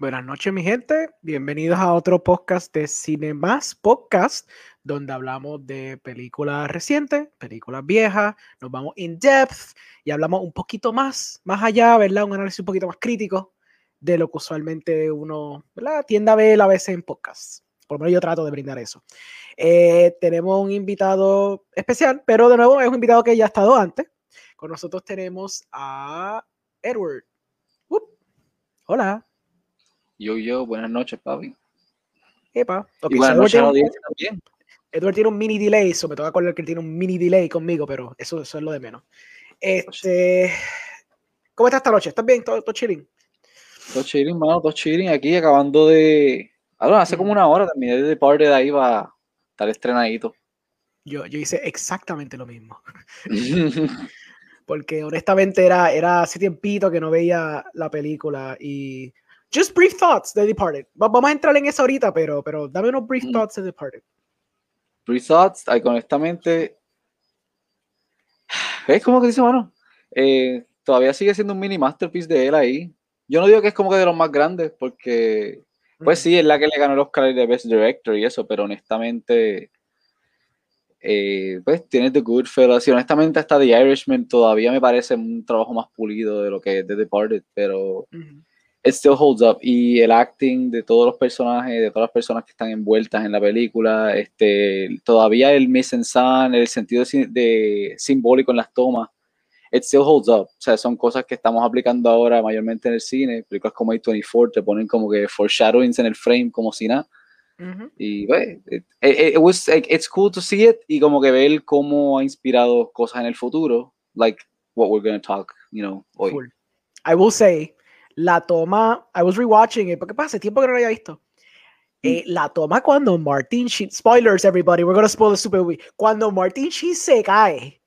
Buenas noches, mi gente. Bienvenidos a otro podcast de Cine Más Podcast, donde hablamos de películas recientes, películas viejas, nos vamos in depth y hablamos un poquito más, más allá, ¿verdad? Un análisis un poquito más crítico de lo que usualmente uno, ¿verdad? Tiende a ver a veces en podcasts. Por lo menos yo trato de brindar eso. Eh, tenemos un invitado especial, pero de nuevo es un invitado que ya ha estado antes. Con nosotros tenemos a Edward. Hola. Yo, yo, buenas noches, papi. Epa. Okay, y buenas noches a la audiencia también. Edward tiene un mini delay, eso me toca acordar que él tiene un mini delay conmigo, pero eso, eso es lo de menos. Este, ¿Cómo estás esta noche? ¿Estás bien? ¿Todo, todo chilling? Todo chilling, mano, todo chilling. Aquí acabando de. Ahora, hace como una hora terminé de parte de ahí va estar estrenadito. Yo, yo hice exactamente lo mismo. Porque honestamente era, era hace tiempito que no veía la película y Just brief thoughts de Departed. Vamos a entrar en eso ahorita, pero, pero dame unos brief mm. thoughts de Departed. Brief thoughts, ay, honestamente. Es como que dice, bueno, eh, todavía sigue siendo un mini masterpiece de él ahí. Yo no digo que es como que de los más grandes, porque, pues mm. sí, es la que le ganó el Oscar de Best Director y eso, pero honestamente, eh, pues tiene The Goodfellas y honestamente hasta The Irishman todavía me parece un trabajo más pulido de lo que es The Departed, pero it still holds up. Y el acting de todos los personajes, de todas las personas que están envueltas en la película, este, todavía el mise en scène, el sentido de, simbólico en las tomas, it still holds up. O sea, son cosas que estamos aplicando ahora mayormente en el cine. Películas como A24 te ponen como que foreshadowings en el frame como si nada. Y bueno, it, was, it's cool to see it y como que ver cómo ha inspirado cosas en el futuro, like what we're going to talk, you know, hoy. I will say, la toma, I was rewatching it, porque pasa tiempo que no lo había visto. Mm. Eh, la toma cuando Martin Sheen, spoilers everybody, we're gonna spoil the super movie. Cuando Martin Sheen se cae,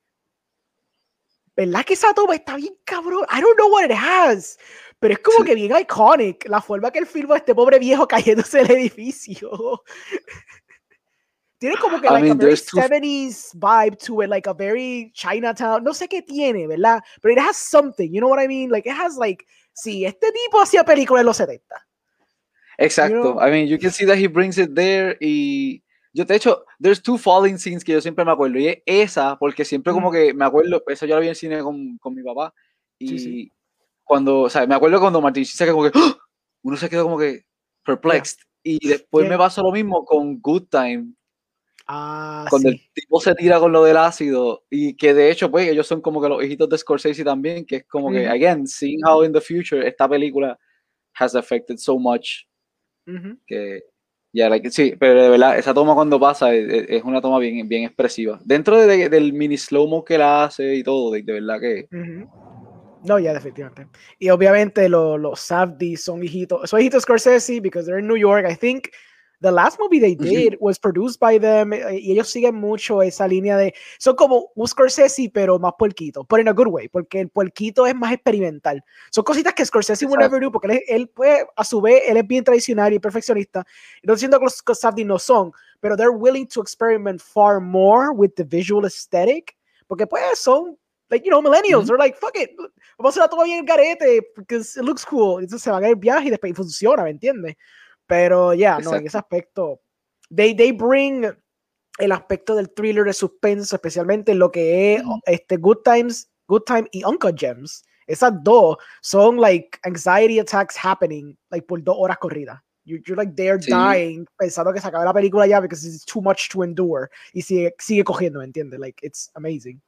¿verdad que esa toma está bien cabrón? I don't know what it has, pero es como que bien iconic la forma que el filma a este pobre viejo cayéndose del edificio. tiene como que like a very 70s vibe to it, like a very Chinatown. No sé qué tiene, ¿verdad? Pero it has something, you know what I mean? Like it has like sí, este tipo hacía películas en los 70. Exacto. I mean, you can see that he brings it there y yo de hecho, there's two falling scenes que yo siempre me acuerdo y es esa, porque siempre como que me acuerdo, eso yo lo vi en cine con, con mi papá y cuando, o sea, me acuerdo cuando Martín se quedó como que, ¡Ah! uno se quedó como que perplexed y después me pasó lo mismo con Good Time. Ah, cuando el tipo se tira con lo del ácido y que de hecho pues ellos son como que los hijitos de Scorsese también que es como que again seeing how in the future esta película has affected so much que ya sí pero de verdad esa toma cuando pasa es, una toma bien bien expresiva dentro de, del mini slow mo que la hace y todo de, verdad que no, ya, definitivamente. Y obviamente los lo Safdies son hijitos, son hijitos Scorsese because they're in New York. I think the last movie they did was produced by them eh, y ellos siguen mucho esa línea de son como un Scorsese pero más puerquito, pero in a good way, porque el puerquito es más experimental. Son cositas que Scorsese would never do porque él, él puede, a su vez él es bien tradicional y perfeccionista. No diciendo que los Safdies no son, pero they're willing to experiment far more with the visual aesthetic porque pues son like, you know, millennials are like, fuck it, vamos a hacer todo bien el garete, because it looks cool. Entonces se van a ir viaje y después funciona, ¿me entiendes? Pero ya, yeah, no, en ese aspecto, they, they bring el aspecto del thriller de suspenso, especialmente lo que es este Good Times, Good Time y Uncle Gems. Esas dos son like anxiety attacks happening like por dos horas corridas. You're, you're like they're dying pensando que se acabe la película ya because it's too much to endure y sigue, sigue cogiendo, ¿me entiendes? Like it's amazing.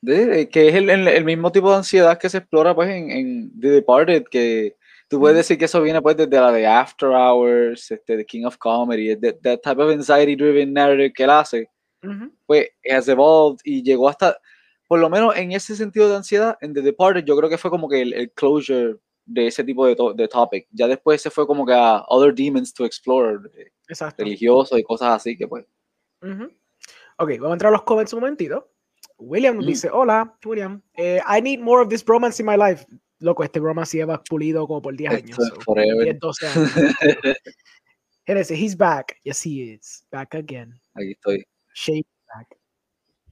De, que es el, el, mismo tipo de ansiedad que se explora pues en, en The Departed, que tú puedes decir que eso viene pues desde la de After Hours, este, The King of Comedy, that, that type of anxiety driven narrative que él hace, pues has evolved y llegó hasta, por lo menos en ese sentido de ansiedad, en The Departed yo creo que fue como que el, el closure de ese tipo de, de, topic. Ya después se fue como que a other demons to explore, eh, religiosos y cosas así que pues. Ok, vamos a entrar a los comments un momentito. William mm. dice, hola, William, eh, I need more of this bromance in my life. Loco, este bromance lleva pulido como por 10 años. So, forever. 10, 12 años. Él dice, he's back. Yes, he is. Back again. Aquí estoy. Shake back.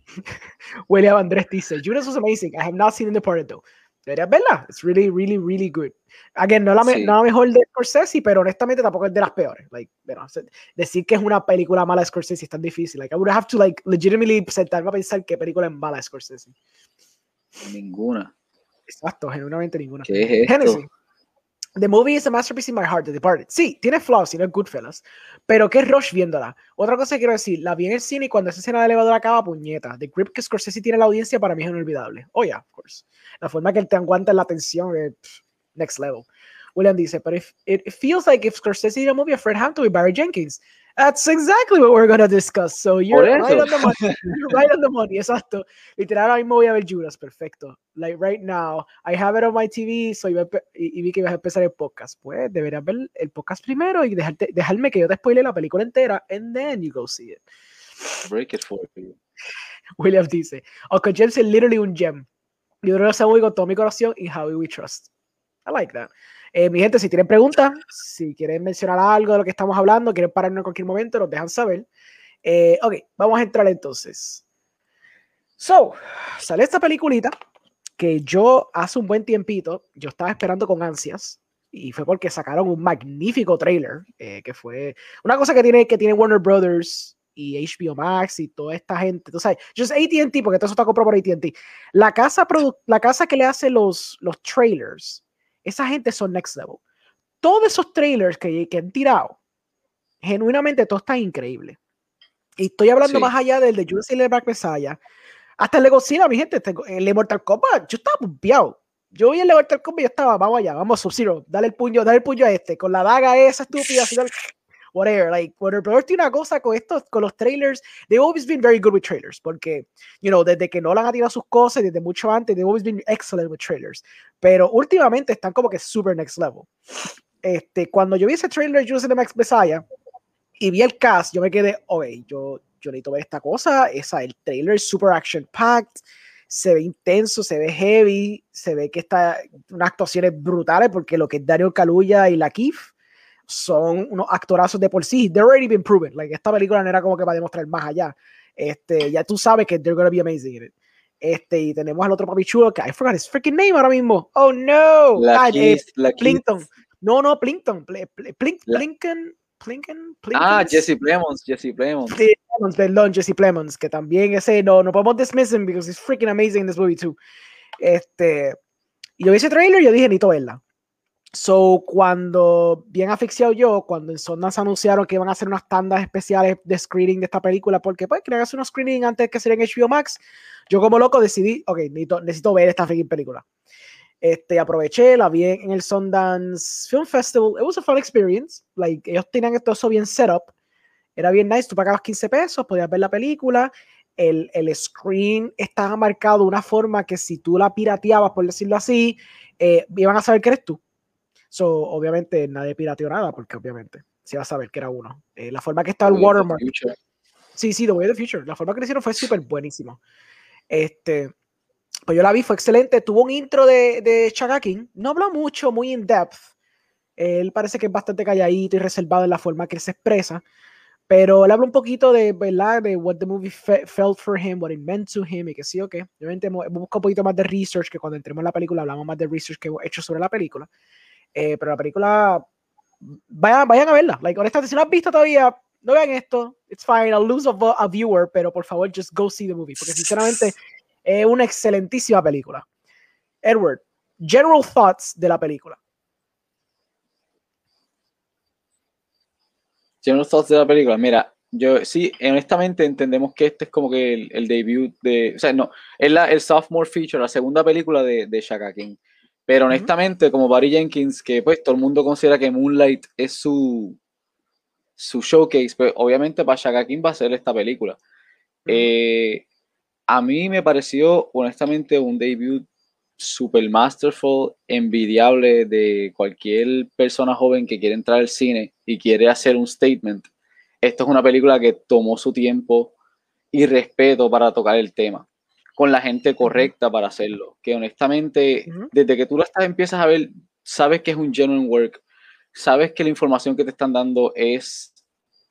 William Andrés dice, Judas was amazing. I have not seen in the part though. Deberías verla. It's really, really, really good. Again, no la, me, Sí. no la mejor de Scorsese, pero honestamente tampoco es de las peores. Like, bueno, se- decir que es una película mala de Scorsese es tan difícil. Like, I would have to, like, legitimately sentarme a pensar qué película es mala de Scorsese. Ninguna. Exacto, genuinamente ninguna. ¿Qué es? Genesis. The movie is a masterpiece in my heart, The Departed. Sí, tiene flaws, tiene Goodfellas, pero qué rush viéndola. Otra cosa que quiero decir, la vi en el cine y cuando esa escena de elevador acaba, puñeta. The grip que Scorsese tiene en la audiencia para mí es inolvidable. Oh, yeah, of course. La forma que él te aguanta la atención es next level. William dice, but if, it, it feels like if Scorsese did a movie of Fred Hampton with Barry Jenkins. That's exactly what we're going to discuss. So you're right on the money. You're right on the money, exacto. Literal, ahora mismo voy a ver Judas, perfecto. Like right now, I have it on my TV, so iba y, y vi que ibas a empezar el podcast. Pues deberías ver el podcast primero y dejarte, dejarme que yo te spoile la película entera, and then you go see it. Break it for you. William dice, Uncle James es literally un gem. Yo creo que con todo mi corazón y How We Trust. I like that. Eh, mi gente, si tienen preguntas, si quieren mencionar algo de lo que estamos hablando, quieren pararnos en cualquier momento, nos dejan saber. Eh, ok, vamos a entrar entonces. So, sale esta peliculita que yo hace un buen tiempito, yo estaba esperando con ansias y fue porque sacaron un magnífico trailer, eh, que fue una cosa que tiene, que tiene Warner Brothers y HBO Max y toda esta gente, tú sabes, just AT&T, porque todo eso está comprado por AT&T. La casa, la casa que le hace los, los trailers, esa gente son next level. Todos esos trailers que, que han tirado, genuinamente todo está increíble. Y estoy hablando Sí. más allá del de Judas y the Black Messiah, hasta el de Godzilla, mi gente, el de Mortal Kombat, yo estaba pumpeado. Yo vi el de Mortal Kombat y yo estaba, vamos allá, vamos, Sub-Zero, dale el puño, dale el puño a este, con la daga esa estúpida, así, whatever, like, Warner tiene una cosa con estos, con los trailers, they've always been very good with trailers, porque, you know, desde que Nolan ha tirado sus cosas, desde mucho antes, they've always been excellent with trailers, pero últimamente están como que super next level. Este, cuando yo vi ese trailer de Judas and the Max Messiah y vi el cast, yo me quedé, ok, yo, yo necesito ver esta cosa, esa, el trailer super action packed, se ve intenso, se ve heavy, se ve que está unas actuaciones brutales porque lo que es Dario Kaluuya y la Keith son unos actorazos de por sí. They're already been proven. Like, esta película no era como que para demostrar más allá. Este, ya tú sabes que they're gonna be amazing in it. Este, y tenemos al otro papi chulo que I forgot his freaking name ahora mismo. Oh no. La Ah, eh, Keith, la Keith. Plinkton. No, no, Plinkton. Pl- Pl- Plink, La- Plinken, Plinken, Ah. Jesse Plemons, Jesse Plemons. Sí, Plemons, perdón, Jesse Plemons, que también ese no, no podemos dismiss him because he's freaking amazing in this movie too. Este, y yo vi ese trailer y yo dije, necesito verla. So, cuando, bien asfixiado yo, cuando en Sundance anunciaron que iban a hacer unas tandas especiales de screening de esta película, porque pues querían hacer unos screening antes que sería en HBO Max, yo como loco decidí, ok, necesito, ver esta película. Este, aproveché, la vi en el Sundance Film Festival. It was a fun experience. Like, ellos tenían eso bien set up. Era bien nice. Tú pagabas 15 pesos, podías ver la película. El, el screen estaba marcado de una forma que si tú la pirateabas, por decirlo así, eh, iban a saber que eres tú. So, obviamente, nadie pirateó nada, porque obviamente se iba a saber que era uno. Eh, la forma que estaba el watermark. Sí, sí, The Way of the Future. La forma que lo hicieron fue súper buenísimo. Este, pues yo la vi, fue excelente. Tuvo un intro de, de Chaka King. No habló mucho, muy in depth. Él parece que es bastante calladito y reservado en la forma que él se expresa. Pero él habla un poquito de, ¿verdad? De what the movie fe- felt for him, what it meant to him y que sí o qué. Obviamente buscado un poquito más de research, que cuando entremos en la película hablamos más de research que hemos hecho sobre la película. Eh, pero la película, vayan, vayan a verla. Like, honestamente, si no has visto todavía, no vean esto. It's fine, I'll lose a, viewer, pero por favor, just go see the movie. Porque sinceramente, es una excelentísima película. Edward, general thoughts de la película. General thoughts de la película. Mira, yo sí, honestamente entendemos que este es como que el, el debut de. O sea, no, es la, el sophomore feature, la segunda película de, de Shaka King. Pero honestamente, como Barry Jenkins, que pues todo el mundo considera que Moonlight es su, su showcase, pues obviamente para Shaka King va a ser esta película. Eh, a mí me pareció honestamente un debut super masterful, envidiable de cualquier persona joven que quiere entrar al cine y quiere hacer un statement. Esto es una película que tomó su tiempo y respeto para tocar el tema, con la gente correcta para hacerlo. Que honestamente, desde que tú la estás, empiezas a ver, sabes que es un genuine work, sabes que la información que te están dando es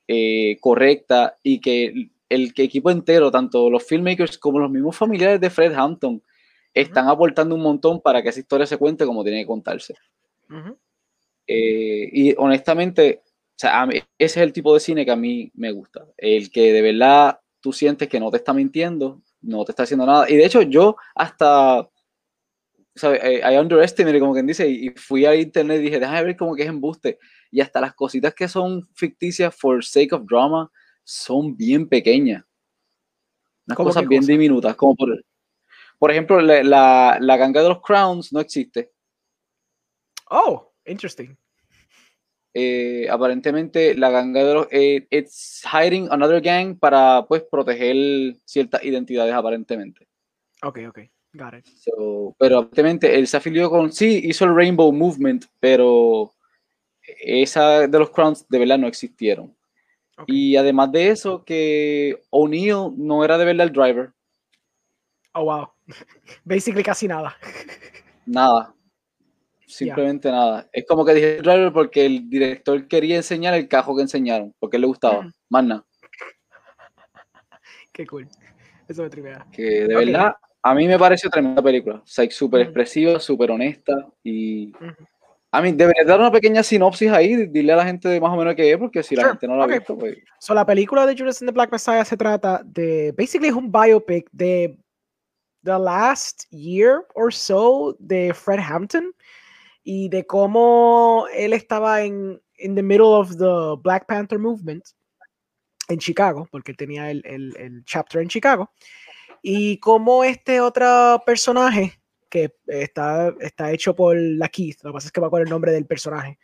eh, correcta y que el que equipo entero, tanto los filmmakers como los mismos familiares de Fred Hampton, están aportando un montón para que esa historia se cuente como tiene que contarse. Eh, y honestamente, o sea, ese es el tipo de cine que a mí me gusta. El que de verdad tú sientes que no te está mintiendo, no te está haciendo nada. Y de hecho, yo hasta. ¿sabes? Eh, I underestimated, como quien dice, y fui a internet y dije, déjame ver cómo que es embuste. Y hasta las cositas que son ficticias for sake of drama son bien pequeñas. Unas cosas bien diminutas, como por, por ejemplo, la, la, ganga de los Crowns no existe. Oh, interesting. Eh, aparentemente la ganga de los eh, it's hiding another gang para pues proteger ciertas identidades aparentemente. Ok, ok, got it. pero aparentemente él se afilió con sí hizo el Rainbow Movement, pero esa de los Crowns de verdad no existieron. Y además de eso que O'Neill no era de verdad el driver. Oh wow. Basically casi nada. Nada. Simplemente nada. Es como que dije driver porque el director quería enseñar el cajo que enseñaron, porque le gustaba. Más nada. Qué cool. Eso me tripea. Que de verdad, a mí me pareció tremenda película. O sea, súper expresiva, súper honesta y... A mí, debería dar una pequeña sinopsis ahí, dile a la gente más o menos qué es, porque si la gente no la ha visto, pues... So, la película de Judas and the Black Messiah se trata de... Basically es un biopic de the last year or so de Fred Hampton y de cómo él estaba en in the middle of the Black Panther movement en Chicago, porque tenía el, el, el chapter en Chicago, y cómo este otro personaje que está, está hecho por la Keith, lo que pasa es que va con el nombre del personaje.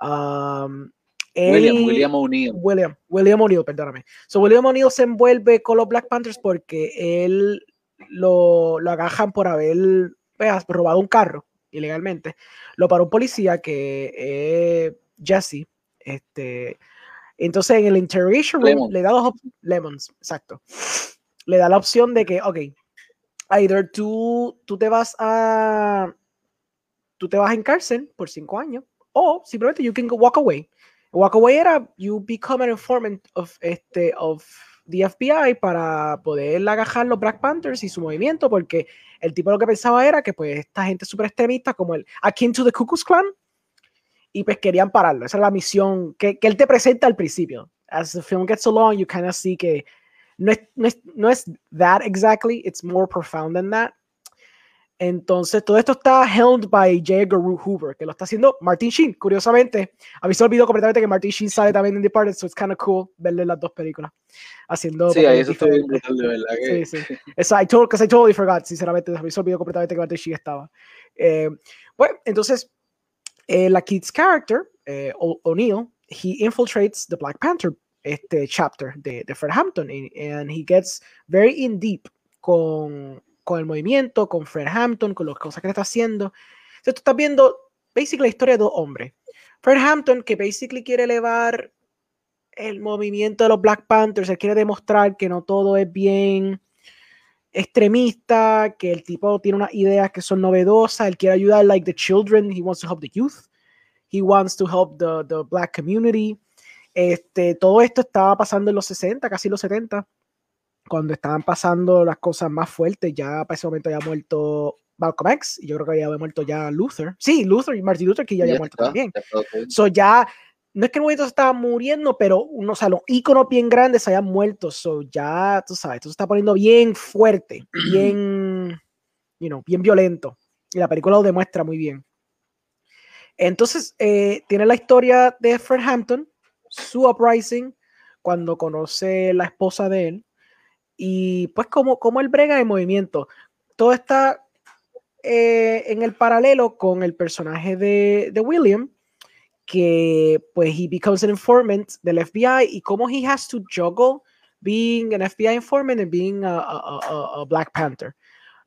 Um, William, William O'Neill. William, William O'Neill, perdóname. So, William O'Neill se envuelve con los Black Panthers porque él lo, lo agajan por haber pues, robado un carro ilegalmente. Lo paró un policía que es Jesse. Este, entonces en el interrogation room le da dos lemons, exacto. Le da la opción de que, ok, either tú, tú te vas a tú te vas en cárcel por cinco años o simplemente you can walk away. Walk away era you become an informant of este of the FBI para poder agajar los Black Panthers y su movimiento, porque el tipo lo que pensaba era que pues esta gente súper extremista como el Akin to the Ku Klux Klan y pues querían pararlo. Esa es la misión que, que él te presenta al principio. As the film gets along, you kind of see que no es, no, es, no es that exactly, it's more profound than that. Entonces, todo esto está held by J. Edgar Hoover, que lo está haciendo Martin Sheen. Curiosamente, a mí se olvidó completamente que Martin Sheen sale también en Departed, so it's kind of cool verle las dos películas. Haciendo. Sí, ahí eso está bien brutal, de verdad. Sí, sí. Eso, I, told, I totally forgot, sinceramente. A mí se olvidó completamente que Martin Sheen estaba. Eh, bueno, entonces, eh, la Kid's character, eh, O'Neill, he infiltrates the Black Panther este chapter de, de Fred Hampton, and he gets very in deep con con el movimiento, con Fred Hampton, con las cosas que está haciendo. Entonces tú estás viendo, basically, la historia de dos hombres. Fred Hampton, que basically quiere elevar el movimiento de los Black Panthers, él quiere demostrar que no todo es bien extremista, que el tipo tiene unas ideas que son novedosas, él quiere ayudar, like the children, he wants to help the youth, he wants to help the, the black community. Este, todo esto estaba pasando en los 60, casi los 70 cuando estaban pasando las cosas más fuertes, ya para ese momento había muerto Malcolm X, y yo creo que había muerto ya Luther. Sí, Luther y Martin Luther que ya había muerto también. So ya, no es que el movimiento se estaba muriendo, pero uno, o sea, los íconos bien grandes se habían muerto. So ya, tú sabes, esto se está poniendo bien fuerte, bien, you know, bien violento. Y la película lo demuestra muy bien. Entonces, eh, tiene la historia de Fred Hampton, su uprising, cuando conoce la esposa de él, y pues como, como él brega en movimiento. Todo está eh, en el paralelo con el personaje de, de, William, que pues he becomes an informant del FBI y cómo he has to juggle being an FBI informant and being a, a, a, Black Panther.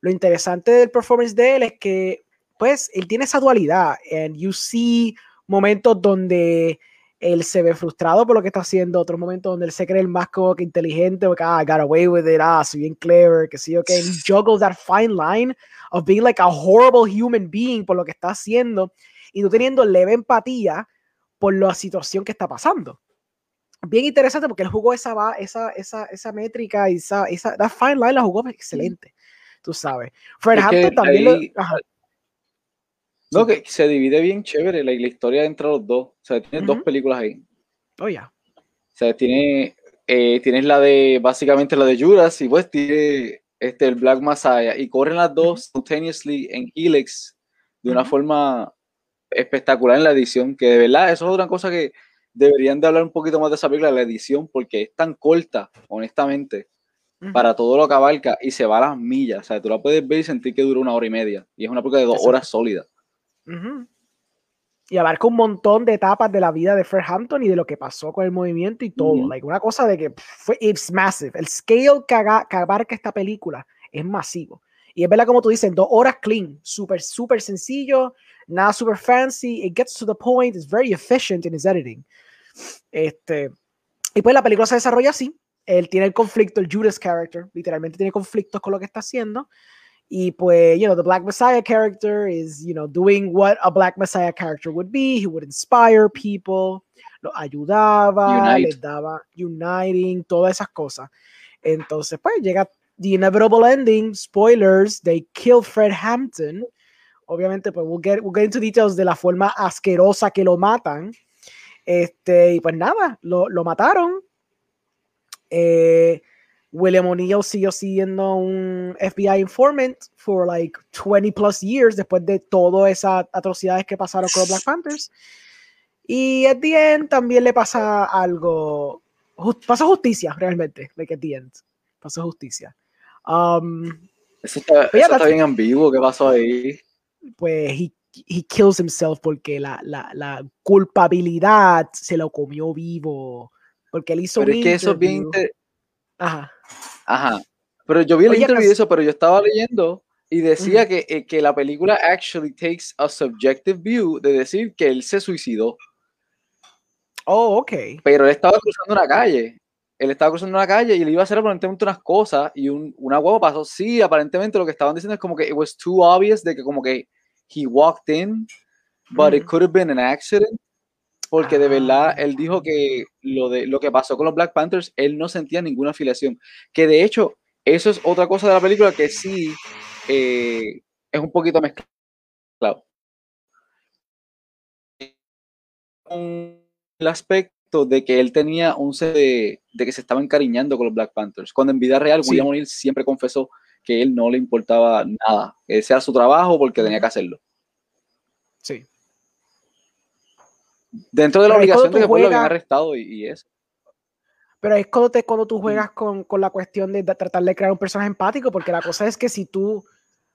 Lo interesante del performance de él es que pues él tiene esa dualidad and you see momentos donde él se ve frustrado por lo que está haciendo, otros momentos donde él se cree el más como que inteligente, porque, ah, I got away with it, ah, soy bien clever, que sí, ok, he juggles that fine line of being like a horrible human being por lo que está haciendo y no teniendo leve empatía por la situación que está pasando. Bien interesante porque él jugó esa, esa, esa, esa métrica y esa, esa that fine line la jugó excelente. tú sabes. Fred Hampton también. No, que se divide bien chévere la, historia entre los dos. O sea, tienes dos películas ahí. Oh, ya. O sea, tiene, eh, tienes la de, básicamente la de Judas y pues tiene este, el Black Messiah. Y corren las dos simultaneously en Helix de una forma espectacular en la edición, que de verdad, eso es otra cosa que deberían de hablar un poquito más de esa película, la edición, porque es tan corta, honestamente, para todo lo que abarca y se va a las millas. O sea, tú la puedes ver y sentir que dura una hora y media. Y es una película de dos horas sólidas. Y abarca un montón de etapas de la vida de Fred Hampton y de lo que pasó con el movimiento y todo. like, una cosa de que fue it's massive. El scale que, abarca esta película es masivo. Y es verdad, como tú dices, dos horas clean, súper, súper sencillo, nada super fancy. It gets to the point, it's very efficient in its editing. Este, y pues la película se desarrolla así. Él tiene el conflicto, el Judas character, literalmente tiene conflictos con lo que está haciendo. Y pues, you know, the Black Messiah character is, you know, doing what a Black Messiah character would be. He would inspire people, lo ayudaba, les daba uniting, todas esas cosas. Entonces, pues llega the inevitable ending, spoilers, they kill Fred Hampton. Obviamente, pues we'll get, we'll get into details de la forma asquerosa que lo matan. Este, y pues nada, lo, lo mataron. Eh, William O'Neill siguió siendo un FBI informant for like 20 plus years después de todas esas atrocidades que pasaron con los Black Panthers. Y at the end también le pasa algo, pasa justicia realmente, like at the end, pasa justicia. Um, eso está, eso está bien ambiguo, ¿qué pasó ahí? Pues he, he kills himself porque la, la, la, culpabilidad se lo comió vivo, porque él hizo Pero es que eso es bien... Ajá. Ajá. Pero yo vi el interview de eso, pero yo estaba leyendo y decía que, eh, que, la película actually takes a subjective view de decir que él se suicidó. Oh, ok. Pero él estaba cruzando una calle. Él estaba cruzando una calle y le iba a hacer aparentemente unas cosas y un, una huevo pasó. Sí, aparentemente lo que estaban diciendo es como que it was too obvious de que como que he walked in, but it could have been an accident porque de verdad ah. él dijo que lo, de, lo que pasó con los Black Panthers, él no sentía ninguna afiliación. Que de hecho, eso es otra cosa de la película que sí eh, es un poquito mezclado. El aspecto de que él tenía un de, de que se estaba encariñando con los Black Panthers, cuando en vida real William O'Neill siempre confesó que él no le importaba nada, que ese era su trabajo porque tenía que hacerlo. Sí. Dentro de la obligación de que juegas, lo habían arrestado y, eso. Pero es cuando, te, cuando tú juegas con, con, la cuestión de, tratar de crear un personaje empático, porque la cosa es que si tú,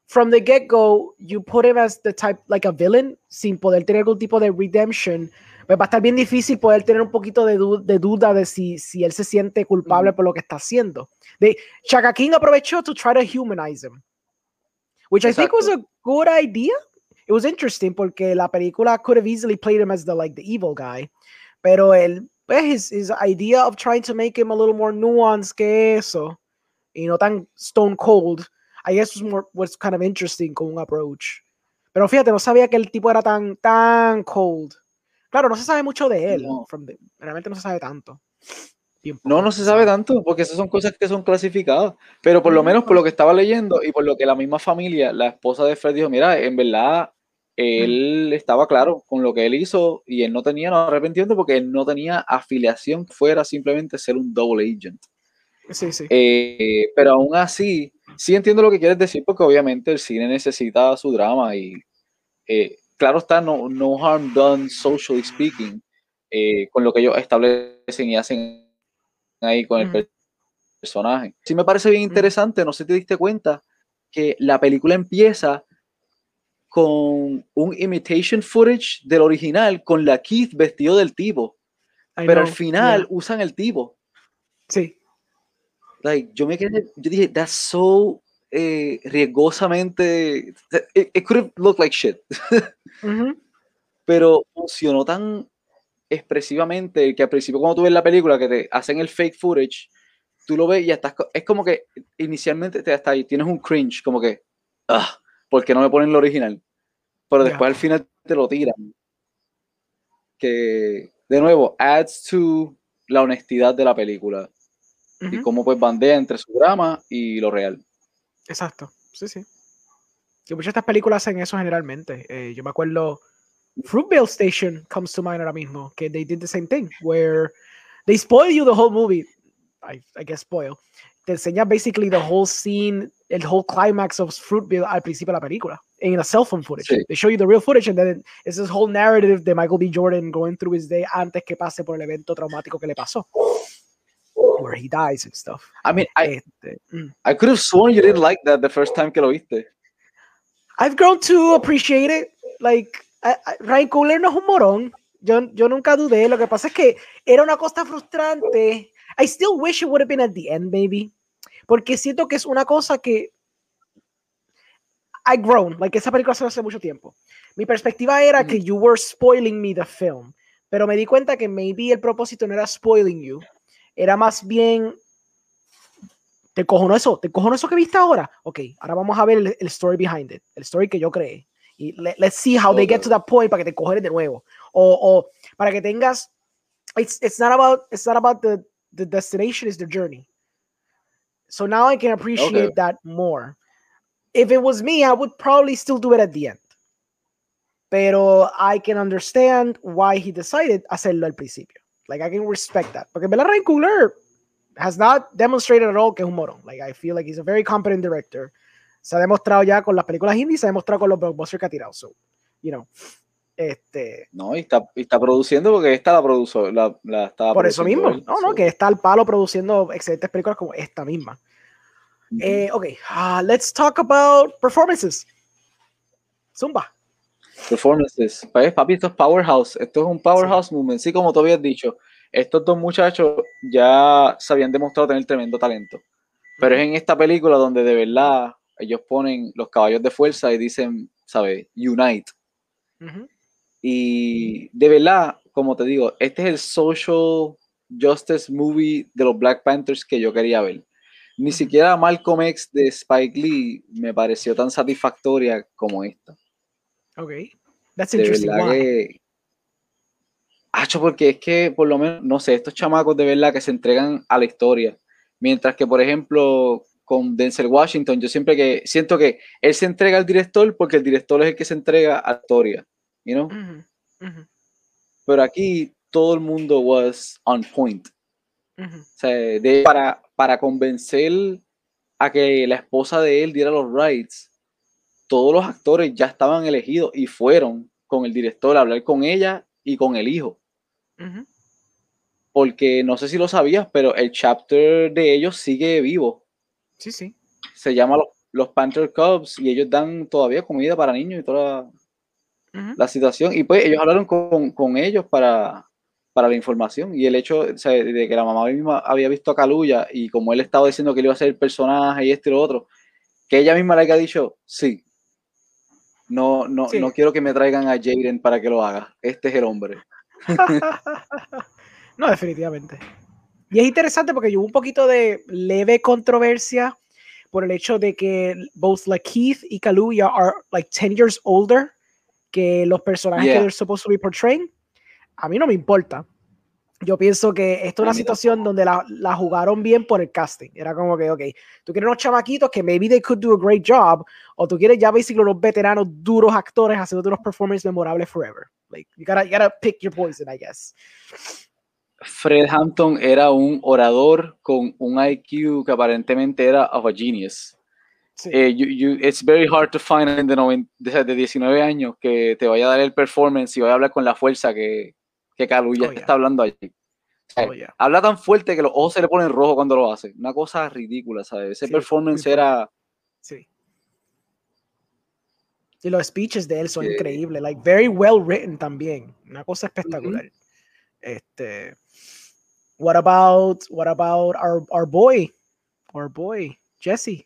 from the get-go, you put him as the type, like a villain, sin poder tener algún tipo de redemption, pues va a estar bien difícil poder tener un poquito de, de duda de si, si él se siente culpable por lo que está haciendo. De, Chaka King aprovechó to try to humanize him, which I think was a good idea it was interesting porque la película could have easily played him as the like the evil guy, pero el pues, his, his idea of trying to make him a little more nuanced que eso, y no tan stone cold, I guess was more was kind of interesting con un approach. Pero fíjate, no sabía que el tipo era tan tan cold. Claro, no se sabe mucho de él. realmente no se sabe tanto. No, no se sabe tanto, porque esas son cosas que son clasificadas. Pero por lo menos por lo que estaba leyendo y por lo que la misma familia, la esposa de Fred dijo, mira, en verdad él estaba claro con lo que él hizo y él no tenía no arrepentimiento porque él no tenía afiliación fuera simplemente ser un double agent. Sí, sí. Eh, pero aún así, sí entiendo lo que quieres decir porque obviamente el cine necesita su drama y eh, claro está, no, no harm done socially speaking eh, con lo que ellos establecen y hacen ahí con el personaje. Sí me parece bien interesante, no sé si te diste cuenta que la película empieza con un imitation footage del original con la Keith vestido del tipo. pero al final usan el tipo. Sí. Like, yo me quedé, yo dije, that's so eh, riesgosamente. It, could have looked like shit. Pero funcionó tan expresivamente que al principio, cuando tú ves la película, que te hacen el fake footage, tú lo ves y ya estás. Es como que inicialmente te hasta ahí tienes un cringe, como que. Ah, porque no me ponen lo original. Pero después al final te lo tiran. Que, de nuevo, adds to la honestidad de la película. Y cómo pues bandea entre su drama y lo real. Exacto. sí, sí. Que muchas de estas películas hacen eso generalmente. Eh, yo me acuerdo, Fruitvale Station comes to mind ahora mismo, que they did the same thing, where they spoil you the whole movie. I, I guess spoil. Te enseña basically the whole scene, el whole climax of Fruitvale al principio de la película, in a cell phone footage. Sí. They show you the real footage and then it's this whole narrative de Michael B. Jordan going through his day antes que pase por el evento traumático que le pasó. Where he dies and stuff. I mean, I, Este, mm. I could have sworn you didn't like that the first time que lo viste. I've grown to appreciate it. Like, I- I- Ryan Coogler no es un morón. Yo, yo nunca dudé. Lo que pasa es que era una cosa frustrante. I still wish it would have been at the end, maybe. Porque siento que es una cosa que. I've grown. Like, esa película se hace mucho tiempo. Mi perspectiva era que you were spoiling me the film. Pero me di cuenta que maybe el propósito no era spoiling you. Era más bien. Te cojono eso, te cojono eso que viste ahora. Ok, ahora vamos a ver el, el story behind it, el story que yo creé. Y le- let's see how they get to that point para que te cojones de nuevo. O, o para que tengas. It's, it's not about it's not about the, the destination, it's the journey. So now I can appreciate Okay. that more. If it was me, I would probably still do it at the end. Pero I can understand why he decided hacerlo al principio. Like I can respect that. Verdad Ryan Coogler has not demonstrated at all que es un morón. Like I feel like he's a very competent director. Se ha demostrado ya con las películas indie, se ha demostrado con los blockbusters que ha tirado. So, you know, este, No, y está, y está produciendo porque esta la produjo, la, la estaba por eso mismo. él, No, no, que está al palo produciendo excelentes películas como esta misma. Eh, ok, ah, let's talk about performances. Zumba. Performances. Pues, papi, esto es Powerhouse. Esto es un Powerhouse movement. Sí, como tú habías dicho, estos dos muchachos ya se habían demostrado tener tremendo talento. Pero es en esta película donde de verdad ellos ponen los caballos de fuerza y dicen, ¿sabes? Unite. Y de verdad, como te digo, este es el social justice movie de los Black Panthers que yo quería ver. Ni siquiera Malcolm X de Spike Lee me pareció tan satisfactoria como esta. Ok. That's De interesting. verdad Why? que. Hacho, porque es que, por lo menos, no sé, estos chamacos de verdad que se entregan a la historia. Mientras que, por ejemplo, con Denzel Washington, yo siempre que siento que él se entrega al director porque el director es el que se entrega a la historia. You know? Ujú, ujú, Pero aquí todo el mundo was on point. ujú. O sea, de- para, para convencer a que la esposa de él diera los rights, todos los actores ya estaban elegidos y fueron con el director a hablar con ella y con el hijo. Porque no sé si lo sabías, pero el chapter de ellos sigue vivo. Sí, sí. Se llama los, los Panther Cubs y ellos dan todavía comida para niños y toda la, La situación. Y pues ellos hablaron con, con ellos para, para la información. Y el hecho o sea, de que la mamá misma había visto a Kaluya y como él estaba diciendo que él iba a ser el personaje y esto y lo otro, que ella misma le haya dicho, sí. No, no, Sí. no quiero que me traigan a Jaden para que lo haga. Este es el hombre. no, definitivamente. Y es interesante porque hubo un poquito de leve controversia por el hecho de que both Lakeith y Kaluuya are like 10 years older que los personajes que Yeah. they're supposed to be portraying. A mí no me importa. Yo pienso que esto es una situación donde la, la jugaron bien por el casting. Era como que, ok, tú quieres unos chamaquitos que maybe they could do a great job, o tú quieres ya basically unos veteranos duros actores haciendo unos performances memorables forever. Like, you gotta, you gotta pick your poison, I guess. Fred Hampton era un orador con un IQ que aparentemente era of a genius. Sí. Eh, you- you- it's very hard to find de, de 19 años que te vaya a dar el performance y vaya a hablar con la fuerza que, que Kaluuya Oh, yeah. está hablando allí. Oh, yeah. Habla tan fuerte que los ojos se le ponen rojos cuando lo hace. Una cosa ridícula, ¿sabes? Ese Sí, performance era. Sí. Y los speeches de él son increíbles, like very well written también, una cosa espectacular. Este, what about what about our our boy, our boy Jesse?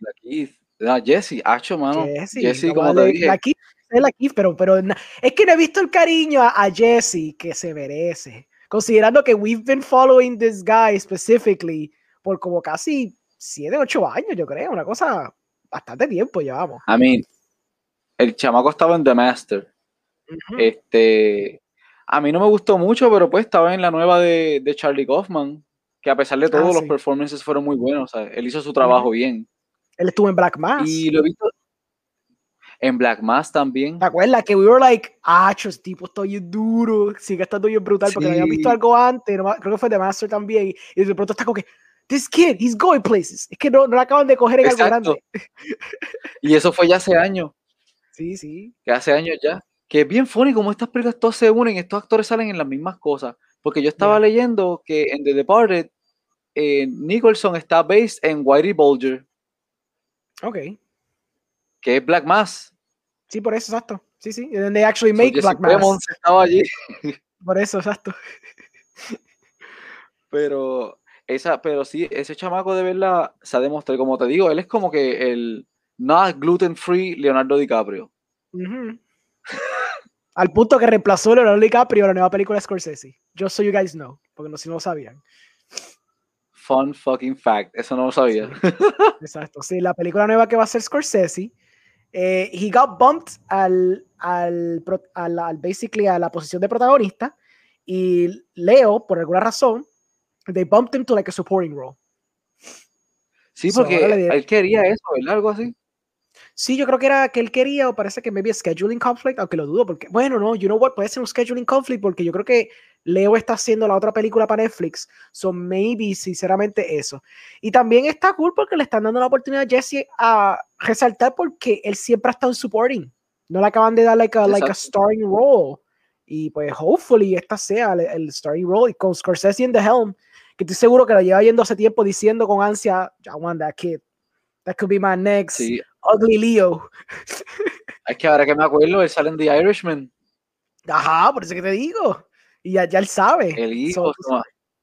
La Keith. Ah, Jesse, Hacho, mano. Jesse, Jesse, no como te dije. la Keith, es la Keith, pero pero es que no he visto el cariño a, a Jesse que se merece, considerando que we've been following this guy specifically por como casi 7, 8 años, yo creo, una cosa bastante tiempo llevamos. I mean, el chamaco estaba en The Master. Este, a mí no me gustó mucho, pero pues estaba en la nueva de, de Charlie Kaufman, que a pesar de todo, Ah, los sí. performances fueron muy buenos. o sea, él hizo su trabajo bien. Él estuvo en Black Mass. Y lo he visto en Black Mass también. ¿Te acuerdas? Que we were like, ah, este tipo bien duro, sigue estando bien brutal, porque habíamos visto algo antes, creo que fue The Master también, y de pronto está como que, this kid, he's going places. Es que no, no lo acaban de coger en algo grande. Y eso fue ya hace años. Sí, sí. Que hace años ya. Que es bien funny como estas películas todas se unen, estos actores salen en las mismas cosas. Porque yo estaba leyendo que en The Departed, eh, Nicholson está based en Whitey Bulger. Ok. Que es Black Mass. Sí, por eso, exacto. Sí, sí. And they actually make Black Mass. estaba allí. Por eso, exacto. Pero esa, pero sí, ese chamaco de verdad se ha demostrado, como te digo, él es como que el not gluten free Leonardo DiCaprio. Al punto que reemplazó a Leonardo DiCaprio en la nueva película de Scorsese. Yo soy you guys know, porque no, si no lo sabían. Fun fucking fact, eso no lo sabía. Exacto, sí, la película nueva que va a ser Scorsese, eh, he got bumped al, al, al, basically a la posición de protagonista y Leo, por alguna razón, they bumped him to like a supporting role. Sí, porque él quería eso, ¿verdad? Algo así. Sí, yo creo que era que él quería, o parece que maybe scheduling conflict, aunque lo dudo, porque, bueno, no, you know what, puede ser un scheduling conflict, porque yo creo que Leo está haciendo la otra película para Netflix, so maybe, sinceramente, eso. Y también está cool porque le están dando la oportunidad a Jesse a resaltar porque él siempre ha estado en supporting, no le acaban de dar like a, like a starring role, y pues, hopefully, esta sea el, starring role, y con Scorsese in the helm, que estoy seguro que lo lleva yendo hace tiempo diciendo con ansia, I want that kid, that could be my next ugly Leo. Es que ahora que me acuerdo, él sale en The Irishman. Ajá, por eso que te digo. Y ya, ya él sabe. El hijo,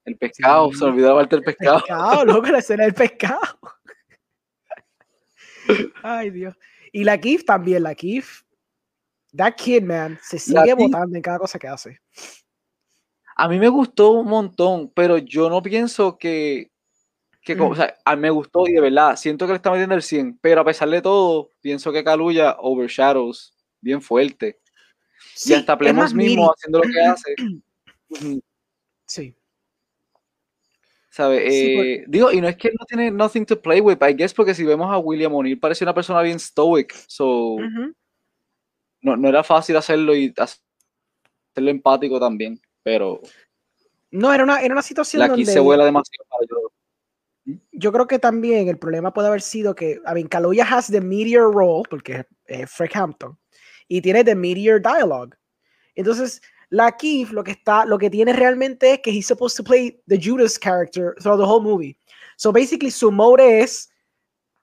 el pescado, se olvidó parte del pescado. El pescado, loco, la escena del pescado. Ay, Dios. Y la Kif también, la Kif. That kid, man, se sigue votando en cada cosa que hace. A mí me gustó un montón, pero yo no pienso que, que o sea, a mí me gustó y de verdad, siento que le está metiendo el 100, pero a pesar de todo, pienso que Kaluya overshadows bien fuerte. y hasta Plemos mismo haciendo lo que hace. sí. ¿Sabe? Eh, digo, y no es que no tiene nothing to play with, I guess porque si vemos a William O'Neill parece una persona bien stoic, so no, no era fácil hacerlo y hacerlo empático también pero... No, era una, era una situación aquí se vuela demasiado yo. creo que también el problema puede haber sido que, I mean, Kaluuya has the meteor role, porque es Frank Hampton, y tiene the meteor dialogue. Entonces, la Keith lo que está, lo que tiene realmente es que he's supposed to play the Judas character throughout the whole movie. So basically, su mode es,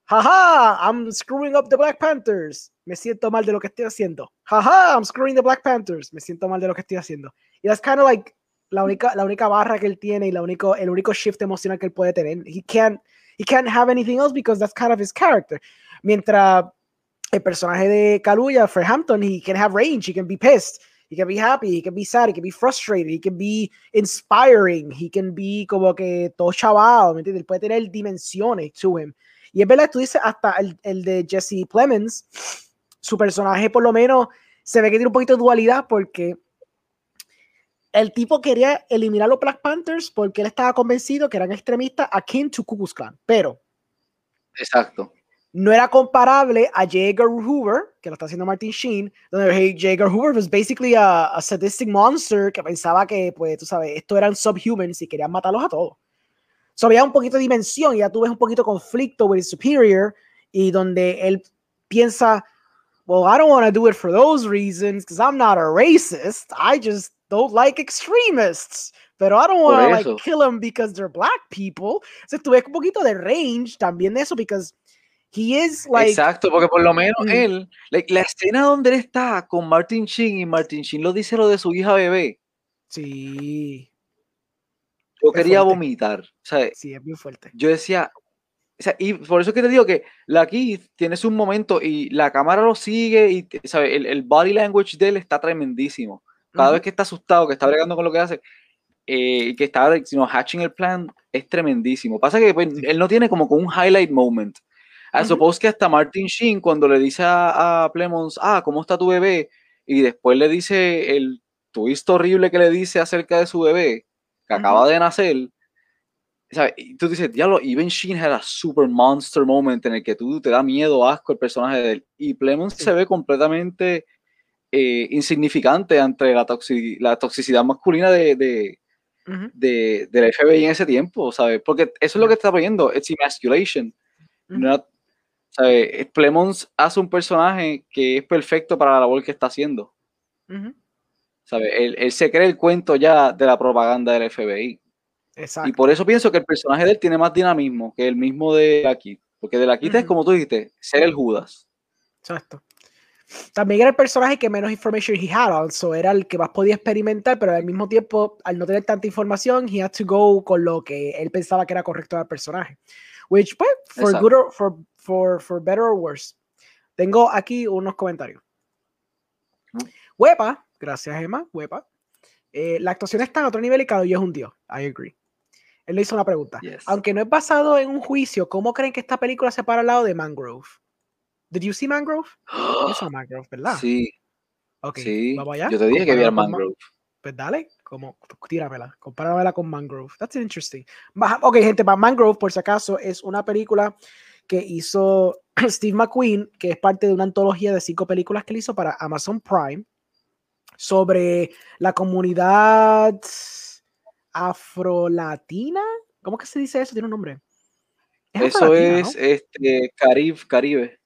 haha, I'm screwing up the Black Panthers. Me siento mal de lo que estoy haciendo. Haha, I'm screwing the Black Panthers. Me siento mal de lo que estoy haciendo. Y that's kind of like la única, la única barra que él tiene y la único, el único shift emocional que él puede tener. He can't, he can't have anything else because that's kind of his character. Mientras el personaje de Kaluuya, Fred Hampton, he can have range, he can be pissed, he can be happy, he can be sad, he can be frustrated, he can be inspiring, he can be como que todo chavado, ¿me entiendes? Puede tener dimensiones to him. Y es verdad, tú dices hasta el, el de Jesse Plemons, su personaje por lo menos se ve que tiene un poquito de dualidad porque el tipo quería eliminar a los Black Panthers porque él estaba convencido que eran extremistas akin to Ku Klux Klan, pero exacto. No era comparable a J. Hoover, que lo está haciendo Martin Sheen, donde J. Hoover was basically a, a, sadistic monster que pensaba que, pues, tú sabes, esto eran subhumans y querían matarlos a todos. So, había un poquito de dimensión y ya tú ves un poquito de conflicto with superior y donde él piensa, well, I don't want to do it for those reasons because I'm not a racist. I just don't like extremists. Pero I don't want to like kill them because they're black people. O sea, tuve un poquito de range también de eso because he is like Exacto, porque por lo menos mm. él, like, la escena donde él está con Martin Sheen y Martin Sheen lo dice lo de su hija bebé. Sí. Yo quería vomitar. O sea, sí, es muy fuerte. Yo decía, o sea, y por eso que te digo que la Keith tienes un momento y la cámara lo sigue y ¿sabe? El, el body language de él está tremendísimo cada vez que está asustado, que está bregando con lo que hace, eh, que está sino hatching el plan, es tremendísimo. Pasa que pues, él no tiene como un highlight moment. I suppose que hasta Martin Sheen, cuando le dice a, a, Plemons, ah, ¿cómo está tu bebé? Y después le dice el twist horrible que le dice acerca de su bebé, que acaba de nacer, ¿sabes? Y tú dices, diablo, even Sheen had a super monster moment en el que tú te da miedo, asco el personaje de él. Y Plemons se ve completamente eh, insignificante ante la, la toxicidad masculina de, de, de, la FBI en ese tiempo, ¿sabes? Porque eso es lo que está viendo, it's emasculation. ¿Sabes? Plemons hace un personaje que es perfecto para la labor que está haciendo. ¿sabes? Él, él, se cree el cuento ya de la propaganda del FBI. Exacto. Y por eso pienso que el personaje de él tiene más dinamismo que el mismo de aquí. Porque de la quita es como tú dijiste, ser el Judas. Exacto. También era el personaje que menos information he had, also era el que más podía experimentar, pero al mismo tiempo, al no tener tanta información, he had to go con lo que él pensaba que era correcto del personaje. Which, pues, for good or for, for, for better or worse. Tengo aquí unos comentarios. Huepa, gracias Emma, Huepa. Eh, la actuación está en otro nivel y cada es un dios. I agree. Él le hizo una pregunta. Aunque no es basado en un juicio, ¿cómo creen que esta película se para al lado de Mangrove? Did you see Mangrove? Eso Mangrove, ¿verdad? Sí. Ok, sí. vamos allá. Yo te dije que viera Mangrove. Pues dale, como, tíramela, compáramela con Mangrove. That's interesting. Ok, gente, para Mangrove, por si acaso, es una película que hizo Steve McQueen, que es parte de una antología de cinco películas que él hizo para Amazon Prime sobre la comunidad afrolatina. ¿Cómo que se dice eso? Tiene un nombre. eso es este, Caribe, Caribe.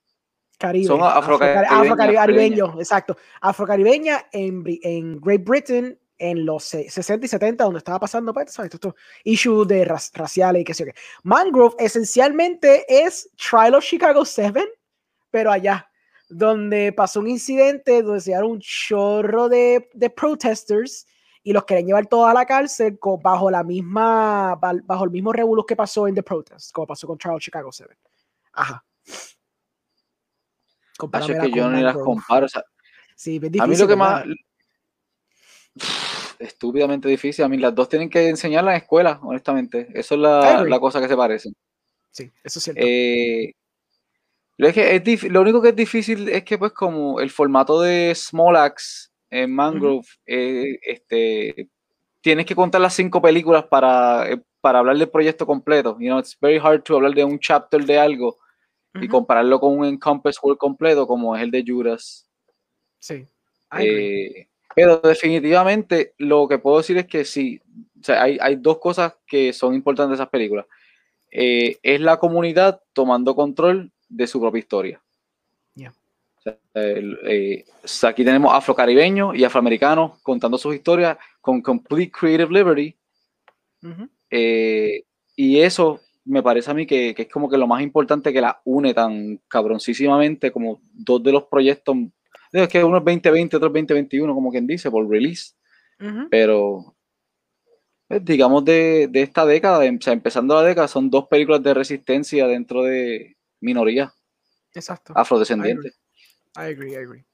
Caribe. Son afrocaribeños. exacto. Afrocaribeña en, en Great Britain en los 60 y 70, donde estaba pasando, pues, ¿sabes? Esto, issue de raciales y qué sé yo qué. Mangrove esencialmente es Trial of Chicago 7, pero allá, donde pasó un incidente donde se dieron un chorro de, de protesters y los querían llevar todos a la cárcel bajo la misma, bajo el mismo revuelo que pasó en The Protest, como pasó con Trial Chicago 7. Ajá. Así que yo ni las comparo. O sea, sí, a mí lo que más estúpidamente difícil. A mí las dos tienen que enseñar en la escuela, honestamente. Eso es la, la cosa que se parecen. Sí, eso es cierto. Eh, lo, que es lo único que es difícil es que, pues, como el formato de Small Axe en Mangrove, eh, este, tienes que contar las cinco películas para, eh, para hablar del proyecto completo. You know, it's very hard to hablar de un chapter de algo y compararlo con un Encompass World completo como es el de Juras. Sí. Pero definitivamente lo que puedo decir es que sí, o sea, hay, hay, dos cosas que son importantes de esas películas. Eh, es la comunidad tomando control de su propia historia. Eh, aquí tenemos afrocaribeños y afroamericanos contando sus historias con complete creative liberty. Eh, y eso me parece a mí que, que, es como que lo más importante que la une tan cabroncísimamente como dos de los proyectos es que uno es 2020, otro es 2021, como quien dice, por release. Pero, pues, digamos, de, de, esta década, o sea, empezando la década, son dos películas de resistencia dentro de minoría. Exacto. Afrodescendiente. I agree, I agree.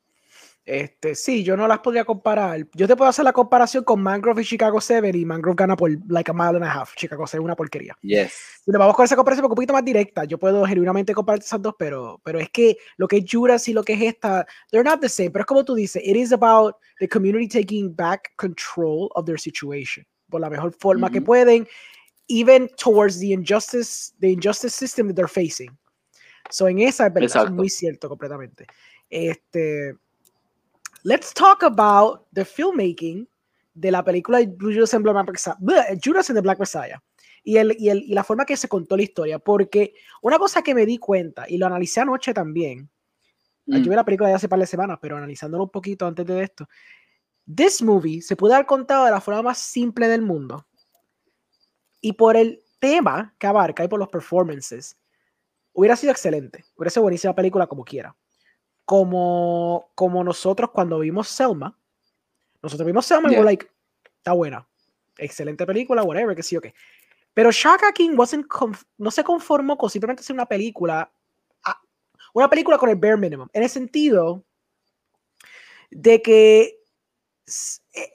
Este, sí, yo no las podría comparar. Yo te puedo hacer la comparación con Mangrove y Chicago 7 y Mangrove gana por like a mile and a half. Chicago 7 es una porquería. Yes. Pero vamos con esa comparación un poquito más directa. Yo puedo genuinamente comparar esas dos, pero, pero es que lo que es Judas y lo que es esta, they're not the same. Pero es como tú dices, it is about the community taking back control of their situation por la mejor forma que pueden, even towards the injustice, the injustice system that they're facing. So en esa es verdad, es muy cierto completamente. Este, let's talk about the filmmaking de la película Judas and, Judas and the Black Messiah. Y, el, y, el, y, la forma que se contó la historia, porque una cosa que me di cuenta, y lo analicé anoche también, mm. yo vi la película de hace par de semanas, pero analizándolo un poquito antes de esto, this movie se puede haber contado de la forma más simple del mundo, y por el tema que abarca y por los performances, hubiera sido excelente, hubiera sido buenísima película como quiera como, como nosotros cuando vimos Selma. Nosotros vimos Selma y fue like, está buena. Excelente película, whatever, que sí o qué. Pero Shaka King no se conformó con simplemente hacer una película, una película con el bare minimum, en el sentido de que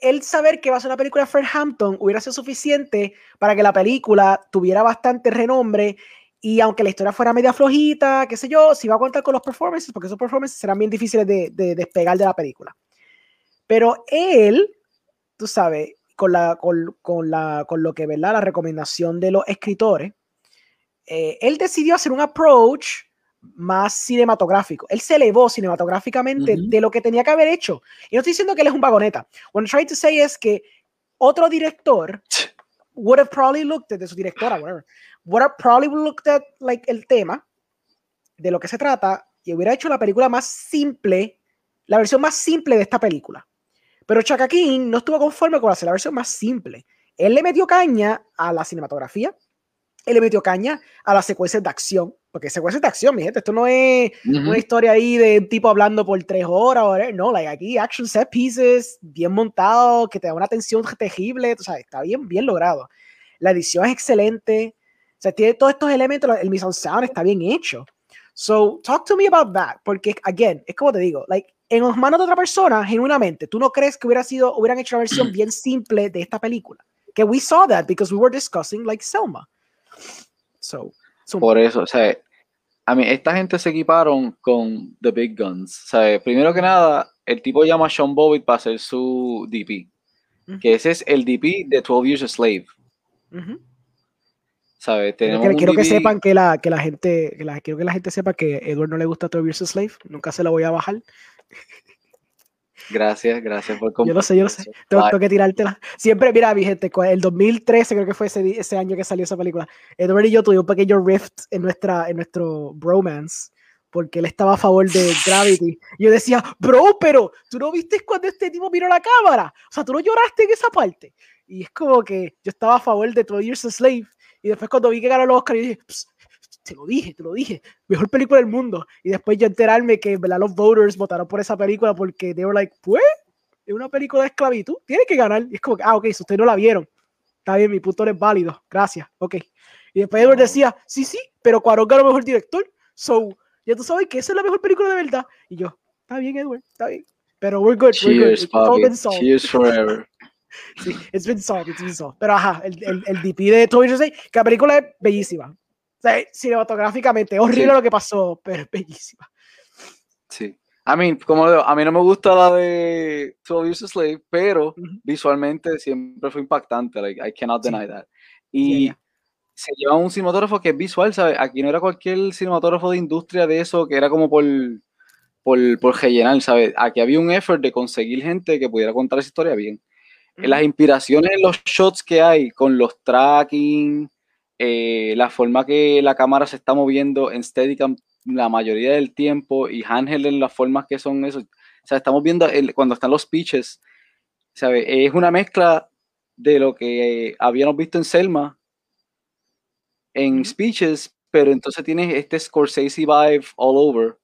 el saber que va a ser una película de Fred Hampton hubiera sido suficiente para que la película tuviera bastante renombre y aunque la historia fuera media flojita, qué sé yo, si va a contar con los performances, porque esos performances serán bien difíciles de, de despegar de la película. Pero él, tú sabes, con, la, con, con, la, con lo que, ¿verdad? La recomendación de los escritores, eh, él decidió hacer un approach más cinematográfico. Él se elevó cinematográficamente de lo que tenía que haber hecho. Y no estoy diciendo que él es un vagoneta. What I'm trying to say es que otro director would have probably looked at, de su directora, whatever, would have probably looked at like, el tema de lo que se trata y hubiera hecho la película más simple, la versión más simple de esta película. Pero Chaka King no estuvo conforme con hacer la versión más simple. Él le metió caña a la cinematografía, él le metió caña a las secuencias de acción, porque secuencias de acción, mi gente, esto no es una historia ahí de un tipo hablando por tres horas, no, like aquí action set pieces, bien montado, que te da una tensión terrible, o sea, está bien, bien logrado. La edición es excelente, o sea, tiene todos estos elementos, el mise en scène está bien hecho. So, talk to me about that, porque, again, es como te digo, like, en las manos de otra persona, genuinamente, ¿tú no crees que hubiera sido, hubieran hecho una versión bien simple de esta película? Que we saw that because we were discussing, like, Selma. So, Por eso, o sea, a mí, esta gente se equiparon con The Big Guns. O sea, primero que nada, el tipo llama a Sean Bobbitt para hacer su DP. Que ese es el DP de 12 Years a Slave. ¿Sabes? quiero, que, sepan que la, que la gente, que la, quiero que la gente sepa que Edward no le gusta 12 Years a Slave. Nunca se la voy a bajar. Gracias, gracias por Yo lo sé, yo lo sé. Tengo, que tirártela. Siempre, mira, mi gente, el 2013 creo que fue ese, ese año que salió esa película. Edward y yo tuvimos un pequeño rift en, nuestra, en nuestro bromance porque él estaba a favor de Gravity. Y yo decía, bro, pero tú no viste cuando este tipo miró la cámara. O sea, tú no lloraste en esa parte. Y es como que yo estaba a favor de 12 Years a Slave. Y después cuando vi que ganó el Oscar, yo dije, te lo dije, te lo dije, mejor película del mundo. Y después yo enterarme que ¿verdad? los voters votaron por esa película porque they were like, pues, es una película de esclavitud, tiene que ganar. Y es como ah, ok, si ustedes no la vieron, está bien, mi punto no es válido, gracias, ok. Y después Edward decía, sí, sí, pero Cuarón ganó mejor director, so, ya tú sabes que esa es la mejor película de verdad. Y yo, está bien, Edward, está bien. Pero we're good, Cheers, we're good. Cheers forever. sí, it's been solved, it's been solved. Pero ajá, el, el, el DP de Toby que la película es bellísima. O sea, cinematográficamente, horrible lo que pasó, pero es bellísima. Sí. A mí, como digo, a mí no me gusta la de 12 Years a Slave, pero visualmente siempre fue impactante. Like, I cannot deny that. Y se lleva un cinematógrafo que es visual, ¿sabes? Aquí no era cualquier cinematógrafo de industria de eso, que era como por, por, por rellenar, ¿sabes? Aquí había un effort de conseguir gente que pudiera contar esa historia bien. Las inspiraciones en los shots que hay, con los tracking, eh, la forma que la cámara se está moviendo en Steadicam la mayoría del tiempo y handheld en las formas que son eso. O sea, estamos viendo cuando están los pitches, ¿sabe? Es una mezcla de lo que habíamos visto en Selma en speeches, pero entonces tienes este Scorsese vibe all over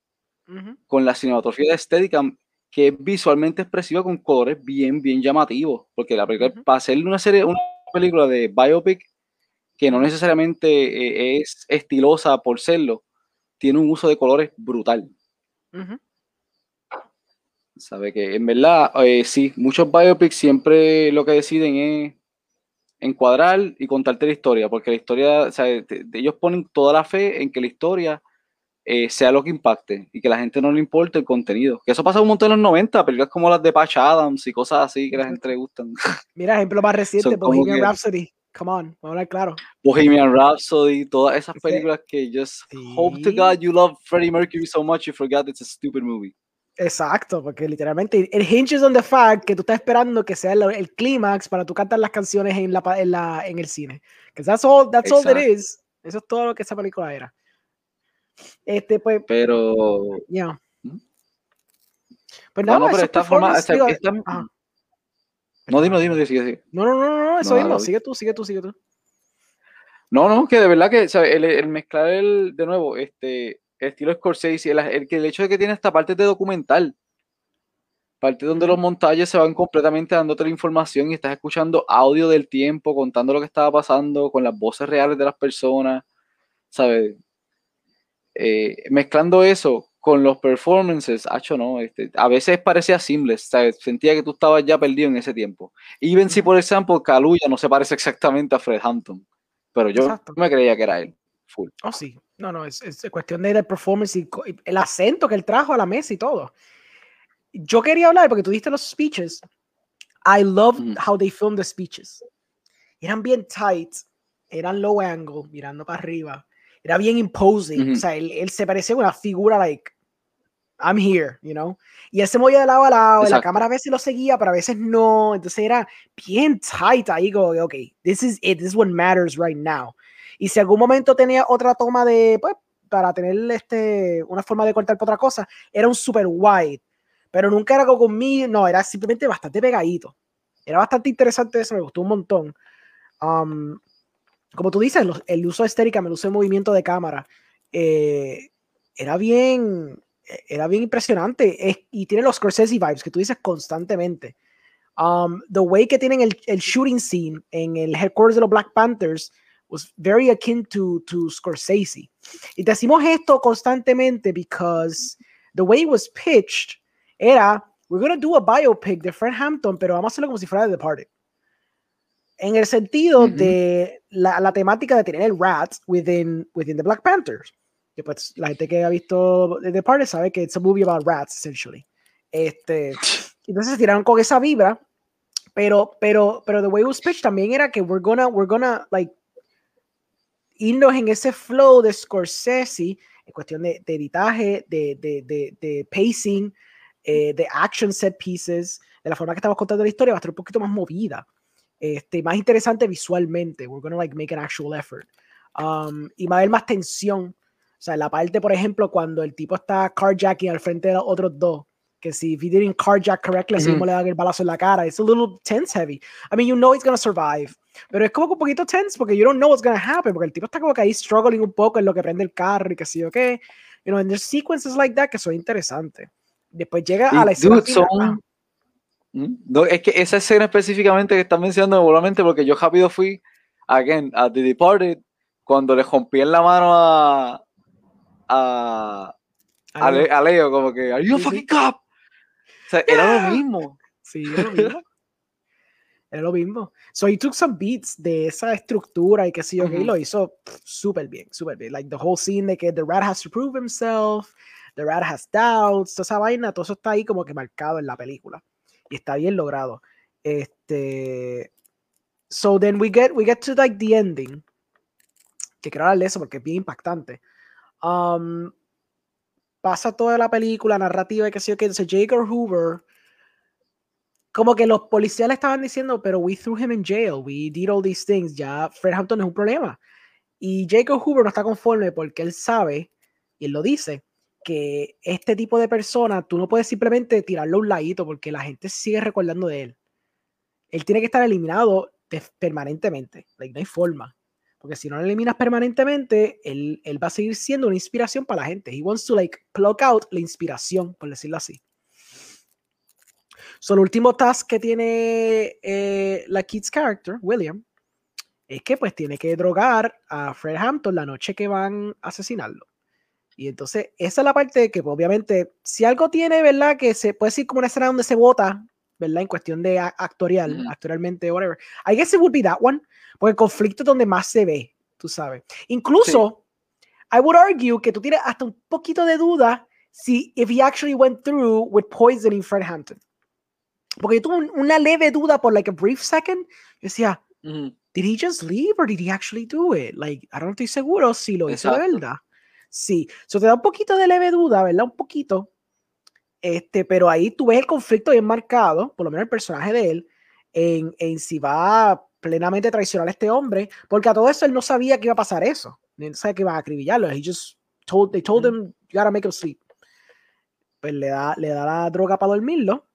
con la cinematografía de Steadicam que es visualmente expresiva con colores bien, bien llamativos, porque la película, para hacer una serie, una película de biopic, que no necesariamente eh, es estilosa por serlo, tiene un uso de colores brutal. Sabe que en verdad, eh, sí, muchos biopics siempre lo que deciden es encuadrar y contarte la historia, porque la historia, o sea, ellos ponen toda la fe en que la historia eh, sea lo que impacte y que la gente no le importe el contenido. Que eso pasa un montón en los 90, películas como las de Patch Adams y cosas así que a la gente le gustan. Mira, ejemplo más reciente, Bohemian Rhapsody. Come on, vamos a hablar claro. Bohemian Rhapsody, todas esas películas que just hope to God you love Freddie Mercury so much you forgot it's a stupid movie. Exacto, porque literalmente el hinges on the fact que tú estás esperando que sea el, clímax para tú cantar las canciones en, la, en, la, en el cine. Que that's all, that's all it is. Eso es todo lo que esa película era. Este, pues. Pero. Ya. ¿Mm? Pues nada, no, pero esta forma. Esta, esta, no, dime, dime, sigue, sigue. No, no, no, no, eso mismo. Sigue tú, sigue tú, sigue tú. No, no, que de verdad que El, el, mezclar el, de nuevo, este, el estilo Scorsese, el, el, el hecho de que tiene esta parte de documental, parte donde los montajes se van completamente dándote la información y estás escuchando audio del tiempo, contando lo que estaba pasando con las voces reales de las personas, ¿sabes? Eh, mezclando eso con los performances, hecho no, este, a veces parecía ¿sabes? sentía que tú estabas ya perdido en ese tiempo. Even si, por ejemplo, Kaluuya no se parece exactamente a Fred Hampton, pero yo me creía que era él, full. Oh, sí, no, no, es, es cuestión de el performance y el acento que él trajo a la mesa y todo. Yo quería hablar, porque tú diste los speeches, I love how they filmed the speeches. Eran bien tight, eran low angle, mirando para arriba. Era bien imposing. O sea, él, él, se parecía una figura, like, I'm here, you know. Y él se movía de lado a lado, la cámara a veces lo seguía, pero a veces no. Entonces era bien tight ahí, como, ok, this is it, this is what matters right now. Y si algún momento tenía otra toma de, pues, para tener este, una forma de cortar por otra cosa, era un super wide. Pero nunca era como conmigo, no, era simplemente bastante pegadito. Era bastante interesante eso, me gustó un montón. Um, como tú dices, el uso de estérica, el uso de movimiento de cámara, eh, era bien, era bien impresionante. y tiene los Scorsese vibes que tú dices constantemente. Um, the way que tienen el, el, shooting scene en el headquarters de los Black Panthers was very akin to, to Scorsese. Y decimos esto constantemente because the way it was pitched era, we're going to do a biopic de Fred Hampton, pero vamos a hacerlo como si fuera The Departed. En el sentido de la, la, temática de tener el rat within, within the Black Panthers. Que pues la gente que ha visto The Departed sabe que it's a movie about rats, essentially. Este, entonces se tiraron con esa vibra, pero, pero, pero the way was pitched también era que we're gonna, we're gonna, like, irnos en ese flow de Scorsese en cuestión de, de editaje, de, de, de pacing, eh, de action set pieces, de la forma que estamos contando la historia, va a estar un poquito más movida, este, más interesante visualmente. We're gonna like make an actual effort. Um, y va a haber más tensión. O sea, la parte, por ejemplo, cuando el tipo está carjacking al frente de los otros dos, que si if he didn't carjack correctly, así mismo le dan el balazo en la cara. It's a little tense heavy. I mean, you know he's gonna survive. Pero es como un poquito tense porque you don't know what's gonna happen, porque el tipo está como que ahí struggling un poco en lo que prende el carro y que sí o qué. You know, and there's sequences like that que son interesantes. Después llega a la escena son... ¿Mm? No, es que esa escena específicamente que están mencionando igualmente porque yo rápido fui again a The Departed cuando le rompí en la mano a a, a, Leo como que are you a fucking cop o sea, era lo mismo sí era lo mismo era lo mismo so he took some beats de esa estructura y que sí, okay, lo hizo súper bien súper bien like the whole scene de que the rat has to prove himself The Rat Has Doubts, toda esa vaina, todo eso está ahí como que marcado en la película. Y está bien logrado. Este. So then we get, we get to like the ending. Que quiero hablar de eso porque es bien impactante. Um, pasa toda la película, narrativa y que sé yo que. Entonces, Jacob Hoover. Como que los policías le estaban diciendo, pero we threw him in jail, we did all these things, ya Fred Hampton es un problema. Y Jacob Hoover no está conforme porque él sabe, y él lo dice, que este tipo de persona, tú no puedes simplemente tirarlo a un ladito porque la gente sigue recordando de él. Él tiene que estar eliminado permanentemente. no hay forma. Porque si no lo eliminas permanentemente, él, él, va a seguir siendo una inspiración para la gente. He wants to like pluck out la inspiración, por decirlo así. So, el último task que tiene eh, la Kids character, William, es que pues tiene que drogar a Fred Hampton la noche que van a asesinarlo. Y entonces, esa es la parte que, pues, obviamente, si algo tiene, ¿verdad? Que se puede decir como una escena donde se vota, ¿verdad? En cuestión de actorial, actualmente, whatever. I guess it would be that one, porque el conflicto es donde más se ve, tú sabes. Incluso, I would argue que tú tienes hasta un poquito de duda si if he actually went through with poisoning Fred Hampton. Porque yo tuve una leve duda por like a brief second. Yo decía, did he just leave or did he actually do it? Like, I don't estoy seguro si lo hizo de verdad. Sí, eso te da un poquito de leve duda, ¿verdad? Un poquito. Este, pero ahí tú ves el conflicto bien marcado, por lo menos el personaje de él, en, en si va plenamente traicionar a este hombre, porque a todo eso él no sabía que iba a pasar eso. No sabía que iba a acribillarlo. He just told, they told him, you gotta make him sleep. Pues le da, le da la droga para dormirlo.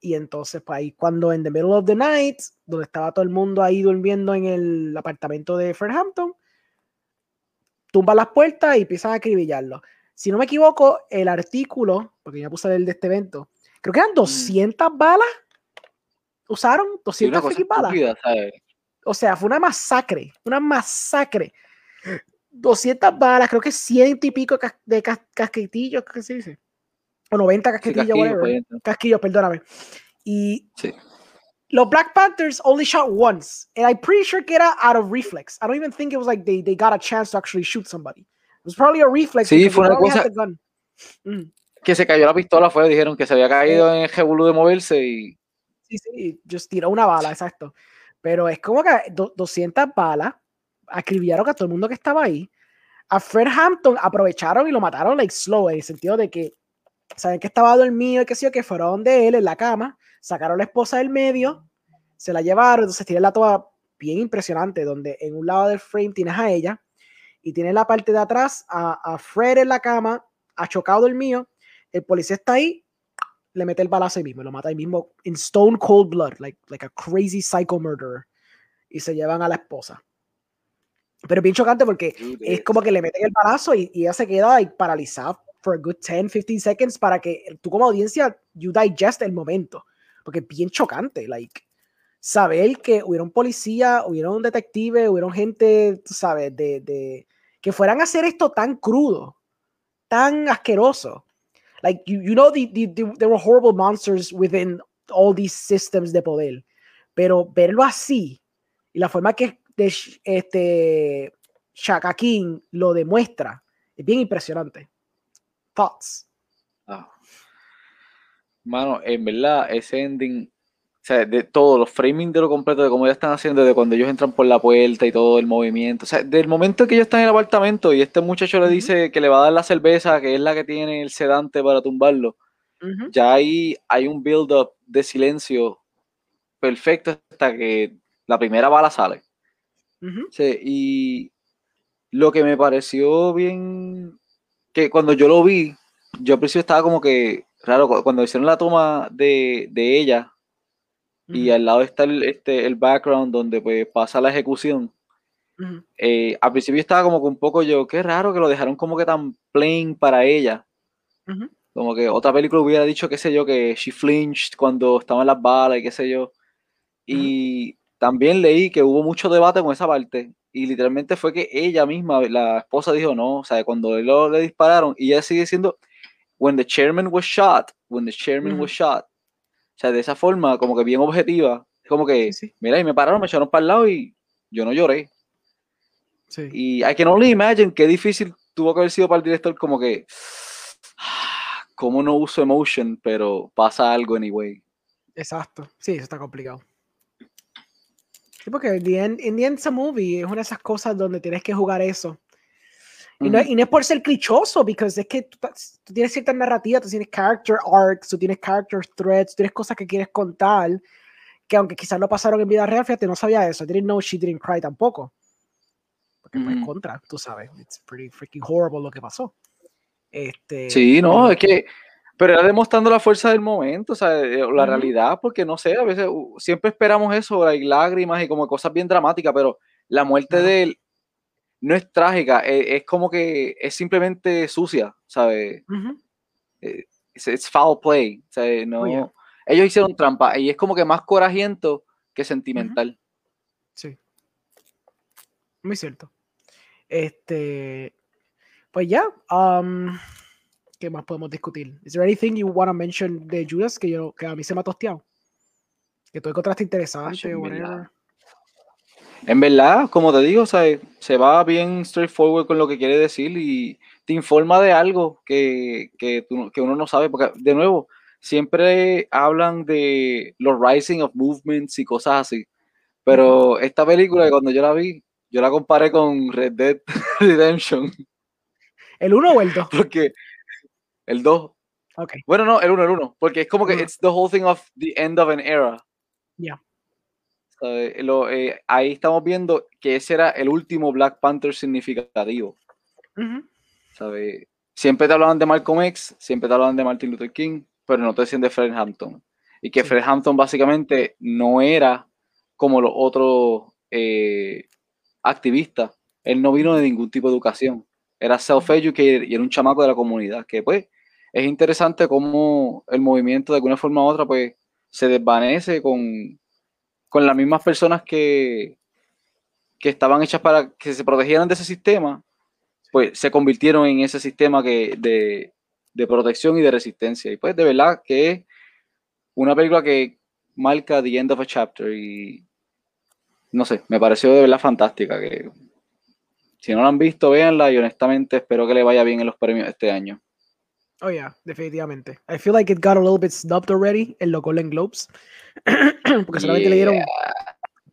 Y entonces, pues ahí cuando en the middle of the night, donde estaba todo el mundo ahí durmiendo en el apartamento de Fred Hampton, tumba las puertas y empiezan a acribillarlo. Si no me equivoco, el artículo, porque ya puse el de este evento, creo que eran 200 balas. ¿Usaron? 200 balas. O sea, fue una masacre, una masacre. 200 balas, creo que 100 y pico de casquetillos, ¿qué se dice? O 90 casquetillos, whatever. Casquillos, perdóname. Y sí los Black Panthers only shot once, and I'm pretty sure que era out of reflex. I don't even think it was like they, they got a chance to actually shoot somebody. Was probably a reflex. Sí, fue una cosa mm. que se cayó la pistola, fue, dijeron que se había caído en el revolú de moverse y Sí, sí, just tiró una bala, exacto. Pero es como que 200 balas acribillaron a todo el mundo que estaba ahí. A Fred Hampton aprovecharon y lo mataron like slow, en el sentido de que saben que estaba dormido y que sí, que fueron de él en la cama, sacaron la esposa del medio, se la llevaron, entonces tiene la toma bien impresionante, donde en un lado del frame tienes a ella y tienes la parte de atrás a, a Fred en la cama, ha chocado el mío, el policía está ahí, le mete el balazo ahí mismo, lo mata ahí mismo, in stone cold blood, like, like a crazy psycho murderer, y se llevan a la esposa. Pero es bien chocante porque es como que le meten el balazo y, y ella se queda like, paralizada for a good 10, 15 seconds para que tú como audiencia, you digest el momento. Porque es bien chocante, like, saber que hubiera un policía, hubiera un detective, hubiera gente, tú sabes, de, de, que fueran a hacer esto tan crudo, tan asqueroso. Like, you, you know, the, the, the, there were horrible monsters within all these systems de poder. Pero verlo así, y la forma que este, Shaka King lo demuestra, es bien impresionante. Thoughts. Ah. Mano, en verdad, ese ending, sea, de todo, los framing de lo completo, de cómo ya están haciendo, de cuando ellos entran por la puerta y todo el movimiento, o sea, del momento que ellos están en el apartamento y este muchacho le dice que le va a dar la cerveza, que es la que tiene el sedante para tumbarlo, uh -huh. ya ahí hay un build-up de silencio perfecto hasta que la primera bala sale. Uh -huh. sí, y lo que me pareció bien, que cuando yo lo vi, yo al principio estaba como que Claro, cuando hicieron la toma de, de ella uh -huh. y al lado está el, este, el background donde pues pasa la ejecución, uh -huh. eh, al principio estaba como que un poco yo, qué raro que lo dejaron como que tan plain para ella. Uh -huh. Como que otra película hubiera dicho, qué sé yo, que she flinched cuando estaban las balas y qué sé yo. Y también leí que hubo mucho debate con esa parte. Y literalmente fue que ella misma, la esposa, dijo no, o sea, cuando lo, le dispararon, y ella sigue diciendo, when the chairman was shot, when the chairman mm -hmm. was shot. O sea, de esa forma, como que bien objetiva, como que, sí, mira, y me pararon, me echaron para el lado y yo no lloré. Sí. Y I can only imagine qué difícil tuvo que haber sido para el director, como que, como no uso emotion, pero pasa algo anyway. Exacto, sí, eso está complicado. Sí, porque in the, end, in the end, movie, es una de esas cosas donde tienes que jugar eso. Y no, y no, es por ser clichoso, porque es que tú, tú, tienes cierta narrativa, tú tienes character arcs, tú tienes character threads, tú tienes cosas que quieres contar, que aunque quizás no pasaron en vida real, fíjate, no sabía eso. I didn't know she didn't cry tampoco. Porque pues contra, tú sabes, it's pretty freaking horrible lo que pasó. Este, sí, no, es que, pero era demostrando la fuerza del momento, o sea, la uh -huh. realidad, porque no sé, a veces uh, siempre esperamos eso, hay lágrimas y como cosas bien dramáticas, pero la muerte uh -huh. de él no es trágica, es, es, como que es simplemente sucia, ¿sabes? Uh -huh. it's, it's, foul play, ¿sabes? No, oh, yeah. Ellos hicieron trampa y es como que más corajiento que sentimental. Uh -huh. Sí. Muy cierto. Este, pues ya, um, ¿qué más podemos discutir? ¿Is there anything you want to mention de Judas que, yo, que a mí se me ha tosteado? Que tú encontraste interesante o whatever. En verdad, como te digo, se va bien straightforward con lo que quiere decir y te informa de algo que, que, tú, que, uno no sabe, porque de nuevo, siempre hablan de los rising of movements y cosas así, pero esta película, cuando yo la vi, yo la comparé con Red Dead Redemption. ¿El 1 o el 2? Porque el 2. Okay. Bueno, no, el 1, el 1, porque es como que uh -huh. it's the whole thing of the end of an era. Yeah. Eh, lo, eh, ahí estamos viendo que ese era el último Black Panther significativo. Uh -huh. ¿sabe? Siempre te hablaban de Malcolm X, siempre te hablaban de Martin Luther King, pero no te decían de Fred Hampton. Y que sí. Fred Hampton básicamente no era como los otros eh, activistas. Él no vino de ningún tipo de educación. Era self-educated y era un chamaco de la comunidad. Que pues es interesante cómo el movimiento de alguna forma u otra pues se desvanece con, con las mismas personas que, que estaban hechas para que se protegieran de ese sistema, pues se convirtieron en ese sistema que, de, de protección y de resistencia. Y pues de verdad que es una película que marca the end of a chapter y no sé, me pareció de verdad fantástica. Que si no la han visto, véanla y honestamente espero que le vaya bien en los premios este año. Oh, yeah, definitivamente. I feel like it got a little bit snubbed already en los Golden Globes. Porque solamente le dieron,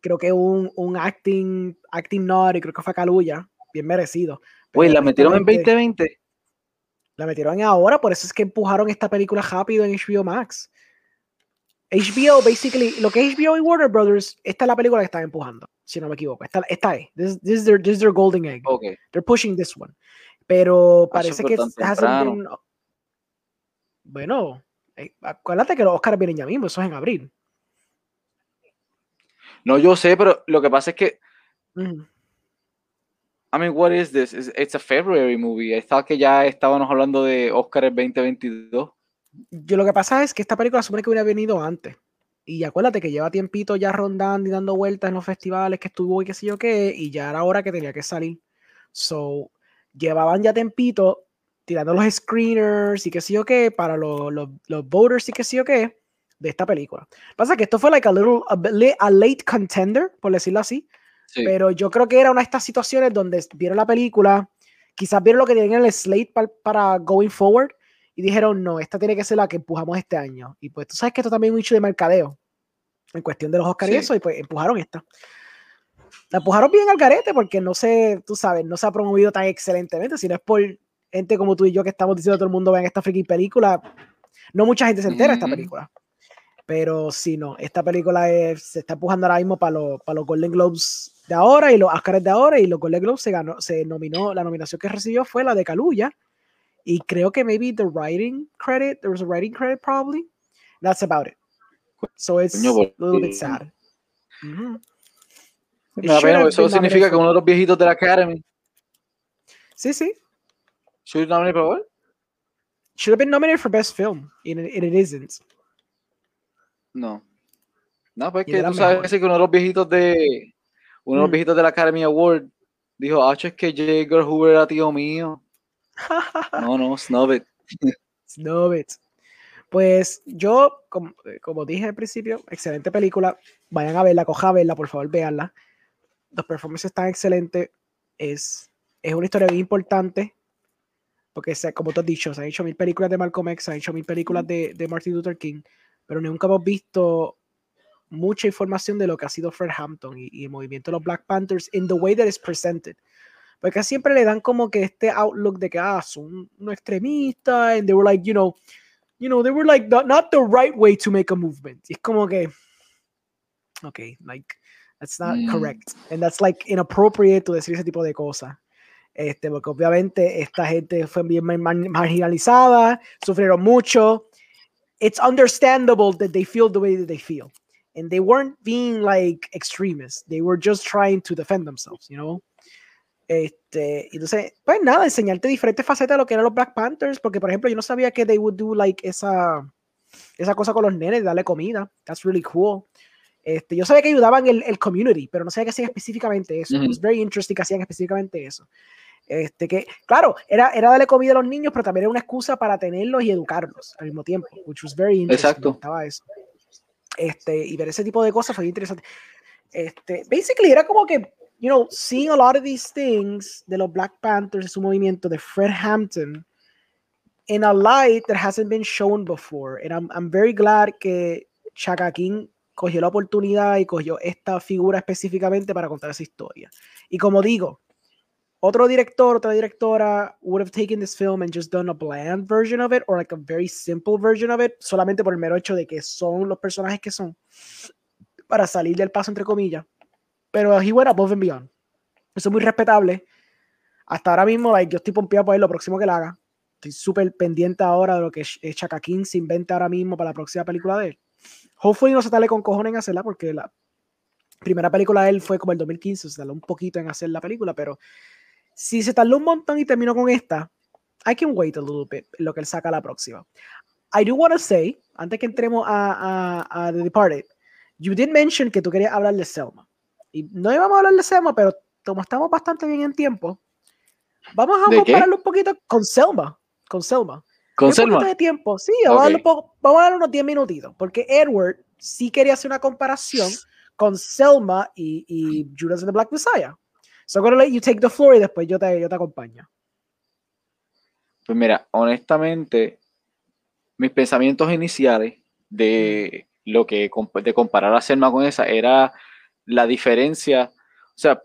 creo que un, un acting, acting nod y creo que fue a Kaluuya, bien merecido. Güey, ¿la metieron en 2020? La metieron ahora, por eso es que empujaron esta película rápido en HBO Max. HBO, basically, lo que es HBO y Warner Brothers, esta es la película que están empujando, si no me equivoco. Esta, esta es. This, this, is their, this is their golden egg. Okay. They're pushing this one. Pero parece que hasn't been, Bueno, eh, acuérdate que los Oscars vienen ya mismo, eso es en abril. No, yo sé, pero lo que pasa es que. Mm. I mean, what is this? It's a February movie. Thought que ya estábamos hablando de Oscar 2022. Yo lo que pasa es que esta película supone que hubiera venido antes. Y acuérdate que lleva tiempito ya rondando y dando vueltas en los festivales que estuvo y qué sé yo qué, y ya era hora que tenía que salir. So, llevaban ya tiempito tirando los screeners y qué sé yo qué para los, los, los voters y qué sé yo qué de esta película. Pasa que esto fue like a little, a, late contender, por decirlo así. Pero yo creo que era una de estas situaciones donde vieron la película, quizás vieron lo que tenían en el slate para going forward y dijeron, no, esta tiene que ser la que empujamos este año. Y pues tú sabes que esto también es un hecho de mercadeo en cuestión de los Oscars y eso, y pues empujaron esta. La empujaron bien al carete porque no sé, tú sabes, no se ha promovido tan excelentemente, sino es por gente como tú y yo que estamos diciendo a todo el mundo vean esta freaking película. No mucha gente se entera de esta película. Pero sí, no, esta película se está empujando ahora mismo para, los, para los Golden Globes de ahora y los Oscars de ahora y los Golden Globes se ganó, se nominó, la nominación que recibió fue la de Kaluuya y creo que maybe the writing credit, there was a writing credit probably. That's about it. So it's a little bit sad. eso significa que uno de los viejitos de la Academy. Sí, sí. Should have nominated for what? Should have been nominated for best film, and it, it isn't. No. No, pues que tú sabes que uno de los viejitos de uno de los mm. viejitos de la Academy Award dijo, ah, es que J. Hoover era tío mío. no, no, snub it. it. Pues yo, como, como, dije al principio, excelente película. Vayan a verla, coja a verla, por favor, véanla. Los performances están excelentes. Es, es una historia bien importante. Porque, como tú has dicho, se han hecho mil películas de Malcolm X, se han hecho mil películas de, de Martin Luther King pero nunca hemos visto mucha información de lo que ha sido Fred Hampton y, el movimiento de los Black Panthers in the way that is presented. Porque siempre le dan como que este outlook de que ah, son un extremista and they were like, you know, you know, they were like not, the right way to make a movement. Y es como que, okay, like, that's not mm. correct. And that's like inappropriate to decir ese tipo de cosas. Este, porque obviamente esta gente fue bien marginalizada, sufrieron mucho, it's understandable that they feel the way that they feel. And they weren't being like extremists. They were just trying to defend themselves, you know? Este, entonces, pues nada, enseñarte diferentes facetas de lo que eran los Black Panthers, porque por ejemplo, yo no sabía que they would do like esa, esa cosa con los nenes, darle comida. That's really cool. Este, yo sabía que ayudaban el, el community, pero no sabía que hacían específicamente eso. It was very interesting que hacían específicamente eso. Este, que, claro, era, era darle comida a los niños, pero también era una excusa para tenerlos y educarlos al mismo tiempo, which was very interesting. Exacto. Estaba eso. Este, y ver ese tipo de cosas fue interesante. Este, basically, era como que, you know, seeing a lot of these things de los Black Panthers, de su movimiento, de Fred Hampton, in a light that hasn't been shown before. And I'm, I'm very glad que Chaka King cogió la oportunidad y cogió esta figura específicamente para contar esa historia. Y como digo, otro director, otra directora would have taken this film and just done a bland version of it or like a very simple version of it, solamente por el mero hecho de que son los personajes que son, para salir del paso entre comillas. Pero he went above and beyond. Eso es muy respetable. Hasta ahora mismo, like, yo estoy pompeado por ver lo próximo que le haga. Estoy súper pendiente ahora de lo que Chaka King se inventa ahora mismo para la próxima película de él. Hopefully no se tale con cojones en hacerla porque la primera película de él fue como el 2015, se tardó un poquito en hacer la película, pero si se tardó un montón y terminó con esta, I can wait a little bit lo que él saca la próxima. I do want to say, antes que entremos a, a, The Departed, you did mention que tú querías hablar de Selma. Y no íbamos a hablar de Selma, pero como estamos bastante bien en tiempo, vamos a compararlo un poquito con Selma. Con Selma. Con Selma. de tiempo, sí, vamos, a darle, vamos a unos 10 minutitos, porque Edward sí quería hacer una comparación con Selma y, y Judas and the Black Messiah. So I'm gonna let you take the floor y después yo te, yo te acompaño. Pues mira, honestamente, mis pensamientos iniciales de lo que de comparar a Selma con esa era la diferencia, o sea,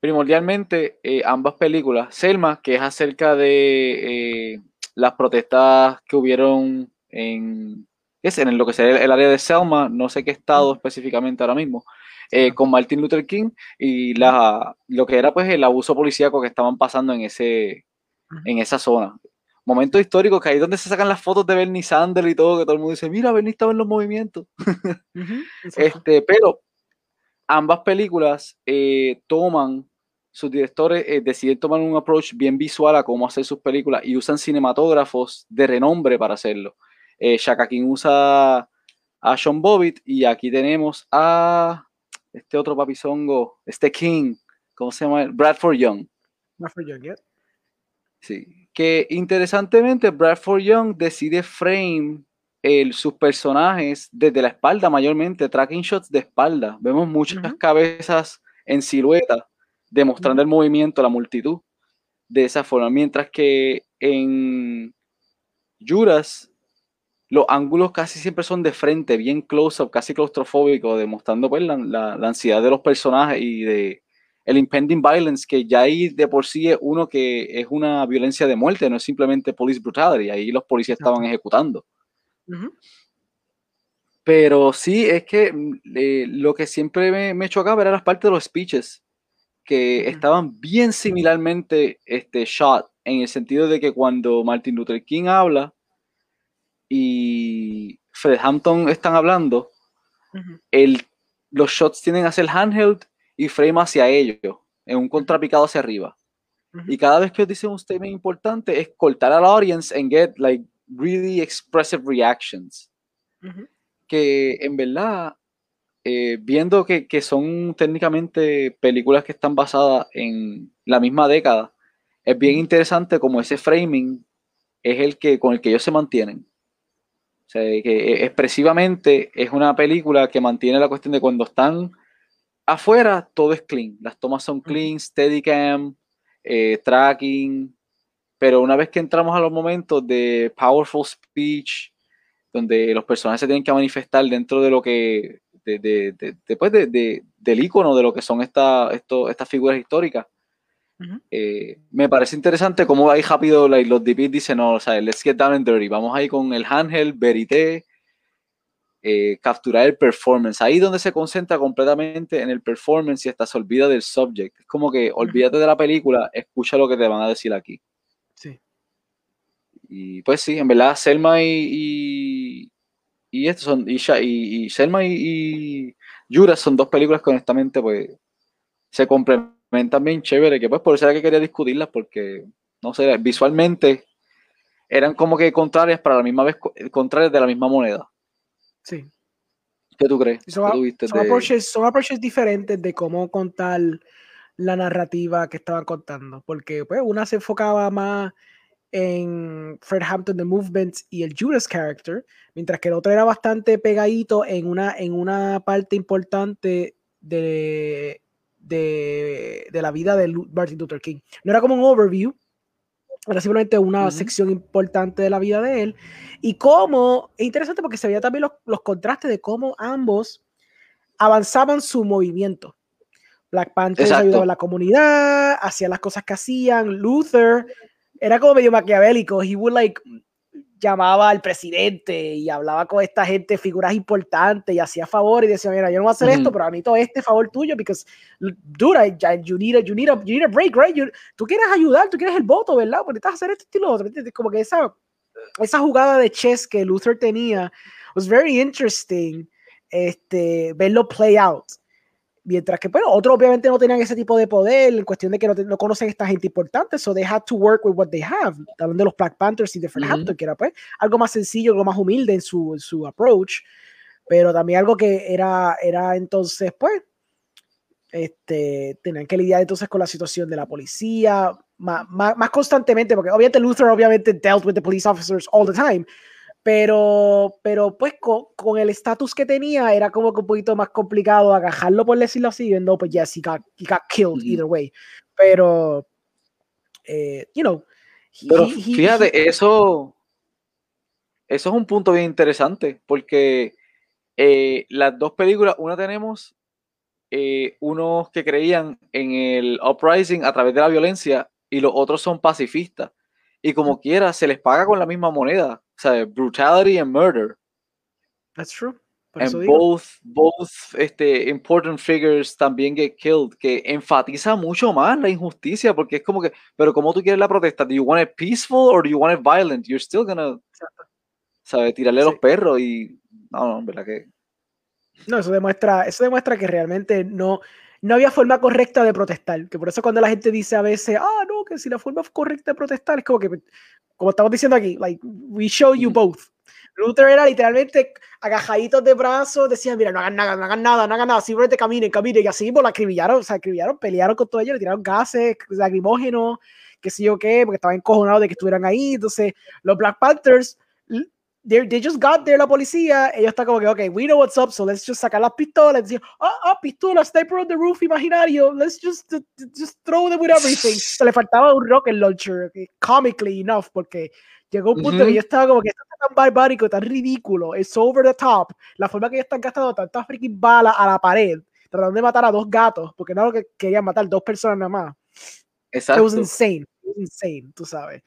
primordialmente eh, ambas películas, Selma, que es acerca de eh, las protestas que hubieron en, es en lo que sería el, área de Selma, no sé qué estado específicamente ahora mismo, eh, con Martin Luther King y la, lo que era pues el abuso policíaco que estaban pasando en, ese, en esa zona. Momento histórico que ahí donde se sacan las fotos de Bernie Sanders y todo, que todo el mundo dice, mira, Bernie estaba en los movimientos. este, pero ambas películas eh, toman, sus directores eh, deciden tomar un approach bien visual a cómo hacer sus películas y usan cinematógrafos de renombre para hacerlo. Eh, Shaka King usa a Sean Bobbitt y aquí tenemos a este otro papizongo, este King, ¿cómo se llama? Bradford Young. Bradford Young, yeah. Sí, que interesantemente Bradford Young decide frame el, sus personajes desde la espalda mayormente, tracking shots de espalda. Vemos muchas cabezas en silueta, demostrando el movimiento, la multitud, de esa forma. Mientras que en Juras los ángulos casi siempre son de frente, bien close-up, casi claustrofóbico, demostrando pues, la, ansiedad de los personajes y de el impending violence, que ya ahí de por sí es uno que es una violencia de muerte, no es simplemente police brutality, ahí los policías estaban ejecutando. Pero sí, es que mm, lo que siempre me, me, chocaba era las partes de los speeches, que estaban bien similarmente este, shot, en el sentido de que cuando Martin Luther King habla, y Fred Hampton están hablando, el, los shots tienen a ser handheld y frame hacia ellos, en un contrapicado hacia arriba. Y cada vez que os dicen un statement importante es cortar a la audience and get like really expressive reactions. Que en verdad, eh, viendo que, que, son técnicamente películas que están basadas en la misma década, es bien interesante como ese framing es el que con el que ellos se mantienen. O sea, que eh, expresivamente es una película que mantiene la cuestión de cuando están afuera, todo es clean. Las tomas son clean, steadicam, eh, tracking. Pero una vez que entramos a los momentos de powerful speech, donde los personajes se tienen que manifestar dentro de lo que, de, después de, del icono de lo que son esta, estas figuras históricas, eh, me parece interesante cómo ahí rápido los DPs dicen, no, o sea, let's get down and dirty, vamos ahí con el handheld, verité, eh, capturar el performance, ahí donde se concentra completamente en el performance y hasta se olvida del subject, es como que olvídate de la película, escucha lo que te van a decir aquí. Sí. Y pues sí, en verdad, Selma y, y, y son, y, y, Selma y, y son dos películas que honestamente pues se complementan también chévere, que pues por eso era que quería discutirlas, porque, no sé, visualmente eran como que contrarias, para la misma vez contrarias de la misma moneda. Sí. ¿Qué tú crees? Son, approaches, diferentes de cómo contar la narrativa que estaban contando, porque pues una se enfocaba más en Fred Hampton The Movement y el Judas character, mientras que el otro era bastante pegadito en una, en una parte importante de de, de, la vida de Martin Luther King. No era como un overview, era simplemente una sección importante de la vida de él. Y cómo, es interesante porque se veía también los, los contrastes de cómo ambos avanzaban su movimiento. Black Panther ayudaba a la comunidad, hacía las cosas que hacían. Luther era como medio maquiavélico. He would like llamaba al presidente y hablaba con esta gente, figuras importantes, y hacía favor y decía, mira, yo no voy a hacer esto, pero a mí todo este favor tuyo, because, dude, you need a, you need a, you need a break, right? tú quieres ayudar, tú quieres el voto, ¿verdad? Porque estás a hacer esto y lo otro. Como que esa, esa jugada de chess que Luther tenía was very interesting, este, verlo play out. Mientras que, bueno, otros obviamente no tenían ese tipo de poder, en cuestión de que no, no conocen a esta gente importante, so they had to work with what they have. Hablando de los Black Panthers y de Fred Hampton, que era pues algo más sencillo, algo más humilde en su, su approach, pero también algo que era, era entonces, pues, este, tenían que lidiar entonces con la situación de la policía más, más, más constantemente, porque obviamente Luther obviamente dealt with the police officers all the time, pero, pero pues con, el estatus que tenía era como que un poquito más complicado agajarlo, por decirlo así, no, pues yes, he got, he got killed either way. Pero, eh, you know, Pero fíjate, eso, eso es un punto bien interesante, porque eh, las dos películas, una tenemos eh, unos que creían en el uprising a través de la violencia y los otros son pacifistas. Y como quiera, se les paga con la misma moneda. O sea, brutality and murder. That's true. and both, both este, important figures también get killed, que enfatiza mucho más la injusticia, porque es como que, pero ¿cómo tú quieres la protesta? ¿Do you want it peaceful or do you want it violent? You're still gonna, ¿sabes? Tirarle a los perros y, no, no, verdad que... No, eso demuestra, eso demuestra que realmente no, no había forma correcta de protestar, que por eso cuando la gente dice a veces, ah, no, que si la forma correcta de protestar es como que, como estamos diciendo aquí, like, we show you both. Luther era literalmente agajaditos de brazos, decían, mira, no hagan nada, no hagan nada, no hagan nada, simplemente caminen, caminen, y así, pues la acribillaron, o sea, acribillaron, pelearon con todo ellos, le tiraron gases, lacrimógenos, qué sé yo qué, porque estaban encojonados de que estuvieran ahí, entonces, los Black Panthers, they just got there la policía, ellos están como que, ok, we know what's up, so let's just sacar las pistolas, decir, ah, oh, oh, pistola, sniper on the roof imaginario, let's just, just throw them with everything. Se le faltaba un rocket launcher, comically enough, porque Llegó un punto que yo estaba como que esto está tan barbárico, tan ridículo, es over the top, la forma que ellos están gastando tantas freaking balas a la pared, tratando de matar a dos gatos, porque no lo que querían matar dos personas nada más. Exacto. It was insane, it was insane, tú sabes.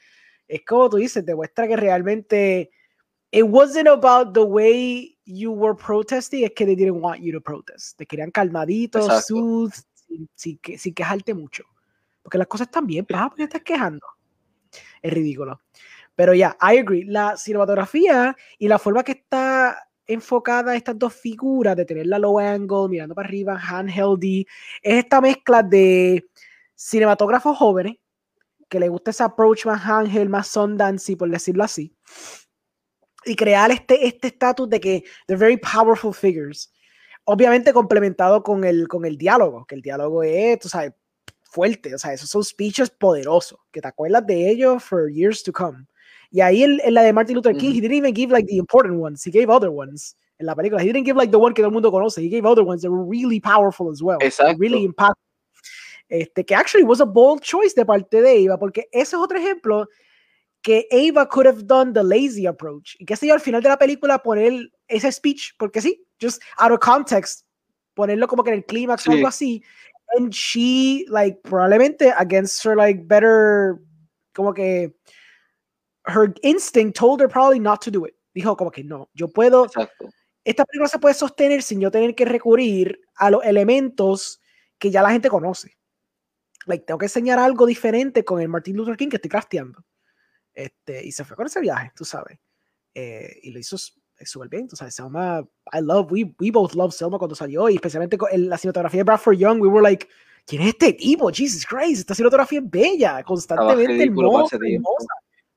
Es como tú dices, demuestra que realmente it wasn't about the way you were protesting, es que they didn't want you to protest. Te querían calmaditos, soothe, sin, sin, sin, quejarte mucho. Porque las cosas están bien, pero ¿por qué estás quejando? Es ridículo. Pero ya, I agree. La cinematografía y la forma que está enfocada estas dos figuras, de tener la low angle, mirando para arriba, handheldy, es esta mezcla de cinematógrafos jóvenes, que le gusta ese approach más ángel, más Sundance, por decirlo así, y crear este este estatus de que they're very powerful figures. Obviamente complementado con el, con el diálogo, que el diálogo es, tú sabes, fuerte, o sea, esos son speeches poderosos, que te acuerdas de ellos for years to come. Y ahí en, en la de Martin Luther King, he didn't even give like the important ones, he gave other ones en la película. He didn't give like the one que todo el mundo conoce, he gave other ones that were really powerful as well. Exacto. Really impactful. Este, que actually was a bold choice de parte de Eva, porque ese es otro ejemplo que Ava could have done the lazy approach. Y que sé yo, al final de la película poner ese speech, porque sí, just out of context, ponerlo como que en el clímax o algo así. And she, like, probablemente against her, like, better, como que her instinct told her probably not to do it. Dijo como que no, yo puedo, Exacto. esta película se puede sostener sin yo tener que recurrir a los elementos que ya la gente conoce. Like, tengo que enseñar algo diferente con el Martin Luther King que estoy crafteando. Este, y se fue con ese viaje, tú sabes. Eh, y lo hizo súper bien, tú sabes. Selma, I love, we, we both love Selma cuando salió, y especialmente con la cinematografía de Bradford Young, we were like, ¿quién es este tipo? Jesus Christ, esta cinematografía es bella, constantemente hermosa, hermosa.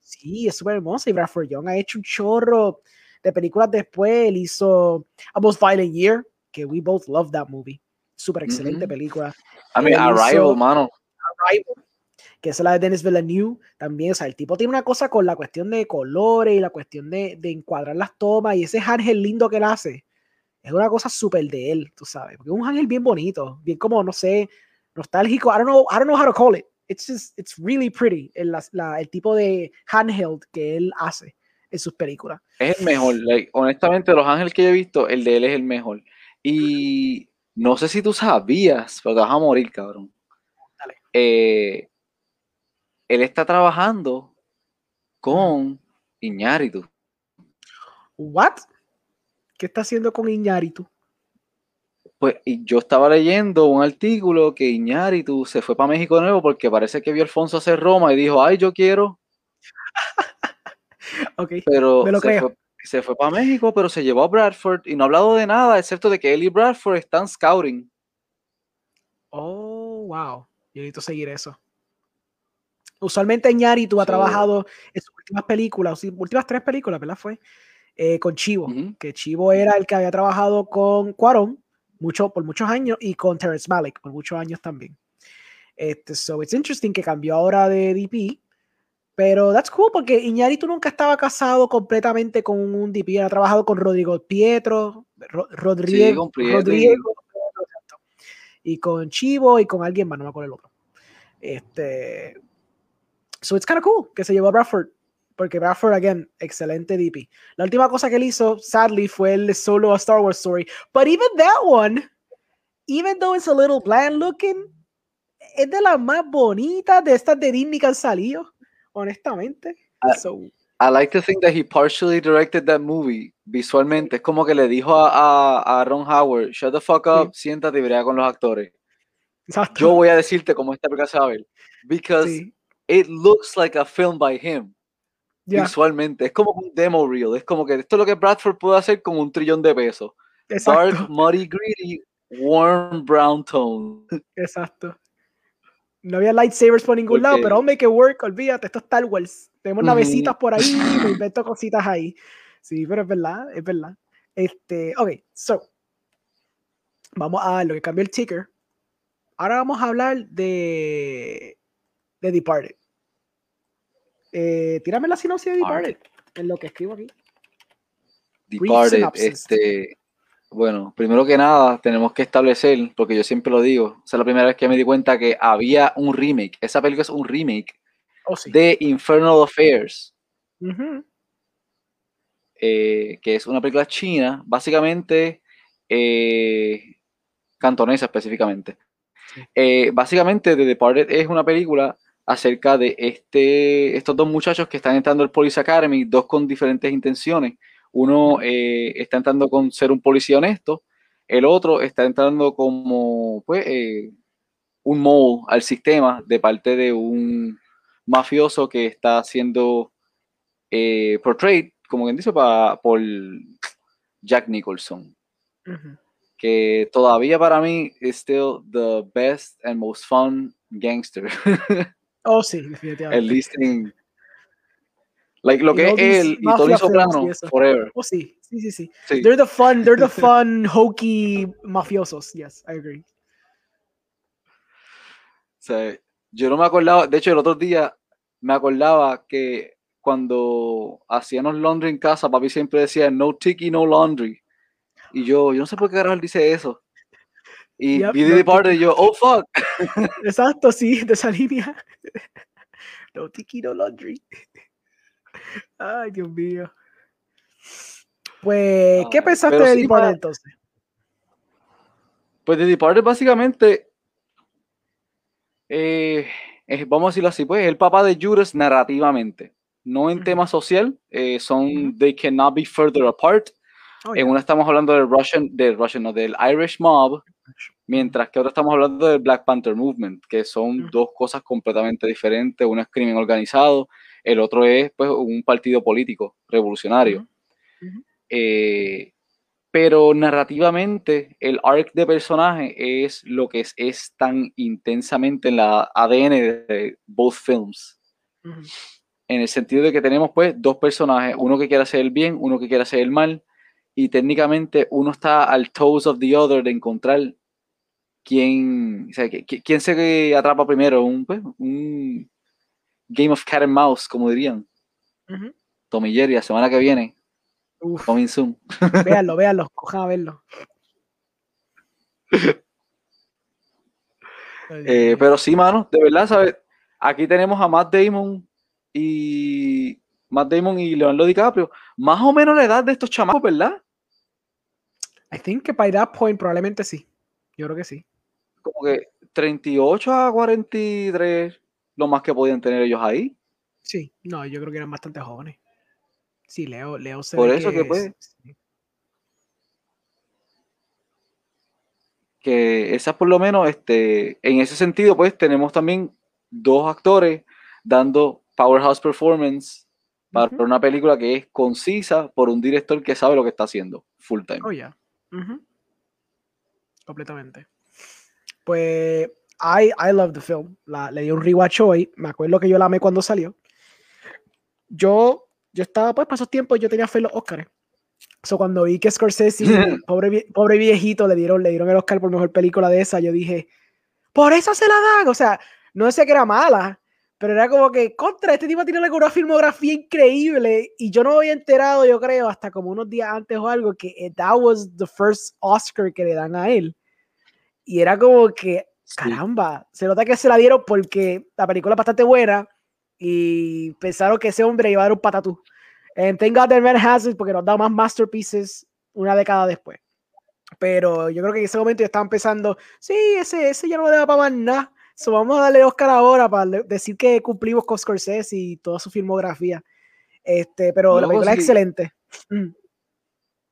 Sí, es súper hermosa. Y Bradford Young ha hecho un chorro de películas después. Él hizo A Most Violent Year, que we both love that movie. Súper excelente película. I mean, Arrival, mano. Arrival, que es la de Dennis Villeneuve. También, o sea, el tipo tiene una cosa con la cuestión de colores y la cuestión de, de encuadrar las tomas y ese ángel lindo que él hace. Es una cosa súper de él, tú sabes. Porque es un ángel bien bonito, bien como, no sé, nostálgico. I don't know, I don't know how to call it it's just, it's really pretty el, la, el tipo de handheld que él hace en sus películas. Es el mejor, honestamente, los ángeles que he visto, el de él es el mejor. Y no sé si tú sabías, pero te vas a morir, cabrón. Dale. Eh, él está trabajando con Iñárritu. ¿What? ¿Qué está haciendo con Iñárritu? Pues yo estaba leyendo un artículo que Iñárritu se fue para México de nuevo porque parece que vio a Alfonso hacer Roma y dijo, ay, yo quiero. ok, pero se, Fue, se fue para México, pero se llevó a Bradford y no ha hablado de nada, excepto de que él y Bradford están scouting. Oh, wow. Yo necesito seguir eso. Usualmente Iñárritu ha trabajado en sus últimas películas, sus últimas tres películas, ¿verdad? Fue eh, con Chivo, que Chivo era el que había trabajado con Cuarón mucho, por muchos años y con Terrence Malick por muchos años también. Este, so it's interesting que cambió ahora de DP, pero that's cool porque Iñárritu nunca estaba casado completamente con un DP, ha trabajado con Rodrigo Pietro, Rodrigo, Rodrigo y con Chivo y con alguien más, no me acuerdo el otro. Este, So it's kind of cool que se llevó a Bradford. Porque Bradford, again, excelente DP. La última cosa que él hizo, sadly, fue el solo a Star Wars Story. But even that one, even though it's a little bland looking, es de las más bonitas de estas de Disney que han salido, honestamente. I, so, I like to think that he partially directed that movie visualmente. Es como que le dijo a, a, a Ron Howard, shut the fuck up, sí. siéntate y brega con los actores. Exacto. Yo voy a decirte cómo esta película se va a ver. Because sí. It looks like a film by him. Yeah. Visualmente. Es como un demo reel. Es como que esto es lo que Bradford puede hacer con un trillón de pesos. Exacto. Dark, muddy, greedy, warm brown tone. Exacto. No había lightsabers por ningún okay. lado, pero make it work, olvídate, esto es Star Wars. Tenemos mm navecitas por ahí, me invento cositas ahí. Sí, pero es verdad, es verdad. Este, ok, so. Vamos a lo que cambió el ticker. Ahora vamos a hablar de, de Departed. Eh, tírame la sinopsis de Departed, en lo que escribo aquí. Departed, este, bueno, primero que nada, tenemos que establecer, porque yo siempre lo digo, o sea, la primera vez que me di cuenta que había un remake. Esa película es un remake oh, sí. de Infernal Affairs, uh -huh. eh, que es una película china, básicamente eh, cantonesa específicamente. Sí. Eh, básicamente, The Departed es una película acerca de este, estos dos muchachos que están entrando al Police Academy, dos con diferentes intenciones. Uno eh, está entrando con ser un policía honesto, el otro está entrando como pues, eh, un mole al sistema de parte de un mafioso que está siendo eh, portrayed, como quien dice, pa, por Jack Nicholson. Uh -huh. Que todavía para mí es still the best and most fun gangster. oh, sí, definitivamente. el listening Like lo que es él y Tony Soprano, forever. Oh, sí, sí, sí, sí, sí. They're the fun, they're the fun, hokey mafiosos. Yes, I agree. Sea, yo no me acordaba, de hecho, el otro día me acordaba que cuando hacíamos laundry en casa, papi siempre decía no tiki, no laundry. Y yo, yo no sé por qué carajo él dice eso. Y yep, y yo, oh fuck. Exacto, sí, de esa línea. no tiki, no laundry. Ay, Dios mío. Pues, ¿qué pensaste de Departed entonces? Pues de Departed básicamente, eh, vamos a decirlo así, pues el papá de Judas narrativamente, no en -huh. tema social, eh, son, they cannot be further apart. Oh, yeah. En una estamos hablando del Russian, del Russian, no, del Irish Mob, mientras que ahora estamos hablando del Black Panther Movement, que son dos cosas completamente diferentes. Uno es crimen organizado, el otro es pues, un partido político revolucionario. Eh, pero narrativamente, el arc de personaje es lo que es, es tan intensamente en la ADN de both films. En el sentido de que tenemos pues dos personajes, uno que quiere hacer el bien, uno que quiere hacer el mal, y técnicamente uno está al toes of the other de encontrar quién, o sea, quién se atrapa primero, un, pues, un Game of Cat and Mouse, como dirían. Uh -huh. Tommy Jerry, la semana que viene. Coming soon. Véanlo, véanlo, cojan a verlo. eh, pero sí, mano, de verdad, ¿sabes? Aquí tenemos a Matt Damon y Matt Damon y Leonardo DiCaprio. Más o menos la edad de estos chamacos, ¿verdad? I think que by that point probablemente sí. Yo creo que sí. Como que 38 a 43 lo más que podían tener ellos ahí. Sí, no, yo creo que eran bastante jóvenes. Sí, Leo, Leo se Por eso que, que pues. Sí. Que esas por lo menos, este, en ese sentido, pues tenemos también dos actores dando powerhouse performance para uh -huh. una película que es concisa por un director que sabe lo que está haciendo full time. Oh. Yeah. Uh -huh. Completamente. Pues I, I love the film. La, le di un rewatch hoy. Me acuerdo que yo la amé cuando salió. Yo, yo estaba, pues, para esos tiempos, yo tenía fe en los Oscars. So, cuando vi que Scorsese, pobre, pobre viejito, le dieron, le dieron el Oscar por mejor película de esa, yo dije, por eso se la dan. O sea, no decía que era mala, pero era como que, contra, este tipo tiene una filmografía increíble y yo no había enterado, yo creo, hasta como unos días antes o algo, que that was the first Oscar que le dan a él. Y era como que, Sí. Caramba, se nota que se la dieron porque la película es bastante buena, y pensaron que ese hombre iba a dar un patatú. And thank God that man has it porque nos da más masterpieces una década después. Pero yo creo que en ese momento ya estaban pensando, sí, ese, ese ya no me da para más nada. So vamos a darle Oscar ahora para decir que cumplimos con Scorsese y toda su filmografía. Este, pero la película es excelente. Mm.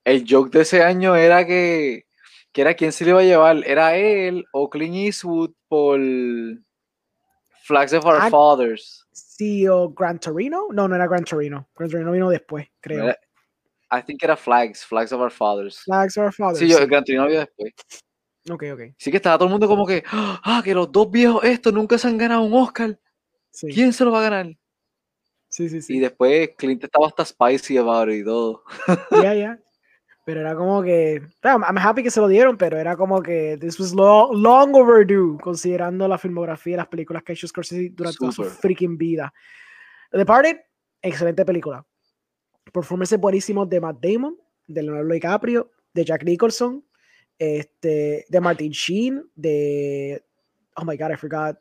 El joke de ese año era que, que era quién se le iba a llevar, era él o Clint Eastwood por Flags of Our ah, Fathers. Sí, o Gran Torino. No, no era Gran Torino. Gran Torino vino después, creo. I think era Flags, Flags of Our Fathers. Flags of Our Fathers. Sí, yo, el Gran Torino vino después. Ok, ok. Sí que estaba todo el mundo como que, ah, que los dos viejos estos nunca se han ganado un Oscar. ¿Quién se lo va a ganar? Sí, sí, sí. Y después Clint estaba hasta spicy about it y todo. Ya, ya. Pero era como que, I'm happy que se lo dieron, pero era como que this was long, long overdue, considerando la filmografía y las películas que ha hecho Scorsese durante toda su freaking vida. The Departed, excelente película. Performances buenísimos de Matt Damon, de Leonardo DiCaprio, de Jack Nicholson, este, de Martin Sheen, de, oh my god, I forgot,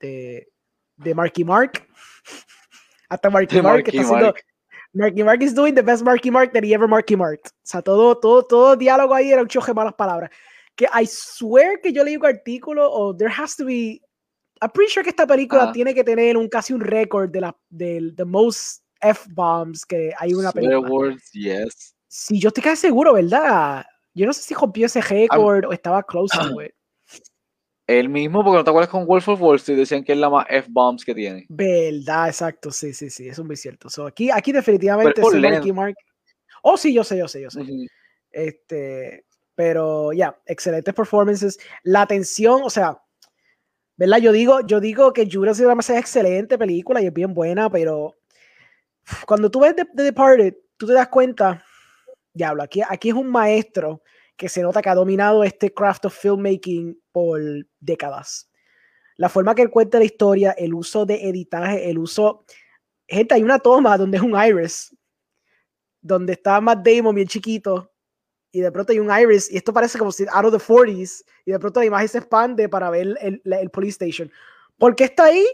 de, de Marky Mark. Hasta Marky Mark, que está haciendo Marky Mark is doing the best Marky Mark that he ever Marky Marked. O sea, todo, todo, todo diálogo ahí era un choque de malas palabras. Que I swear que yo leí un artículo o there has to be. I'm pretty sure que esta película tiene que tener un casi un récord de la de the most F-bombs que hay una película. Words, yes. Sí, yo estoy casi seguro, ¿verdad? Yo no sé si rompió ese récord o estaba close to it. El mismo, porque no te acuerdas con Wolf of Wall Street, decían que es la más F-bombs que tiene. Verdad, exacto, sí, sí, sí, eso es muy cierto. aquí, aquí definitivamente es Marky Mark. Oh, sí, yo sé, yo sé, yo sé. Este, pero ya, excelentes performances. La atención, o sea, ¿verdad? Yo digo, yo digo que Jurassic Park es excelente película y es bien buena, pero cuando tú ves The, Departed, tú te das cuenta, diablo, aquí, aquí es un maestro que se nota que ha dominado este craft of filmmaking por décadas. La forma que él cuenta la historia, el uso de editaje, el uso... Gente, hay una toma donde es un iris, donde está Matt Damon bien chiquito, y de pronto hay un iris, y esto parece como si out of the 40s, y de pronto la imagen se expande para ver el, el police station. ¿Por qué está ahí?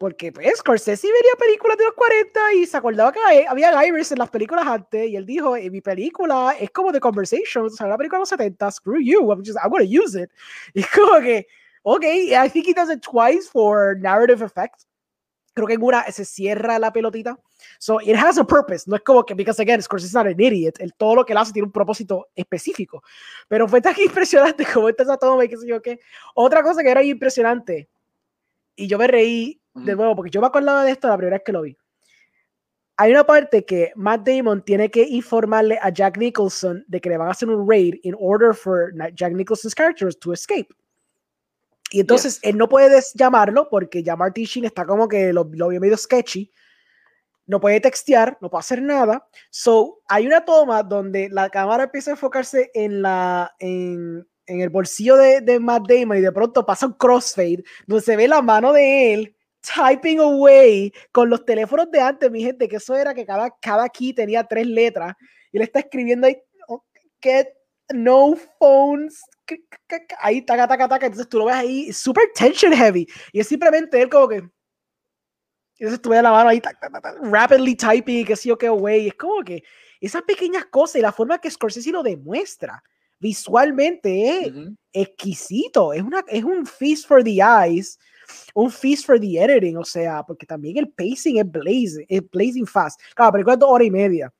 Porque pues Scorsese vería películas de los 40 y se acordaba que había Iris en las películas antes y él dijo, en mi película es como The Conversation, o sea, la película de los 70, screw you, I'm just, I'm gonna use it. Y como que, ok, I think he does it twice for narrative effect. Creo que en una se cierra la pelotita. So it has a purpose. No es como que, because again, Scorsese is not an idiot. El, todo lo que él hace tiene un propósito específico. Pero fue tan impresionante como esta toma y qué sé yo qué. Otra cosa que era impresionante, y yo me reí de nuevo, porque yo me acordaba de esto la primera vez que lo vi. Hay una parte que Matt Damon tiene que informarle a Jack Nicholson de que le van a hacer un raid in order for Jack Nicholson's characters to escape. Y entonces él no puede llamarlo porque ya Martin Sheen está como que lo, lo vio medio sketchy. No puede textear, no puede hacer nada. So, hay una toma donde la cámara empieza a enfocarse en la, en, en el bolsillo de, de Matt Damon y de pronto pasa un crossfade donde se ve la mano de él typing away con los teléfonos de antes, mi gente, que eso era que cada, cada key tenía tres letras y le está escribiendo ahí, get no phones, ahí, taca, taca, taca, entonces tú lo ves ahí, super tension heavy, y es simplemente él como que, entonces tú ves la mano ahí, rapidly typing, que sí o qué, away, es como que esas pequeñas cosas y la forma que Scorsese lo demuestra, visualmente es exquisito, es, una, es un feast for the eyes, un feast for the editing, o sea, porque también el pacing es blazing, es blazing fast. Claro, pero es dos horas y media,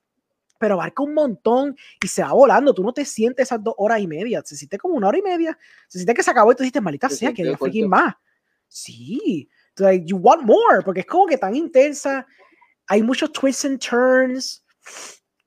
pero abarca un montón y se va volando. Tú no te sientes esas dos horas y media, se siente como una hora y media. Se siente que se acabó y tú dices, maldita sea, que freaking más. Sí, like, you want more, porque es como que tan intensa. Hay muchos twists and turns.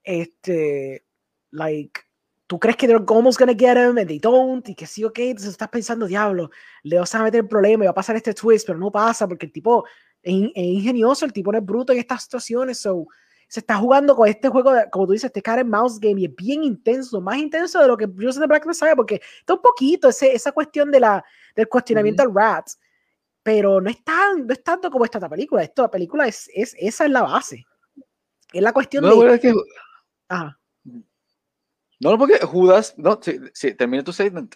Este, like, tú crees que they're almost gonna get him and they don't, y que sí, ok, entonces estás pensando, diablo, le vas a meter el problema y va a pasar este twist, pero no pasa porque el tipo es, ingenioso, el tipo no es bruto en estas situaciones, so se está jugando con este juego, de, como tú dices, este cat and mouse game y es bien intenso, más intenso de lo que yo sé de Black Messiah, porque está un poquito ese, esa cuestión de la, del cuestionamiento al rat, pero no es, tan, no es tanto como esta película, esta película es, es, esa es la base, es la cuestión de... que... No, porque Judas, no, sí, termina tu statement.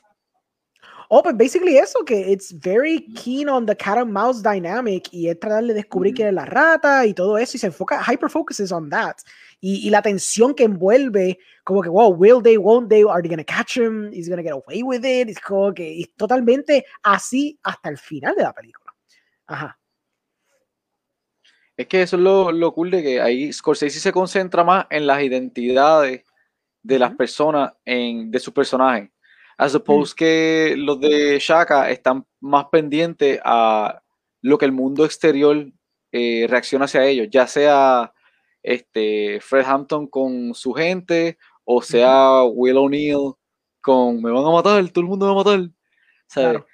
Oh, pues basically eso, que it's very keen on the cat and mouse dynamic y es tratar de descubrir quién es la rata y todo eso y se enfoca, hyper focuses on that. Y, y, la tensión que envuelve, como que, wow, will they, won't they, are they gonna catch him, is he gonna get away with it, es como que es totalmente así hasta el final de la película. Ajá. Es que eso es lo, lo cool de que ahí Scorsese se concentra más en las identidades de las personas, en, de sus personajes As opposed que los de Shaka están más pendientes a lo que el mundo exterior eh, reacciona hacia ellos, ya sea este, Fred Hampton con su gente o sea Will O'Neill con me van a matar, todo el mundo me va a matar.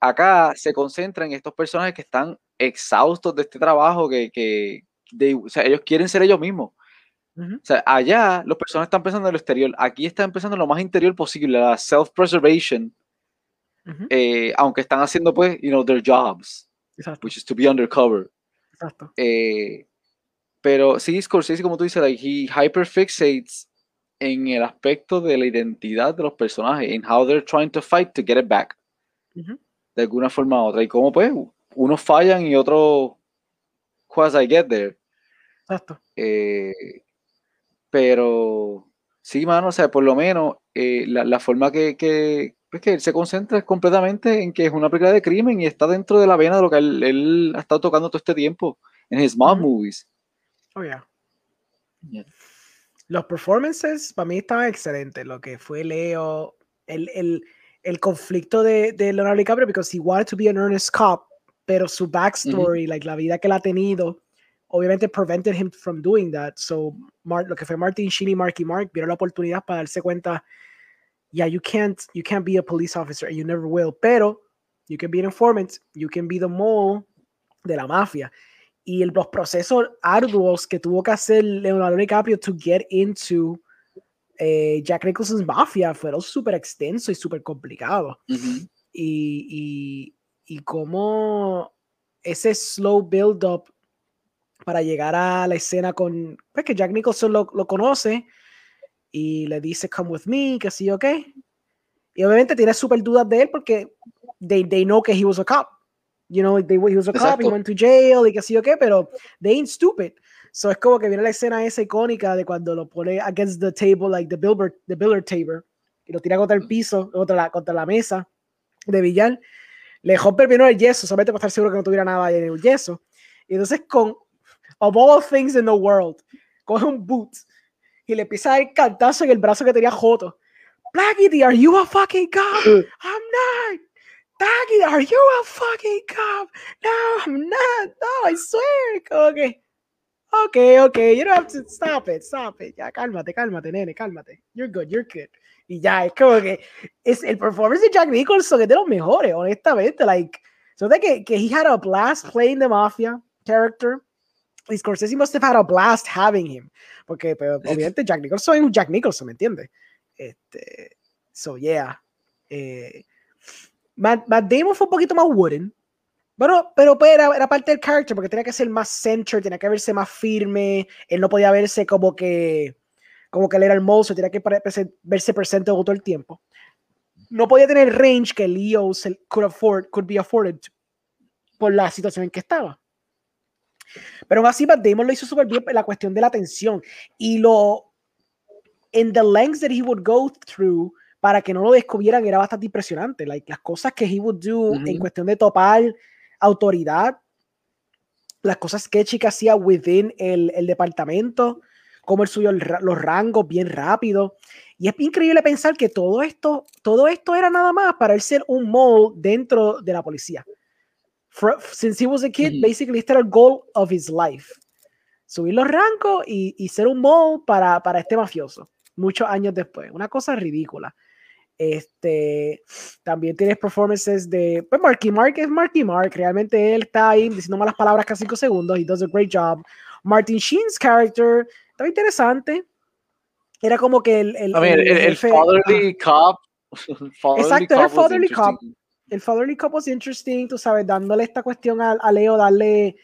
Acá se concentra en estos personajes que están exhaustos de este trabajo, que, que ellos quieren ser ellos mismos. O sea, allá los personas están pensando en lo exterior, aquí están pensando en lo más interior posible, la self-preservation, eh, aunque están haciendo, pues, you know, their jobs, which is to be undercover. Exacto. Eh, pero sí, Scorsese, como tú dices, like, he hyperfixates en el aspecto de la identidad de los personajes, en how they're trying to fight to get it back. De alguna forma u otra. Y cómo, pues, unos fallan y otros, I get there. Exacto. Eh, pero sí, mano, o sea, por lo menos eh, la, la, forma que, que, pues que él se concentra es completamente en que es una película de crimen y está dentro de la vena de lo que él, él ha estado tocando todo este tiempo en his mom movies. Oh, yeah. Los performances para mí estaban excelentes. Lo que fue Leo, el, el, el conflicto de, de, Leonardo DiCaprio, porque he wanted to be an earnest cop, pero su backstory, like la vida que él ha tenido, obviamente prevented him from doing that. So, Mark, lo que fue Martin Sheen y Marky Mark vieron la oportunidad para darse cuenta, yeah, you can't, you can't be a police officer and you never will, pero you can be an informant, you can be the mole de la mafia. Y el, los procesos arduos que tuvo que hacer Leonardo DiCaprio to get into eh, Jack Nicholson's mafia fueron súper extensos y súper complicados. y, y, y como ese slow build-up para llegar a la escena con, pues que Jack Nicholson lo, lo conoce y le dice, come with me, que sí, ok. Y obviamente tiene súper dudas de él porque they, they know que he was a cop. You know, they, he was a cop, he went to jail y que sí, ok, pero they ain't stupid. So es como que viene la escena esa icónica de cuando lo pone against the table, like the billboard, the billiard table, y lo tira contra el piso, contra la, contra la mesa de billar. Le rompe primero el yeso, solamente para estar seguro que no tuviera nada en el yeso. Y entonces con of all things in the world, coge un boot y le empieza a dar cantazo en el brazo que tenía Joto. Blackie, are you a fucking cop? I'm not. Blackie, are you a fucking cop? No, I'm not. No, I swear. Como que, ok, ok, you don't have to stop it, stop it. Ya, cálmate, cálmate, nene, cálmate. You're good, you're good. Y ya, es como que es el performance de Jack Nicholson es de los mejores, honestamente. Like, so de que, que he had a blast playing the mafia character. Y Scorsese must have had a blast having him. Porque pero, obviamente Jack Nicholson es un Jack Nicholson, ¿me entiendes? Este, so, yeah. Eh, Matt, Damon fue un poquito más wooden. Bueno, pero pues era, era, parte del character porque tenía que ser más centered, tenía que verse más firme. Él no podía verse como que como que él era el mozo, tenía que verse presente todo el tiempo. No podía tener range que Leo could afford, could be afforded por la situación en que estaba. Pero aún así, Matt Damon lo hizo súper bien la cuestión de la tensión y lo. En the lengths that he would go through para que no lo descubrieran era bastante impresionante. Like, las cosas que he would do en cuestión de topar autoridad, las cosas que Chica hacía within el, el departamento, cómo él subió los rangos bien rápido. Y es increíble pensar que todo esto, todo esto era nada más para él ser un mole dentro de la policía since he was a kid, basically este era el goal of his life. Subir los rangos y, y ser un mole para, para este mafioso, muchos años después. Una cosa ridícula. Este, también tienes performances de, pues Marky Mark es Marky Mark, realmente él está ahí diciendo malas palabras cada cinco segundos, he does a great job. Martin Sheen's character, estaba interesante. Era como que el... el, el, fatherly cop. Exacto, era fatherly cop el Fatherly Cup was interesting, tú sabes, dándole esta cuestión a, a Leo, darle,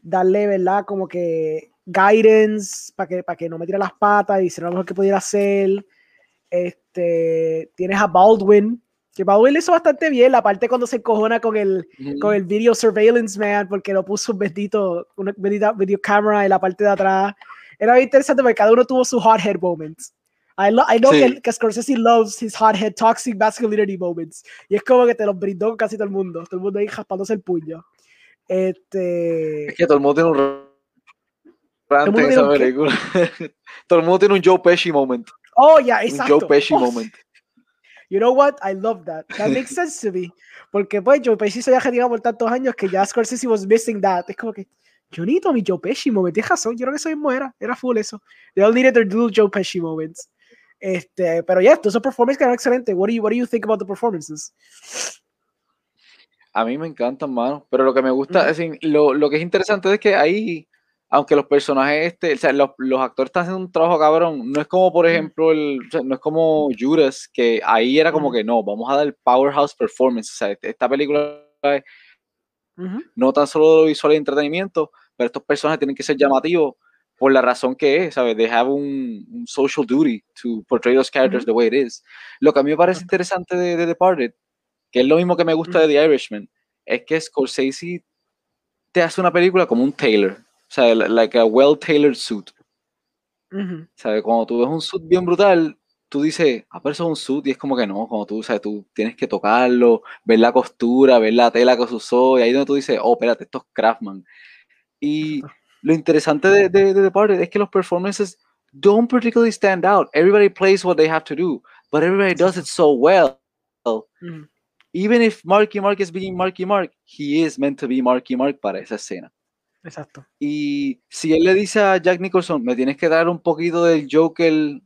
darle, ¿verdad? Como que guidance para que, para que no me tire las patas y hiciera lo mejor que pudiera hacer. Este, tienes a Baldwin, Que Paul hizo bastante bien, la parte cuando se encojona con el, con el video surveillance man, porque lo puso un bendito, una bendita video camera en la parte de atrás. Era muy interesante porque cada uno tuvo su hothead moments. I, lo, I know que, que, Scorsese loves his hothead toxic masculinity moments. Y es como que te los brindó casi todo el mundo. Todo el mundo ahí jaspándose el puño. Este... Es que todo el mundo tiene un en esa película. todo el mundo tiene un Joe Pesci moment. Oh, ya, yeah, exacto. Un Joe Pesci moment. You know what? I love that. That makes sense to me. Porque pues Joe Pesci se había genio por tantos años que ya Scorsese was missing that. Es como que yo necesito mi Joe Pesci moment. Tienes razón. Yo creo que eso mismo era. Era full eso. They all needed their little Joe Pesci moments. Este, pero ya, yeah, esos performances quedaron excelentes. What do you, what do you think about the performances? A mí me encantan, mano. Pero lo que me gusta, mm -hmm. es lo, lo que es interesante es que ahí aunque los personajes, este, o sea, los, los, actores están haciendo un trabajo cabrón, no es como, por ejemplo, el, o sea, no es como Judas, que ahí era como que no, vamos a dar el powerhouse performance, o sea, este, esta película es no tan solo visual y entretenimiento, pero estos personajes tienen que ser llamativos por la razón que es, ¿sabes? They have un, un social duty to portray those characters uh -huh. the way it is. Lo que a mí me parece interesante de, de Departed, que es lo mismo que me gusta uh -huh. de The Irishman, es que Scorsese te hace una película como un Taylor, o sea, like a well-tailored suit. ¿Sabes? Cuando tú ves un suit bien brutal, tú dices, ah, pero eso es un suit, y es como que no, cuando tú, sabes, tú tienes que tocarlo, ver la costura, ver la tela que se usó, y ahí donde tú dices, oh, espérate, esto es Craftman. Y lo interesante de, de, de The Party es que los performances don't particularly stand out. Everybody plays what they have to do, but everybody does it so well. Even if Marky Mark is being Marky Mark, he is meant to be Marky Mark para esa escena. Exacto. Y si él le dice a Jack Nicholson, me tienes que dar un poquito del Joker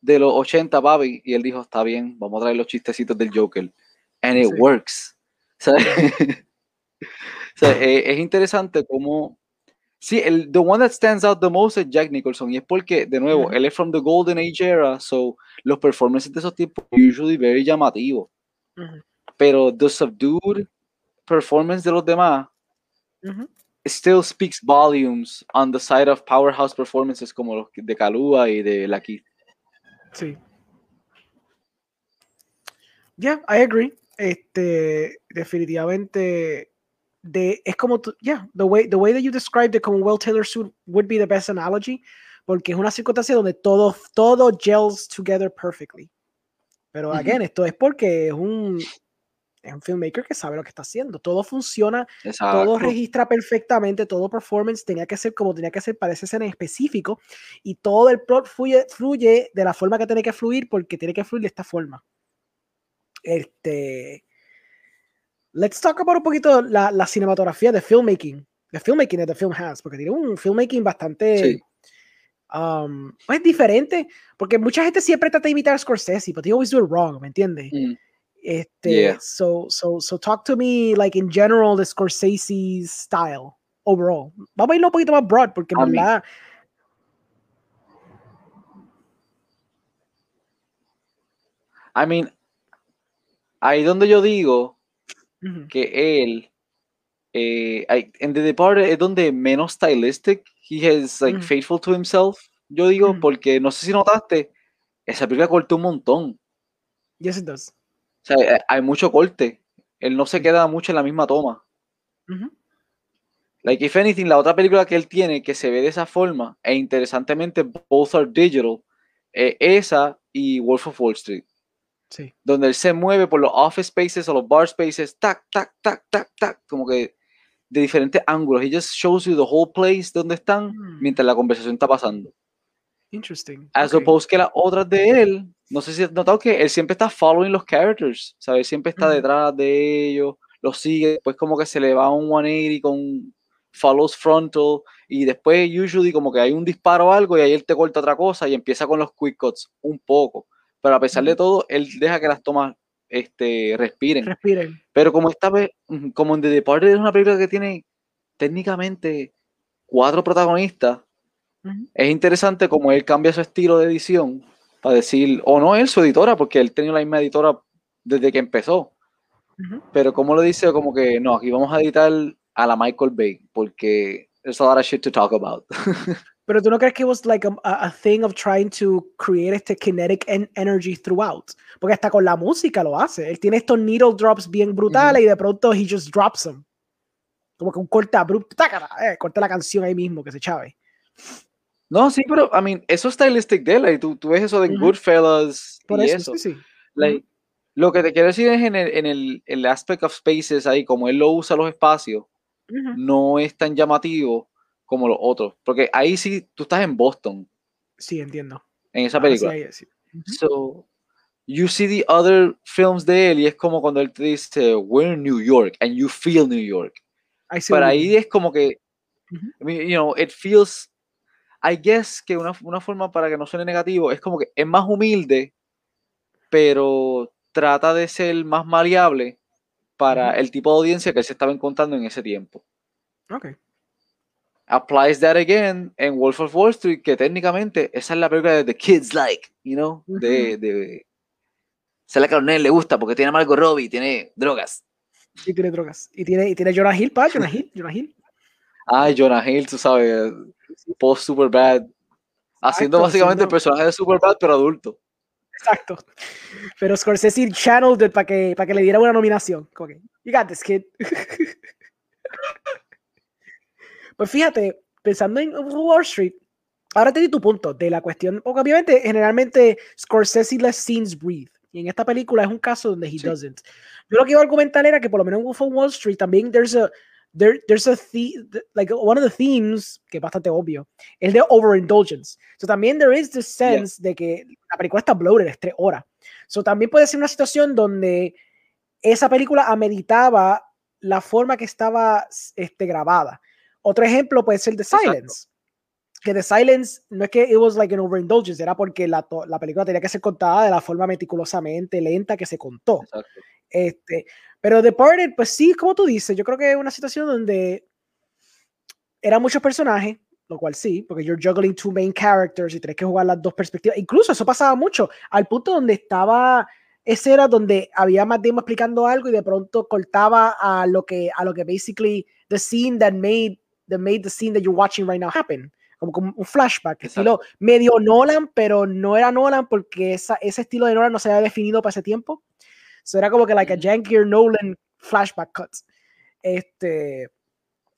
de los 80, papi, y él dijo, está bien, vamos a traer los chistecitos del Joker. And it sí. works. O sea, es, es, interesante cómo... Sí, el the one that stands out the most es Jack Nicholson, y es porque, de nuevo, uh -huh. él es from the Golden Age era, so los performances de esos tiempos usually very llamativos. Uh -huh. Pero the subdued performance de los demás uh -huh still speaks volumes on the side of powerhouse performances como los de Kalua y de Lucky. Sí. Yeah, I agree. Este, definitivamente, de, es como yeah, the way, the way that you described it como well tailored suit would be the best analogy, porque es una circunstancia donde todo, todo gels together perfectly. Pero, uh -huh. again, esto es porque es un, es un filmmaker que sabe lo que está haciendo. Todo funciona, Exacto. todo registra perfectamente, todo performance tenía que ser como tenía que ser para esa escena en específico y todo el plot fluye, fluye de la forma que tiene que fluir porque tiene que fluir de esta forma. Este, let's talk about un poquito la, la cinematografía de filmmaking, the filmmaking that the film has, porque tiene un filmmaking bastante sí. um, es diferente, porque mucha gente siempre trata de imitar a Scorsese, but they always do it wrong, ¿me entiendes? Mm. Este, yeah. so, so, so talk to me, like in general, the Scorsese's style overall. Vamos a irlo un poquito más broad, porque en verdad. I mean, ahí donde yo digo uh -huh. que él, eh, en The Departed es donde menos stylistic, he is like uh -huh. faithful to himself, yo digo, uh -huh. porque no sé si notaste, esa película cortó un montón. Yes, it does. O sea, eh, hay mucho corte. Él no se queda mucho en la misma toma. Like, if anything, la otra película que él tiene que se ve de esa forma, e interesantemente, both are digital, eh, esa y Wolf of Wall Street. Sí. Donde él se mueve por los office spaces o los bar spaces, tac, tac, tac, tac, tac, como que de diferentes ángulos. He just shows you the whole place donde están mm. mientras la conversación está pasando. Interesting. As okay. opposed que las otras de él, no sé si has notado que él siempre está following los characters, ¿sabes? Siempre está mm. detrás de ellos, los sigue, después como que se le va un 180 con follows frontal y después usually como que hay un disparo o algo y ahí él te corta otra cosa y empieza con los quick cuts un poco. Pero a pesar de todo, él deja que las tomas este, respiren. Respiren. Pero como esta vez, como en The Departed es una película que tiene técnicamente cuatro protagonistas, es interesante como él cambia su estilo de edición para decir, o no él, su editora, porque él tenía la misma editora desde que empezó. Uh -huh. Pero como lo dice, como que no, aquí vamos a editar a la Michael Bay, porque there's a lot of shit to talk about. Pero tú no crees que was like a, a, thing of trying to create este kinetic en energy throughout? Porque hasta con la música lo hace. Él tiene estos needle drops bien brutales y de pronto he just drops them. Como que un corte abrupto, eh, corta la canción ahí mismo que se chave. No, sí, pero, I mean, eso es stylistic de él. Tú, tú ves eso de Goodfellas Por y eso, eso. sí, sí. Like, Lo que te quiero decir es en el, en el, el aspect of spaces ahí, como él lo usa los espacios, Ujú. no es tan llamativo como los otros. Porque ahí sí, tú estás en Boston, Sí, entiendo. en esa sí, película. ahí sí. So, you see the other films de él y es como cuando él te dice, we're in New York and you feel New York. You ahí mean. es como que. I mean, you know, it feels, I guess que una, una forma para que no suene negativo es como que es más humilde, pero trata de ser más maleable para el tipo de audiencia que se estaba encontrando en ese tiempo. Ok. Applies that again en Wolf of Wall Street, que técnicamente esa es la película de The Kids Like, you know, de, de es la que a los le gusta porque tiene a Margot Robbie, tiene drogas. Sí, tiene drogas. Y tiene, y tiene Jonah Hill, pa, Jonah Hill, Jonah Hill. Ay, Jonah Hill, tú sabes, post Superbad, haciendo Exacto, básicamente el personaje de Superbad, pero adulto. Exacto. Pero Scorsese channeled para que, para que le diera una nominación. Como que, you got this, kid. pues fíjate, pensando en Wall Street, ahora te di tu punto de la cuestión, porque obviamente, generalmente, Scorsese lets scenes breathe. Y en esta película es un caso donde he Sí. doesn't. Yo lo que iba a argumentar era que por lo menos en Wolf of Wall Street también there's a there, there's a the, like one of the themes que es bastante obvio, el de overindulgence. So también there is this Yeah. sense de que la película está bloated, es tres horas. So también puede ser una situación donde esa película ameritaba la forma que estaba este, grabada. Otro ejemplo puede ser The Exacto. Silence. Que The Silence no es que it was like an overindulgence, era porque la, la película tenía que ser contada de la forma meticulosamente lenta que se contó. Exacto. Este, pero Departed, pues sí, como tú dices, yo creo que es una situación donde eran muchos personajes, lo cual sí, porque you're juggling two main characters y tienes que jugar las dos perspectivas. Incluso eso pasaba mucho, al punto donde estaba, ese era donde había más Damon explicando algo y de pronto cortaba a lo que, a lo que basically the scene that made, that made the scene that you're watching right now happen. Como, como un flashback, Exacto. estilo medio Nolan, pero no era Nolan porque esa, ese estilo de Nolan no se había definido para ese tiempo. So era como que like a Ujú. jankier Nolan flashback cuts. Este,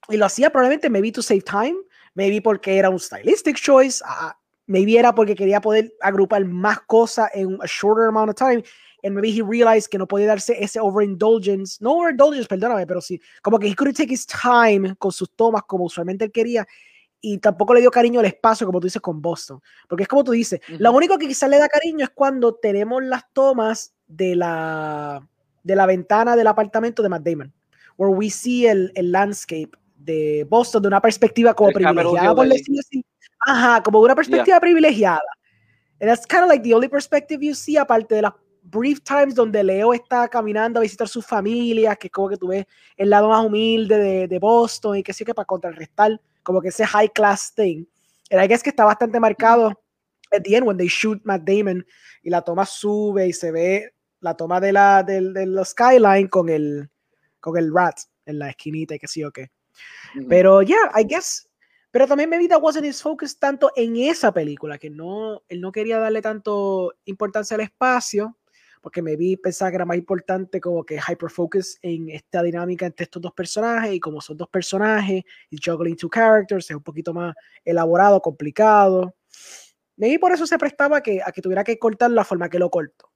y lo hacía probablemente maybe to save time, maybe porque era un stylistic choice, ah, maybe era porque quería poder agrupar más cosas en a shorter amount of time, and maybe he realized que no podía darse ese overindulgence, no overindulgence, perdóname, pero sí, como que he couldn't take his time con sus tomas como usualmente él quería, y tampoco le dio cariño al espacio, como tú dices, con Boston. Porque es como tú dices, lo Ujú. único que quizás le da cariño es cuando tenemos las tomas de la, de la ventana del apartamento de Matt Damon, where we see el, el landscape de Boston de una perspectiva como El privilegiada, por decirlo así. Ajá, como una perspectiva privilegiada. And that's kind of like the only perspective you see, aparte de las brief times donde Leo está caminando a visitar sus familias, que es como que tú ves el lado más humilde de, de Boston y que sí que para contrarrestar como que ese high class thing. And I guess que está bastante marcado at the end when they shoot Matt Damon y la toma sube y se ve la toma de la del de los skyline con el con el rat en la esquinita y que sí o qué. Pero yeah, I guess. Pero también maybe that wasn't his focus tanto en esa película, que no, él no quería darle tanto importancia al espacio, porque maybe pensaba que era más importante como que hyperfocus en esta dinámica entre estos dos personajes, y como son dos personajes, y juggling two characters, es un poquito más elaborado, complicado. Maybe por eso se prestaba a que, a que tuviera que cortar la forma que lo cortó.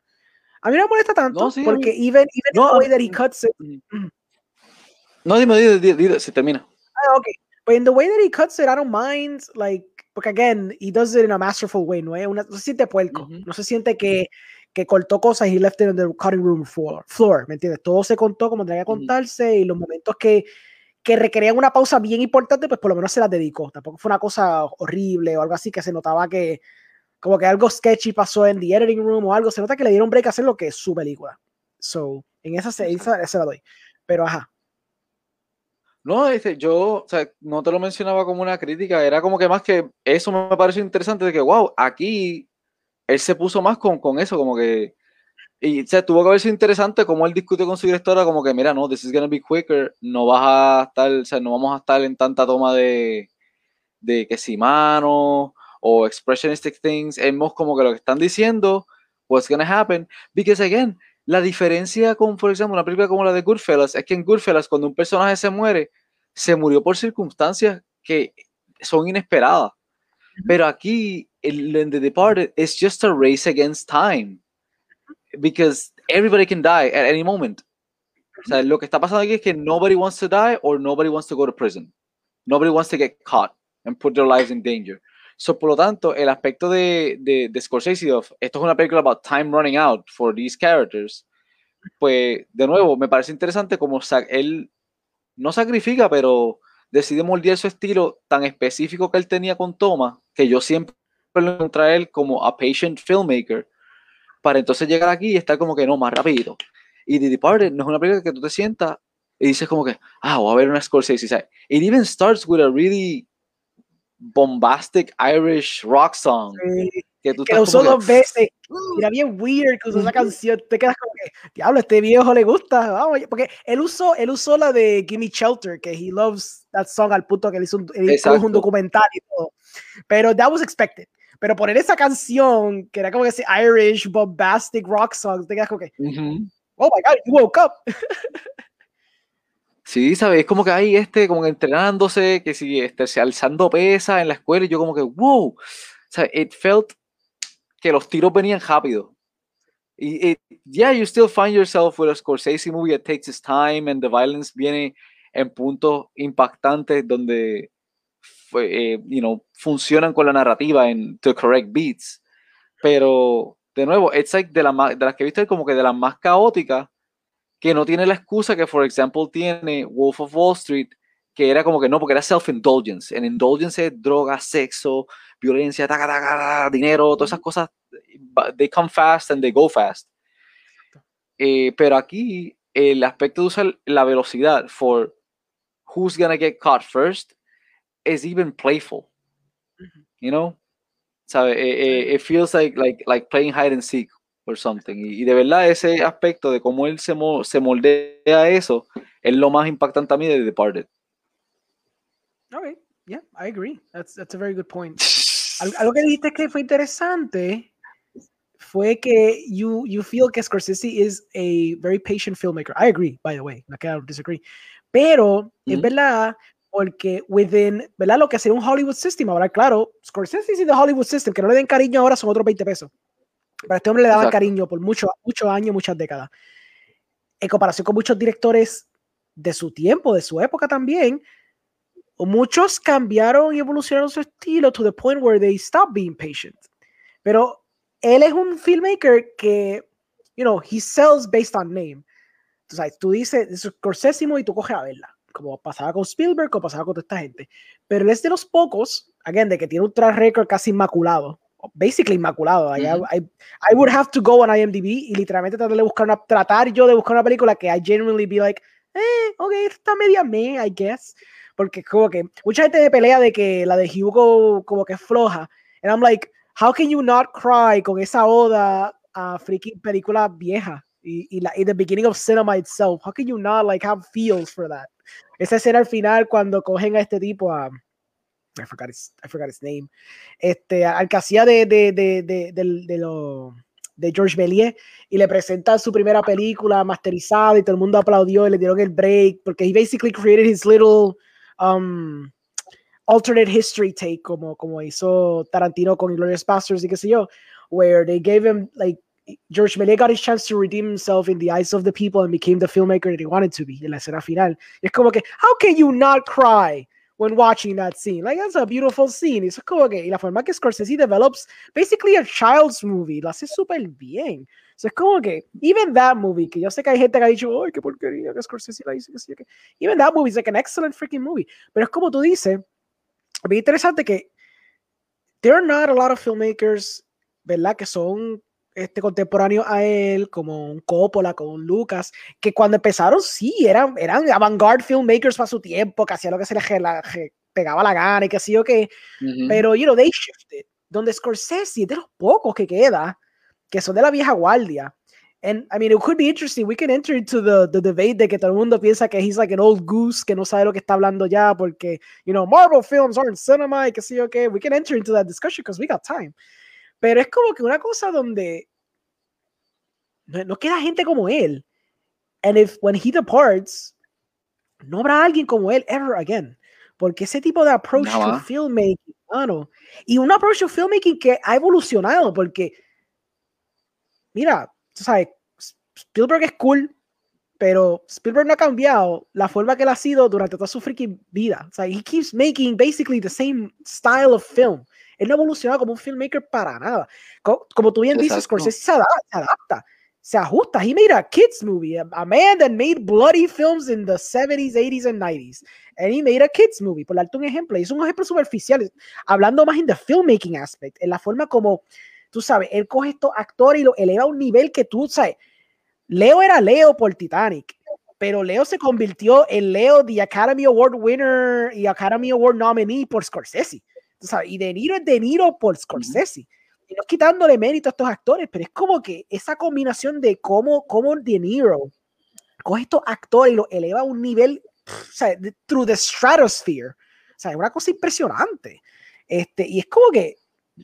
A mí no me molesta tanto, No, sí, a mí- porque even, even No, the way that he cuts it, No, dime, dime, dime, dime, se termina. Ah, okay. But in the way that he cuts it, I don't mind. Like, porque again, he does it in a masterful way, ¿no? es Una, no se siente puerco. Ujú. No se siente que, que cortó cosas y left it on the cutting room floor, floor, ¿me entiendes? Todo se contó como tenía que contarse y los momentos que, que requerían una pausa bien importante, pues por lo menos se las dedicó. Tampoco fue una cosa horrible o algo así que se notaba que como que algo sketchy pasó en the editing room o algo. Se nota que le dieron break a hacer lo que es su película. So, en esa se, esa, esa la doy. Pero ajá. No, este, yo, o sea, no te lo mencionaba como una crítica, era como que más que eso me pareció interesante de que, wow, aquí él se puso más con, con eso, como que, y o sea, tuvo que haber sido interesante como él discute con su directora, como que, mira, no, this is gonna be quicker, no vas a estar, o sea, no vamos a estar en tanta toma de, de que si mano o expressionistic things, es como que lo que están diciendo, what's gonna happen, because again, la diferencia con, por ejemplo, una película como la de Goodfellas es que en Goodfellas cuando un personaje se muere, se murió por circunstancias que son inesperadas. Pero aquí, en The Departed, it's just a race against time. Because everybody can die at any moment. O sea, lo que está pasando aquí es que nobody wants to die or nobody wants to go to prison. Nobody wants to get caught and put their lives in danger. So, por lo tanto, el aspecto de, de, de Scorsese of esto es una película about time running out for these characters, pues, de nuevo, me parece interesante como él no sacrifica, pero decide moldear su estilo tan específico que él tenía con Toma, que yo siempre lo encontré a él como a patient filmmaker, para entonces llegar aquí y estar como que no, más rápido. Y The Departed no es una película que tú te sientas y dices como que, ah, voy a ver una Scorsese. O it even starts with a really bombastic Irish rock song. Que, tú que lo usó dos veces. Era bien weird que usó esa canción. Te quedas como que, diablo, este viejo le gusta. Vamos, porque él usó, él usó la de Gimme Shelter, que he loves that song al punto que él hizo un, él hizo un documental y todo. Pero that was expected. Pero poner esa canción, que era como que ese Irish bombastic rock song, te quedas como que, oh my god, you woke up. Sí, ¿sabes? Es como que hay este, como que entrenándose, que si este, se alzando pesa en la escuela, y yo como que, wow, sea, it felt que los tiros venían rápido. Y, yeah, you still find yourself with a Scorsese movie that takes its time and the violence viene en puntos impactantes donde, eh, you know, funcionan con la narrativa en the correct beats. Pero, de nuevo, it's like de, la, de las que viste como que de las más caóticas, que no tiene la excusa que, por ejemplo, tiene Wolf of Wall Street, que era como que no, porque era self-indulgence. En indulgence es droga, sexo, violencia, dinero, todas esas cosas, they come fast and they go fast. Eh, pero aquí el aspecto de usar la velocidad for who's gonna get caught first is even playful. You know? ¿Sabe? It, it, feels like, like, like playing hide and seek something. Y, de verdad ese aspecto de cómo él se, se moldea eso es lo más impactante a mí de The Departed. Ok, yeah, I agree. That's, that's a very good point. Algo que dijiste que fue interesante fue que you, you feel que Scorsese is a very patient filmmaker. I agree, by the way, like I don't disagree. Pero es verdad porque within, ¿verdad? Lo que sería un Hollywood system, ahora claro, Scorsese y the Hollywood system, que no le den cariño ahora son otros 20 pesos. Pero este hombre le daba cariño por muchos muchos años, muchas décadas. En comparación con muchos directores de su tiempo, de su época también, muchos cambiaron y evolucionaron su estilo to the point where they stopped being patient. Pero él es un filmmaker que, you know, he sells based on name. Entonces, tú dices, es Scorsese y tú coges a verla, como pasaba con Spielberg, como pasaba con toda esta gente. Pero él es de los pocos, again, de que tiene un track record casi inmaculado basically inmaculado. I, I, I, would have to go on IMDb y literalmente tratar de buscar una, tratar yo de buscar una película que I genuinely be like, eh, ok, está media me, I guess. Porque como que mucha gente me pelea de que la de Hugo como que es floja. And I'm like, how can you not cry con esa oda a freaking película vieja? Y, la, y the beginning of cinema itself. How can you not like have feels for that? Esa escena al final cuando cogen a este tipo a I forgot his, I forgot his name, este, al que hacía de, de, de, de, de, lo, de George Méliès y le presenta su primera película masterizada y todo el mundo aplaudió y le dieron el break porque he basically created his little um, alternate history take como, como hizo Tarantino con Glorious Bastards y qué sé yo, where they gave him like George Méliès got his chance to redeem himself in the eyes of the people and became the filmmaker that he wanted to be en la escena final. Es como que, how can you not cry? when watching that scene. Like that's a beautiful scene. Es como que y la forma que Scorsese develops basically a child's movie, lo hace súper bien. So es como que even that movie, que yo sé que hay gente que ha dicho, ay, qué porquería que Scorsese la hizo, even that movie is like an excellent freaking movie. Pero es como tú dices, es interesante que there are not a lot of filmmakers, ¿verdad? Que son este contemporáneo a él, como un Coppola, como un Lucas, que cuando empezaron sí, eran, eran avant-garde filmmakers para su tiempo, que hacían lo que se les pegaba la gana y que así o qué, pero, you know, they shifted. Donde Scorsese es de los pocos que queda, que son de la vieja guardia, And I mean, it could be interesting. We can enter into the, the debate de que todo el mundo piensa que he's like an old goose, que no sabe lo que está hablando ya, porque, you know, Marvel films aren't cinema y que sí o okay. We can enter into that discussion because we got time. Pero es como que una cosa donde no, no queda gente como él. And if when he departs, no habrá alguien como él ever again. Porque ese tipo de approach no, to filmmaking, mano, y un approach to filmmaking que ha evolucionado, porque, mira, tú sabes, Spielberg es cool, pero Spielberg no ha cambiado la forma que él ha sido durante toda su freaking vida. O sea, he keeps making basically the same style of film. Él no ha evolucionado como un filmmaker para nada. Como, como tú bien dices, Scorsese se adapta, se adapta, se ajusta. He made a kids movie, a, a, man that made bloody films in the 70s, 80s and 90s. And he made a kids movie, por darte un ejemplo. Y es un ejemplo superficial, hablando más en the filmmaking aspect, en la forma como tú sabes, él coge estos actores y lo eleva a un nivel que tú sabes. Leo era Leo por Titanic, pero Leo se convirtió en Leo, the Academy Award winner y Academy Award nominee por Scorsese. Tú sabes, y De Niro es De Niro por Scorsese. Y no quitándole mérito a estos actores, pero es como que esa combinación de cómo, cómo De Niro coge estos actores y los eleva a un nivel, o sea, through the stratosphere. O sea, es una cosa impresionante. Este, y es como que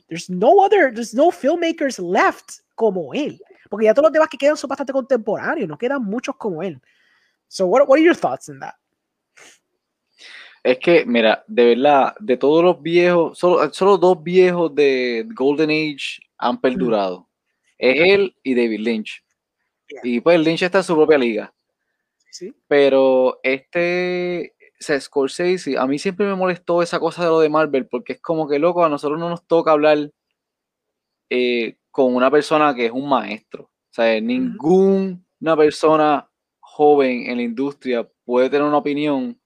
there's no other, there's no filmmakers left como él. Porque ya todos los demás que quedan son bastante contemporáneos, no quedan muchos como él. So, what, what are your thoughts on that? Es que, mira, de verdad, de todos los viejos, solo, solo dos viejos de Golden Age han mm. perdurado. Es él y David Lynch. Yeah. Y pues Lynch está en su propia liga. ¿Sí? Pero este, sea, Scorsese, a mí siempre me molestó esa cosa de lo de Marvel, porque es como que, loco, a nosotros no nos toca hablar eh, con una persona que es un maestro. O sea, ninguna persona joven en la industria puede tener una opinión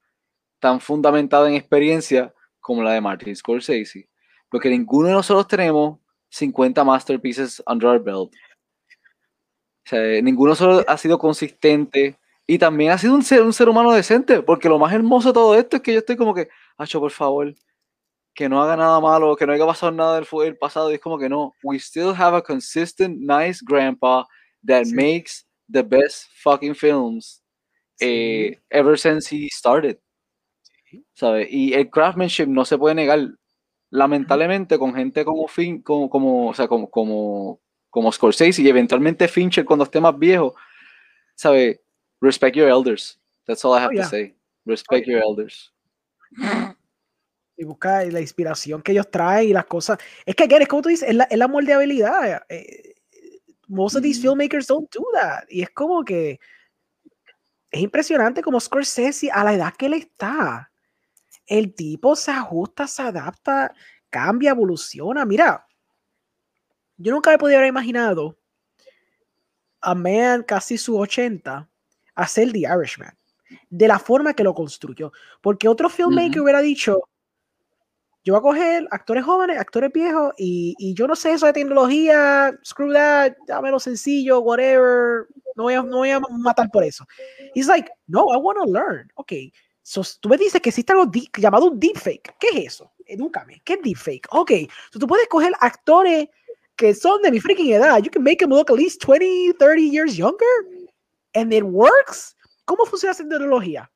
tan fundamentada en experiencia como la de Martin Scorsese. Porque ninguno de nosotros tenemos 50 masterpieces under our belt. O sea, ninguno nosotros ha sido consistente y también ha sido un ser, un ser humano decente, porque lo más hermoso de todo esto es que yo estoy como que, Hacho, por favor, que no haga nada malo, que no haya pasado nada del, del pasado. Y es como que no, we still have a consistent, nice grandpa that sí. makes the best fucking films sí. eh, ever since he started. ¿Sabes? Y el craftsmanship no se puede negar. Lamentablemente, con gente como Fin, como, como, o sea, como, como, como Scorsese y eventualmente Fincher cuando esté más viejo, ¿sabes? respect your elders. That's all I have oh, yeah. to say. Respect oh, yeah. your elders. Y busca la inspiración que ellos traen y las cosas. Es que, again, es como tú dices, es la, es la moldeabilidad. Eh, most of these mm. filmmakers don't do that. Y es como que es impresionante como Scorsese a la edad que él está. El tipo se ajusta, se adapta, cambia, evoluciona. Mira, yo nunca me podía haber imaginado a man casi su 80 hacer The Irishman, de la forma que lo construyó. Porque otro filmmaker uh -huh. hubiera dicho, yo voy a coger actores jóvenes, actores viejos, y, y, yo no sé eso de tecnología, screw that, lo sencillo, whatever, no voy, a, no voy a matar por eso. He's like, no, I want to learn. Ok, so, tú me dices que existe algo llamado un deepfake. ¿Qué es eso? Edúcame, ¿qué es deepfake? Ok, so, tú puedes coger actores que son de mi freaking edad, you can make them look at least 20, 30 years younger and it works. ¿Cómo funciona esa tecnología?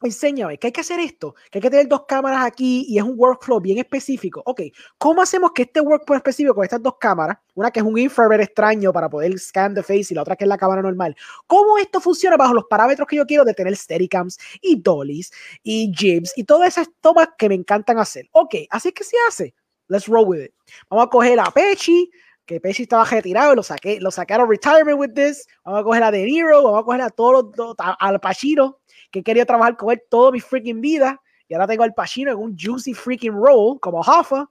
Enséñame que hay que hacer esto, que hay que tener dos cámaras aquí y es un workflow bien específico. Ok, ¿cómo hacemos que este workflow específico con estas dos cámaras, una que es un infrared extraño para poder scan the face y la otra que es la cámara normal, cómo esto funciona bajo los parámetros que yo quiero de tener steadicams y dollies y jibs y todas esas tomas que me encantan hacer? Ok, así que se hace. Let's roll with it. Vamos a coger a Pechi, que Pesci estaba retirado, lo saqué, lo sacaron retirement with this, vamos a coger a De Niro, vamos a coger a todos los, al Pacino, que quería trabajar con él toda mi freaking vida, y ahora tengo al Pacino en un juicy freaking role, como Hoffa,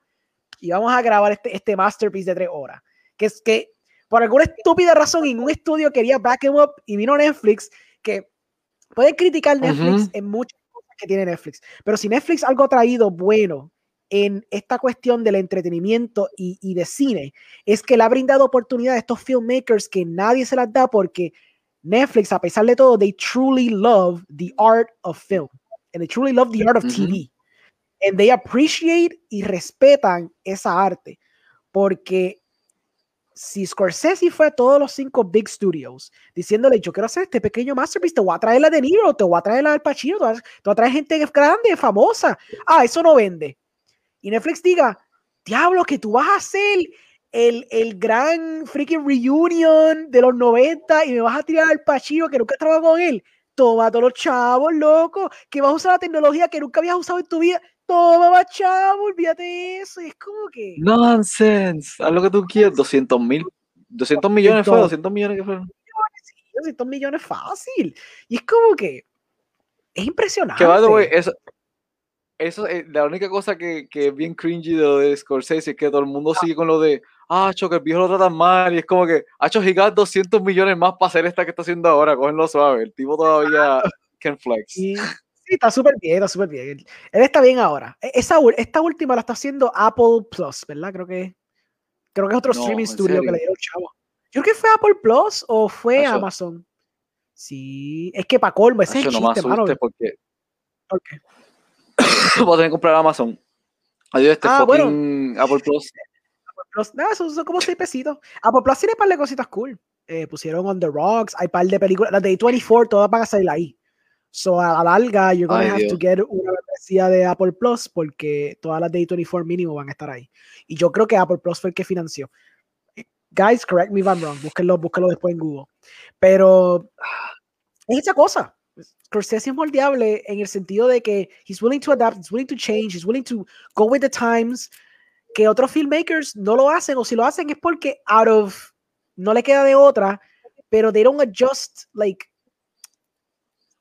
y vamos a grabar este, este masterpiece de tres horas, que es que, por alguna estúpida razón, en un estudio quería back him up, y vino Netflix, que pueden criticar Netflix uh -huh. en muchas cosas que tiene Netflix, pero si Netflix algo ha traído bueno en esta cuestión del entretenimiento y, y, de cine es que le ha brindado oportunidad a estos filmmakers que nadie se las da porque Netflix, a pesar de todo, they truly love the art of film and they truly love the art of. TV and they appreciate y respetan esa arte porque si Scorsese fue a todos los cinco big studios diciéndole, yo quiero hacer este pequeño masterpiece, te voy a traer la de Niro, te voy a traer la del Pacino, te voy a, traer gente grande, famosa. Ah, eso no vende. Y Netflix diga, diablo, que tú vas a hacer el, el gran freaking reunion de los 90 y me vas a tirar al Pacino que nunca trabajado con él. Toma todos los chavos, loco, que vas a usar la tecnología que nunca habías usado en tu vida. Toma, va, chavo, olvídate de eso. es como que. Nonsense. Haz lo que tú quieras. 200 mil. 200 millones fue, 200 millones que fueron. 200 millones fácil. Y es como que. Es impresionante. Que the eso. Eso es la única cosa que, que, es bien cringy de lo de Scorsese, es que todo el mundo sigue con lo de, ah, que el viejo lo tratan mal, y es como que, ha hecho gigas 200 millones más para hacer esta que está haciendo ahora, cogenlo suave, el tipo todavía can flex. Sí, está súper bien, está súper bien. Él está bien ahora. E, esa, esta última la está haciendo Apple Plus, ¿verdad? Creo que, creo que es otro streaming studio que le dieron chavo. Yo creo que fue Apple Plus o fue Amazon. Sí, es que para colmo, ese es el chiste, no me porque... Okay. Voy a tener que comprar Amazon. Adiós, este ah, fucking Apple Plus. Plus, nada, son, son, como seis pesitos. Apple Plus tiene un par de cositas cool. Eh, pusieron On the Rocks, hay un par de películas, las de A24, todas van a salir ahí. So a la larga, you're gonna have to get una membresía de Apple Plus porque todas las de A24 mínimo van a estar ahí. Y yo creo que Apple Plus fue el que financió. Guys, correct me if I'm wrong. Búsquenlo, búsquenlo después en Google. Pero es esa cosa. Scorsese es moldeable en el sentido de que he's willing to adapt, he's willing to change, he's willing to go with the times. Que otros filmmakers no lo hacen, o si lo hacen es porque out of no le queda de otra, pero they don't adjust like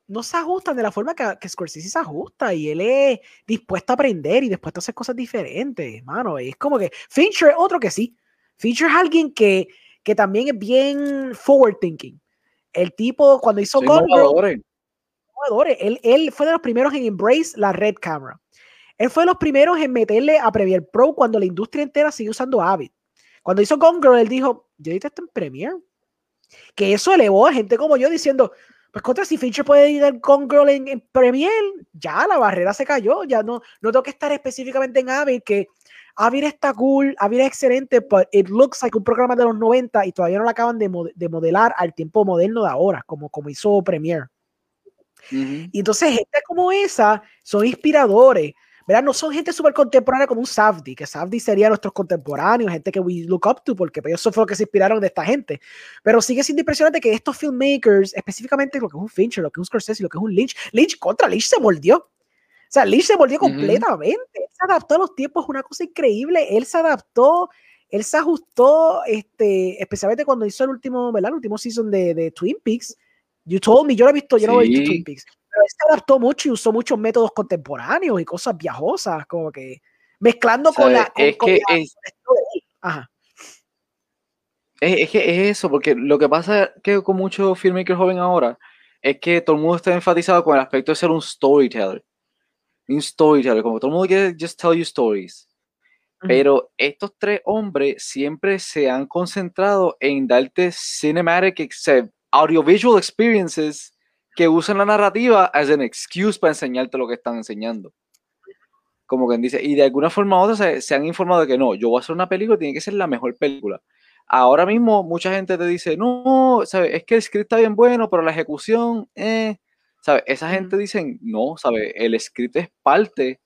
no se ajustan de la forma que, que, Scorsese se ajusta y él es dispuesto a aprender y dispuesto a hacer cosas diferentes, mano. es como que Fincher es otro que sí. Fincher es alguien que, que también es bien forward thinking. El tipo, cuando hizo sí, Gone él, él fue de los primeros en embrace la red camera. Él fue de los primeros en meterle a Premiere Pro cuando la industria entera sigue usando Avid. Cuando hizo Gone Girl, él dijo, yo ahorita esto en Premiere. Que eso elevó a gente como yo diciendo, pues contra si Fincher puede ir con Girl en, en, Premiere, ya la barrera se cayó, ya no, no tengo que estar específicamente en Avid, que Avid está cool, Avid es excelente, pero it looks like un programa de los 90 y todavía no lo acaban de, de modelar al tiempo moderno de ahora, como, como hizo Premiere. Y entonces gente como esa son inspiradores. ¿Verdad? No son gente súper contemporánea como un Safdie, que Safdie sería nuestros contemporáneos, gente que we look up to, porque pues, eso fue lo que se inspiraron de esta gente. Pero sigue siendo impresionante que estos filmmakers, específicamente lo que es un Fincher, lo que es un Scorsese, lo que es un Lynch, Lynch contra Lynch se mordió. O sea, Lynch se mordió completamente. Él se adaptó a los tiempos, una cosa increíble. Él se adaptó, él se ajustó, este, especialmente cuando hizo el último, ¿verdad? El último season de, de Twin Peaks. You told me, yo lo he visto, yo no he visto Twin Peaks se adaptó mucho y usó muchos métodos contemporáneos y cosas viajosas, como que mezclando con la. es que es, Es, que es eso, porque lo que pasa que con muchos filmmakers joven ahora es que todo el mundo está enfatizado con el aspecto de ser un storyteller. Un storyteller, como todo el mundo quiere just tell you stories. Pero estos tres hombres siempre se han concentrado en darte cinematic, audiovisual experiences que usan la narrativa as an excuse para enseñarte lo que están enseñando. Como quien dice, y de alguna forma u otra se, han informado de que no, yo voy a hacer una película, tiene que ser la mejor película. Ahora mismo mucha gente te dice, no, ¿sabes? es que el script está bien bueno, pero la ejecución, eh, ¿sabes? Esa gente dice, no, ¿sabes? El script es parte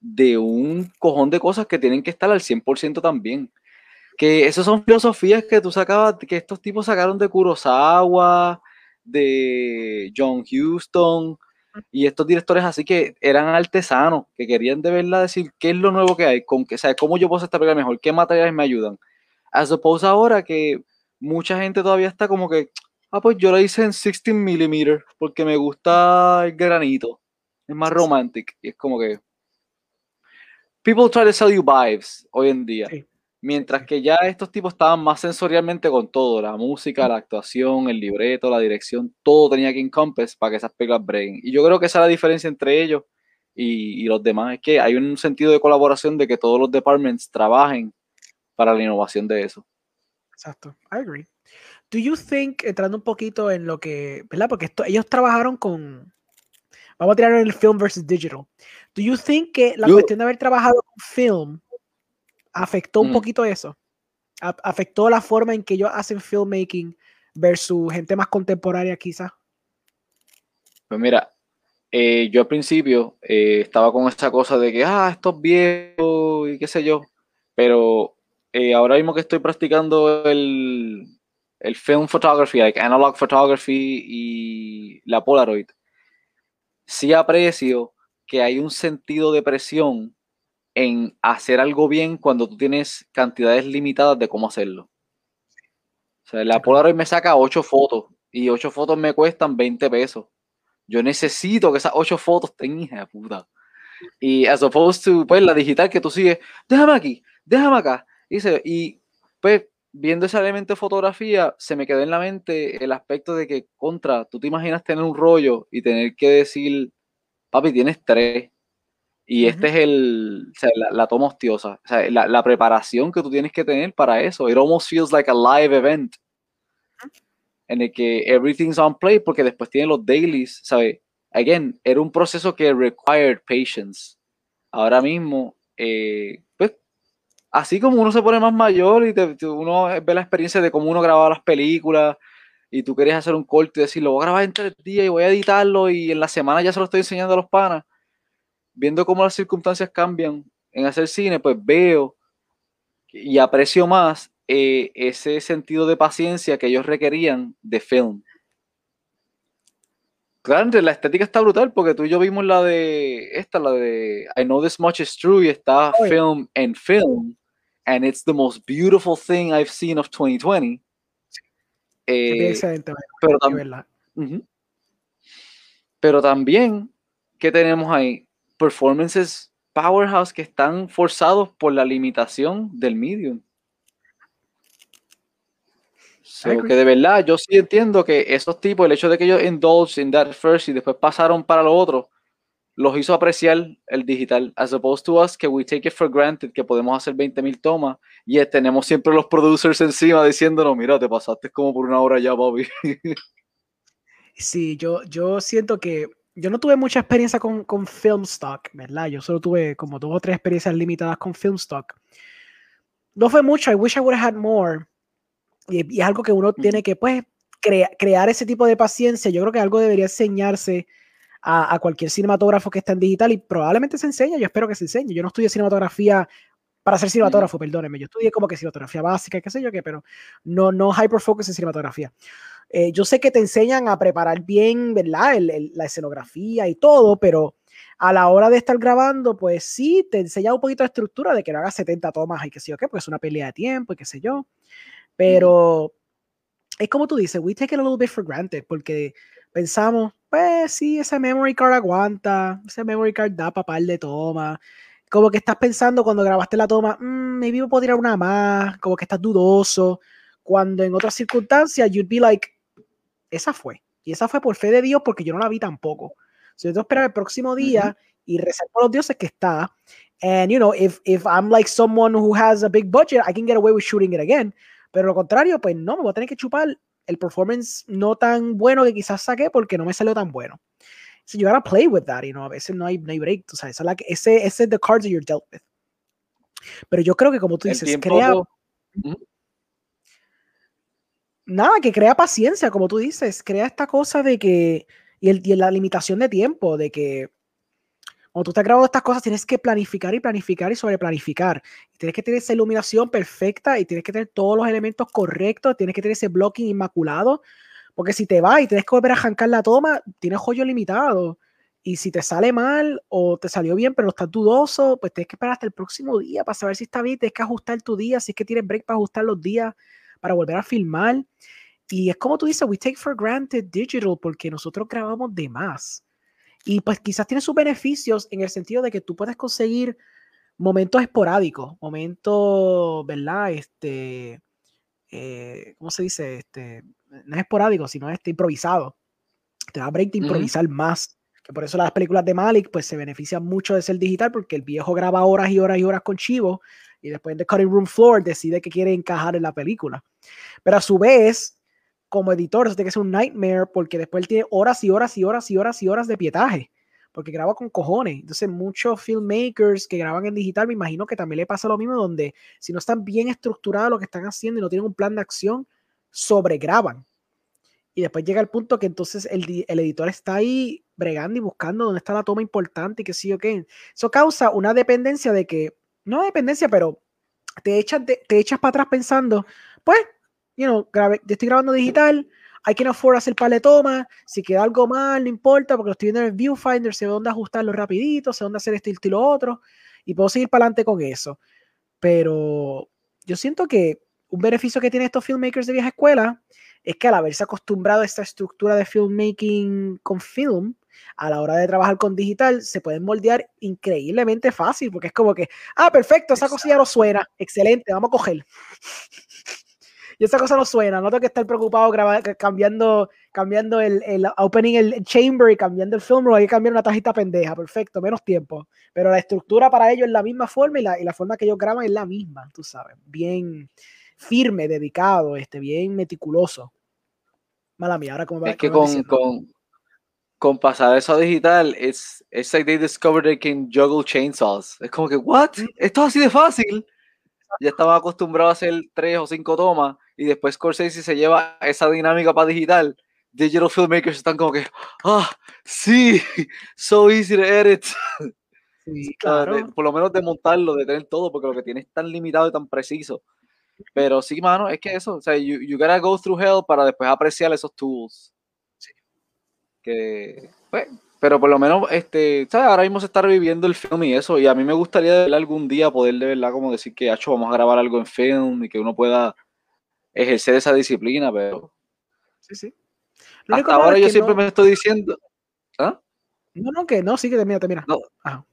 de un cojón de cosas que tienen que estar al 100% también. Que esas son filosofías que tú sacabas, que estos tipos sacaron de Kurosawa, de John Huston y estos directores así que eran artesanos, que querían de verdad decir qué es lo nuevo que hay, con que, ¿sabes? cómo yo puedo hacer esta película mejor, qué materiales me ayudan. A suppose ahora que mucha gente todavía está como que, ah, pues yo la hice en 16 mm porque me gusta el granito, es más romantic, y es como que people try to sell you vibes hoy en día. Mientras que ya estos tipos estaban más sensorialmente con todo, la música, la actuación, el libreto, la dirección, todo tenía que encompass para que esas películas breguen. Y yo creo que esa es la diferencia entre ellos y, los demás, es que hay un sentido de colaboración de que todos los departments trabajen para la innovación de eso. Exacto, I agree. Do you think, entrando un poquito en lo que, ¿verdad? Porque ellos trabajaron con, vamos a tirar en el film versus digital. Do you think que la cuestión de haber trabajado con film afectó un mm. poquito eso. afectó la forma en que ellos hacen filmmaking versus gente más contemporánea quizás? Pues mira, eh, yo al principio eh, estaba con esa cosa de que, ah, estos viejos y qué sé yo, pero eh, ahora mismo que estoy practicando el, el film photography, like analog photography y la Polaroid, sí aprecio que hay un sentido de presión en hacer algo bien cuando tú tienes cantidades limitadas de cómo hacerlo. O sea, la Polaroid me saca ocho fotos y ocho fotos me cuestan 20 pesos. Yo necesito que esas ocho fotos estén hija de puta. Y as opposed to, pues, la digital que tú sigues, déjame aquí, déjame acá. Y, y pues, viendo ese elemento de fotografía, se me quedó en la mente el aspecto de que, contra, tú te imaginas tener un rollo y tener que decir, papi, tienes tres. Y este es el, o sea, la, toma hostiosa, o sea, la, la, preparación que tú tienes que tener para eso. It almost feels like a live event en el que everything's on play porque después tiene los dailies, ¿sabes? Again, era un proceso que required patience. Ahora mismo, eh, pues, así como uno se pone más mayor y uno ve la experiencia de cómo uno grababa las películas y tú querías hacer un corte y decir, lo voy a grabar en tres días y voy a editarlo y en la semana ya se lo estoy enseñando a los panas. Viendo cómo las circunstancias cambian en hacer cine, pues veo y aprecio más eh, ese sentido de paciencia que ellos requerían de film. Claro, la estética está brutal porque tú y yo vimos la de esta, la de I Know This Much Is True y está film en film and it's the most beautiful thing I've seen of 2020. Eh, pero, pero también, ¿qué tenemos ahí? Performances powerhouse que están forzados por la limitación del medium que de verdad yo sí entiendo que esos tipos, el hecho de que ellos indulge in that first y después pasaron para lo otro, los hizo apreciar el digital, as opposed to us, que we take it for granted, que podemos hacer 20.000 tomas y tenemos siempre los producers encima diciéndonos, mira, te pasaste como por una hora ya, Bobby. Sí, yo, yo siento que yo no tuve mucha experiencia con, con film stock, ¿verdad? Yo solo tuve como dos o tres experiencias limitadas con film stock. No fue mucho, I wish I would have had more y, es algo que uno tiene que, pues, crear ese tipo de paciencia. Yo creo que algo debería enseñarse a, cualquier cinematógrafo que está en digital y probablemente se enseña. Yo espero que se enseñe. Yo no estudié cinematografía para ser cinematógrafo, perdóneme. Yo estudié como que cinematografía básica, qué sé yo qué, pero no, no hyperfocus en cinematografía. Eh, yo sé que te enseñan a preparar bien, ¿verdad? la escenografía y todo, pero a la hora de estar grabando, pues sí, te enseña un poquito de estructura de que no hagas 70 tomas y qué sé yo qué, porque es una pelea de tiempo y qué sé yo. Pero es como tú dices, we take it a little bit for granted porque pensamos, pues sí, ese memory card aguanta, ese memory card da para par de toma. Como que estás pensando cuando grabaste la toma, mmm, maybe me puedo tirar una más, como que estás dudoso. Cuando en otras circunstancias, you'd be like, esa fue. Y esa fue por fe de Dios porque yo no la vi tampoco. Si yo tengo que esperar el próximo día y rezar por los dioses que está. And you know, if, if I'm like someone who has a big budget, I can get away with shooting it again. Pero lo contrario, pues no, me voy a tener que chupar el performance no tan bueno que quizás saqué porque no me salió tan bueno. So you gotta play with that, you know, a veces no hay, no hay break, o sea, esa es ese, ese es the cards that you're dealt with. Pero yo creo que como tú dices, crea... Nada, que crea paciencia, como tú dices, crea esta cosa de que, y, el, y la limitación de tiempo, de que cuando tú estás grabando estas cosas, tienes que planificar y planificar y sobreplanificar. Tienes que tener esa iluminación perfecta y tienes que tener todos los elementos correctos, tienes que tener ese blocking inmaculado. Porque si te vas y tienes que volver a arrancar la toma, tienes joyo limitado. Y si te sale mal o te salió bien, pero estás dudoso, pues tienes que esperar hasta el próximo día para saber si está bien. Tienes que ajustar tu día, si es que tienes break para ajustar los días para volver a filmar. Y es como tú dices, we take for granted digital porque nosotros grabamos de más. Y pues quizás tiene sus beneficios en el sentido de que tú puedes conseguir momentos esporádicos, momentos, ¿verdad? Este, eh, ¿cómo se dice? Este, no es esporádico, sino este improvisado. Te da break de improvisar más. Que por eso las películas de Malik pues se benefician mucho de ser digital porque el viejo graba horas y horas y horas con Chivo y después The Cutting Room Floor decide que quiere encajar en la película. Pero a su vez, como editor, eso tiene que ser un nightmare porque después él tiene horas y horas y horas y horas y horas de pietaje. porque graba con cojones. Entonces, muchos filmmakers que graban en digital, me imagino que también le pasa lo mismo, donde si no están bien estructurados lo que están haciendo y no tienen un plan de acción, sobregraban. Y después llega el punto que entonces el, el editor está ahí bregando y buscando dónde está la toma importante y qué sí o qué. Eso causa una dependencia de que, no dependencia, pero te echas, te, echas para atrás pensando, pues, you know, estoy grabando digital, hay que no afford hacer par de tomas, si queda algo mal, no importa, porque lo estoy viendo en el viewfinder, sé dónde ajustarlo rapidito, sé dónde hacer esto y lo otro, y puedo seguir para adelante con eso. Pero yo siento que un beneficio que tienen estos filmmakers de vieja escuela es que al haberse acostumbrado a esta estructura de filmmaking con film, a la hora de trabajar con digital, se pueden moldear increíblemente fácil, porque es como que, ah, perfecto, esa cosa ya no suena, excelente, vamos a coger. y esa cosa no suena, no tengo que estar preocupado cambiando, cambiando el, el, opening el chamber y cambiando el film roll, hay que cambiar una tajita pendeja, perfecto, menos tiempo. Pero la estructura para ellos es la misma forma y la, y la forma que ellos graban es la misma, tú sabes, bien firme, dedicado, este, bien meticuloso. Mala mía, ahora como Es que con, con, con, pasar eso a digital, es es like they discovered they can juggle chainsaws. Es como que, ¿what? Esto es así de fácil. Ya estaba acostumbrado a hacer tres o cinco tomas y después Scorsese se lleva esa dinámica para digital. Digital filmmakers están como que, ah, sí, so easy to edit. Sí, claro. por lo menos de montarlo, de tener todo, porque lo que tiene es tan limitado y tan preciso pero sí, mano, es que eso, o sea, you, you gotta go through hell para después apreciar esos tools. Que, pues, pero por lo menos, este, ¿sabes? Ahora mismo se está reviviendo el film y eso, y a mí me gustaría de algún día poder de verdad como decir que, hecho, vamos a grabar algo en film y que uno pueda ejercer esa disciplina, pero... Sí, sí. hasta ahora yo siempre me estoy diciendo... ¿Ah? No, no, que no, sí que termina, termina. No. Ajá.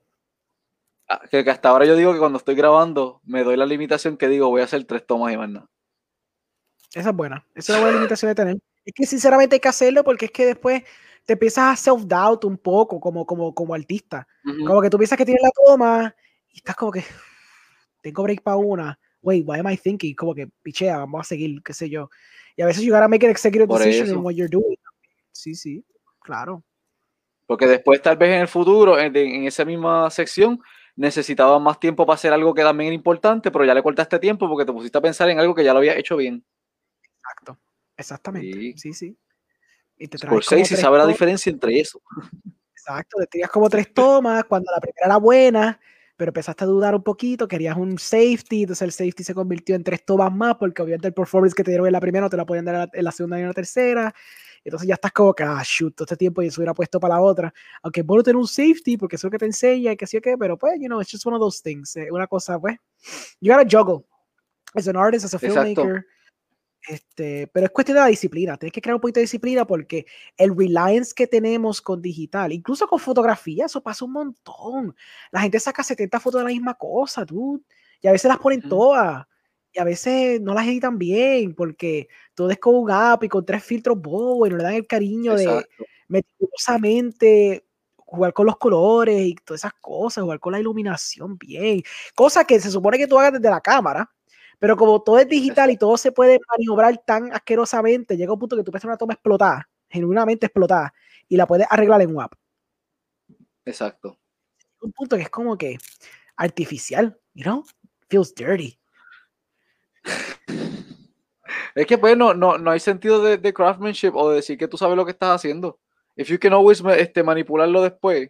Ah, que, hasta ahora yo digo que cuando estoy grabando me doy la limitación que digo voy a hacer tres tomas y más nada. Esa es buena. Esa es una buena limitación de tener. Es que sinceramente hay que hacerlo porque es que después te empiezas a self-doubt un poco como, como, como artista. Como que tú piensas que tienes la toma y estás como que tengo break para una. Wait, why am I thinking? Como que pichea, vamos a seguir, qué sé yo. Y a veces you gotta make an executive decision in what you're doing. Sí, sí, claro. Porque después, tal vez en el futuro, en, en esa misma sección, necesitaba más tiempo para hacer algo que también era importante, pero ya le cortaste tiempo porque te pusiste a pensar en algo que ya lo había hecho bien. Exacto, exactamente. Sí, sí. Y te Por seis, si sabe la diferencia entre eso. Exacto, te tiras como tres tomas cuando la primera era buena, pero empezaste a dudar un poquito, querías un safety, entonces el safety se convirtió en tres tomas más, porque obviamente el performance que te dieron en la primera no te la podían dar en la segunda y en la tercera. Entonces ya estás como que, ah, shoot, todo este tiempo y se hubiera puesto para la otra. Aunque bueno tener un safety porque eso es lo que te enseña y que sí o qué, pero pues, you know, it's just one of those things. Eh, una cosa, pues, you gotta juggle. As an artist, as a filmmaker. Este, pero es cuestión de la disciplina. Tienes que crear un poquito de disciplina porque el reliance que tenemos con digital, incluso con fotografía, eso pasa un montón. La gente saca 70 fotos de la misma cosa, tú. Y a veces las ponen todas y a veces no las editan bien porque todo es con un app y con tres filtros bobos y no le dan el cariño de meticulosamente jugar con los colores y todas esas cosas, jugar con la iluminación bien, cosa que se supone que tú hagas desde la cámara, pero como todo es digital y todo se puede maniobrar tan asquerosamente, llega un punto que tú puedes una toma explotada, genuinamente explotada, y la puedes arreglar en app. Exacto. Un punto que es como que artificial, you know, feels dirty. Es que pues no, no, no hay sentido de, de, craftsmanship o de decir que tú sabes lo que estás haciendo. If you can always este, manipularlo después,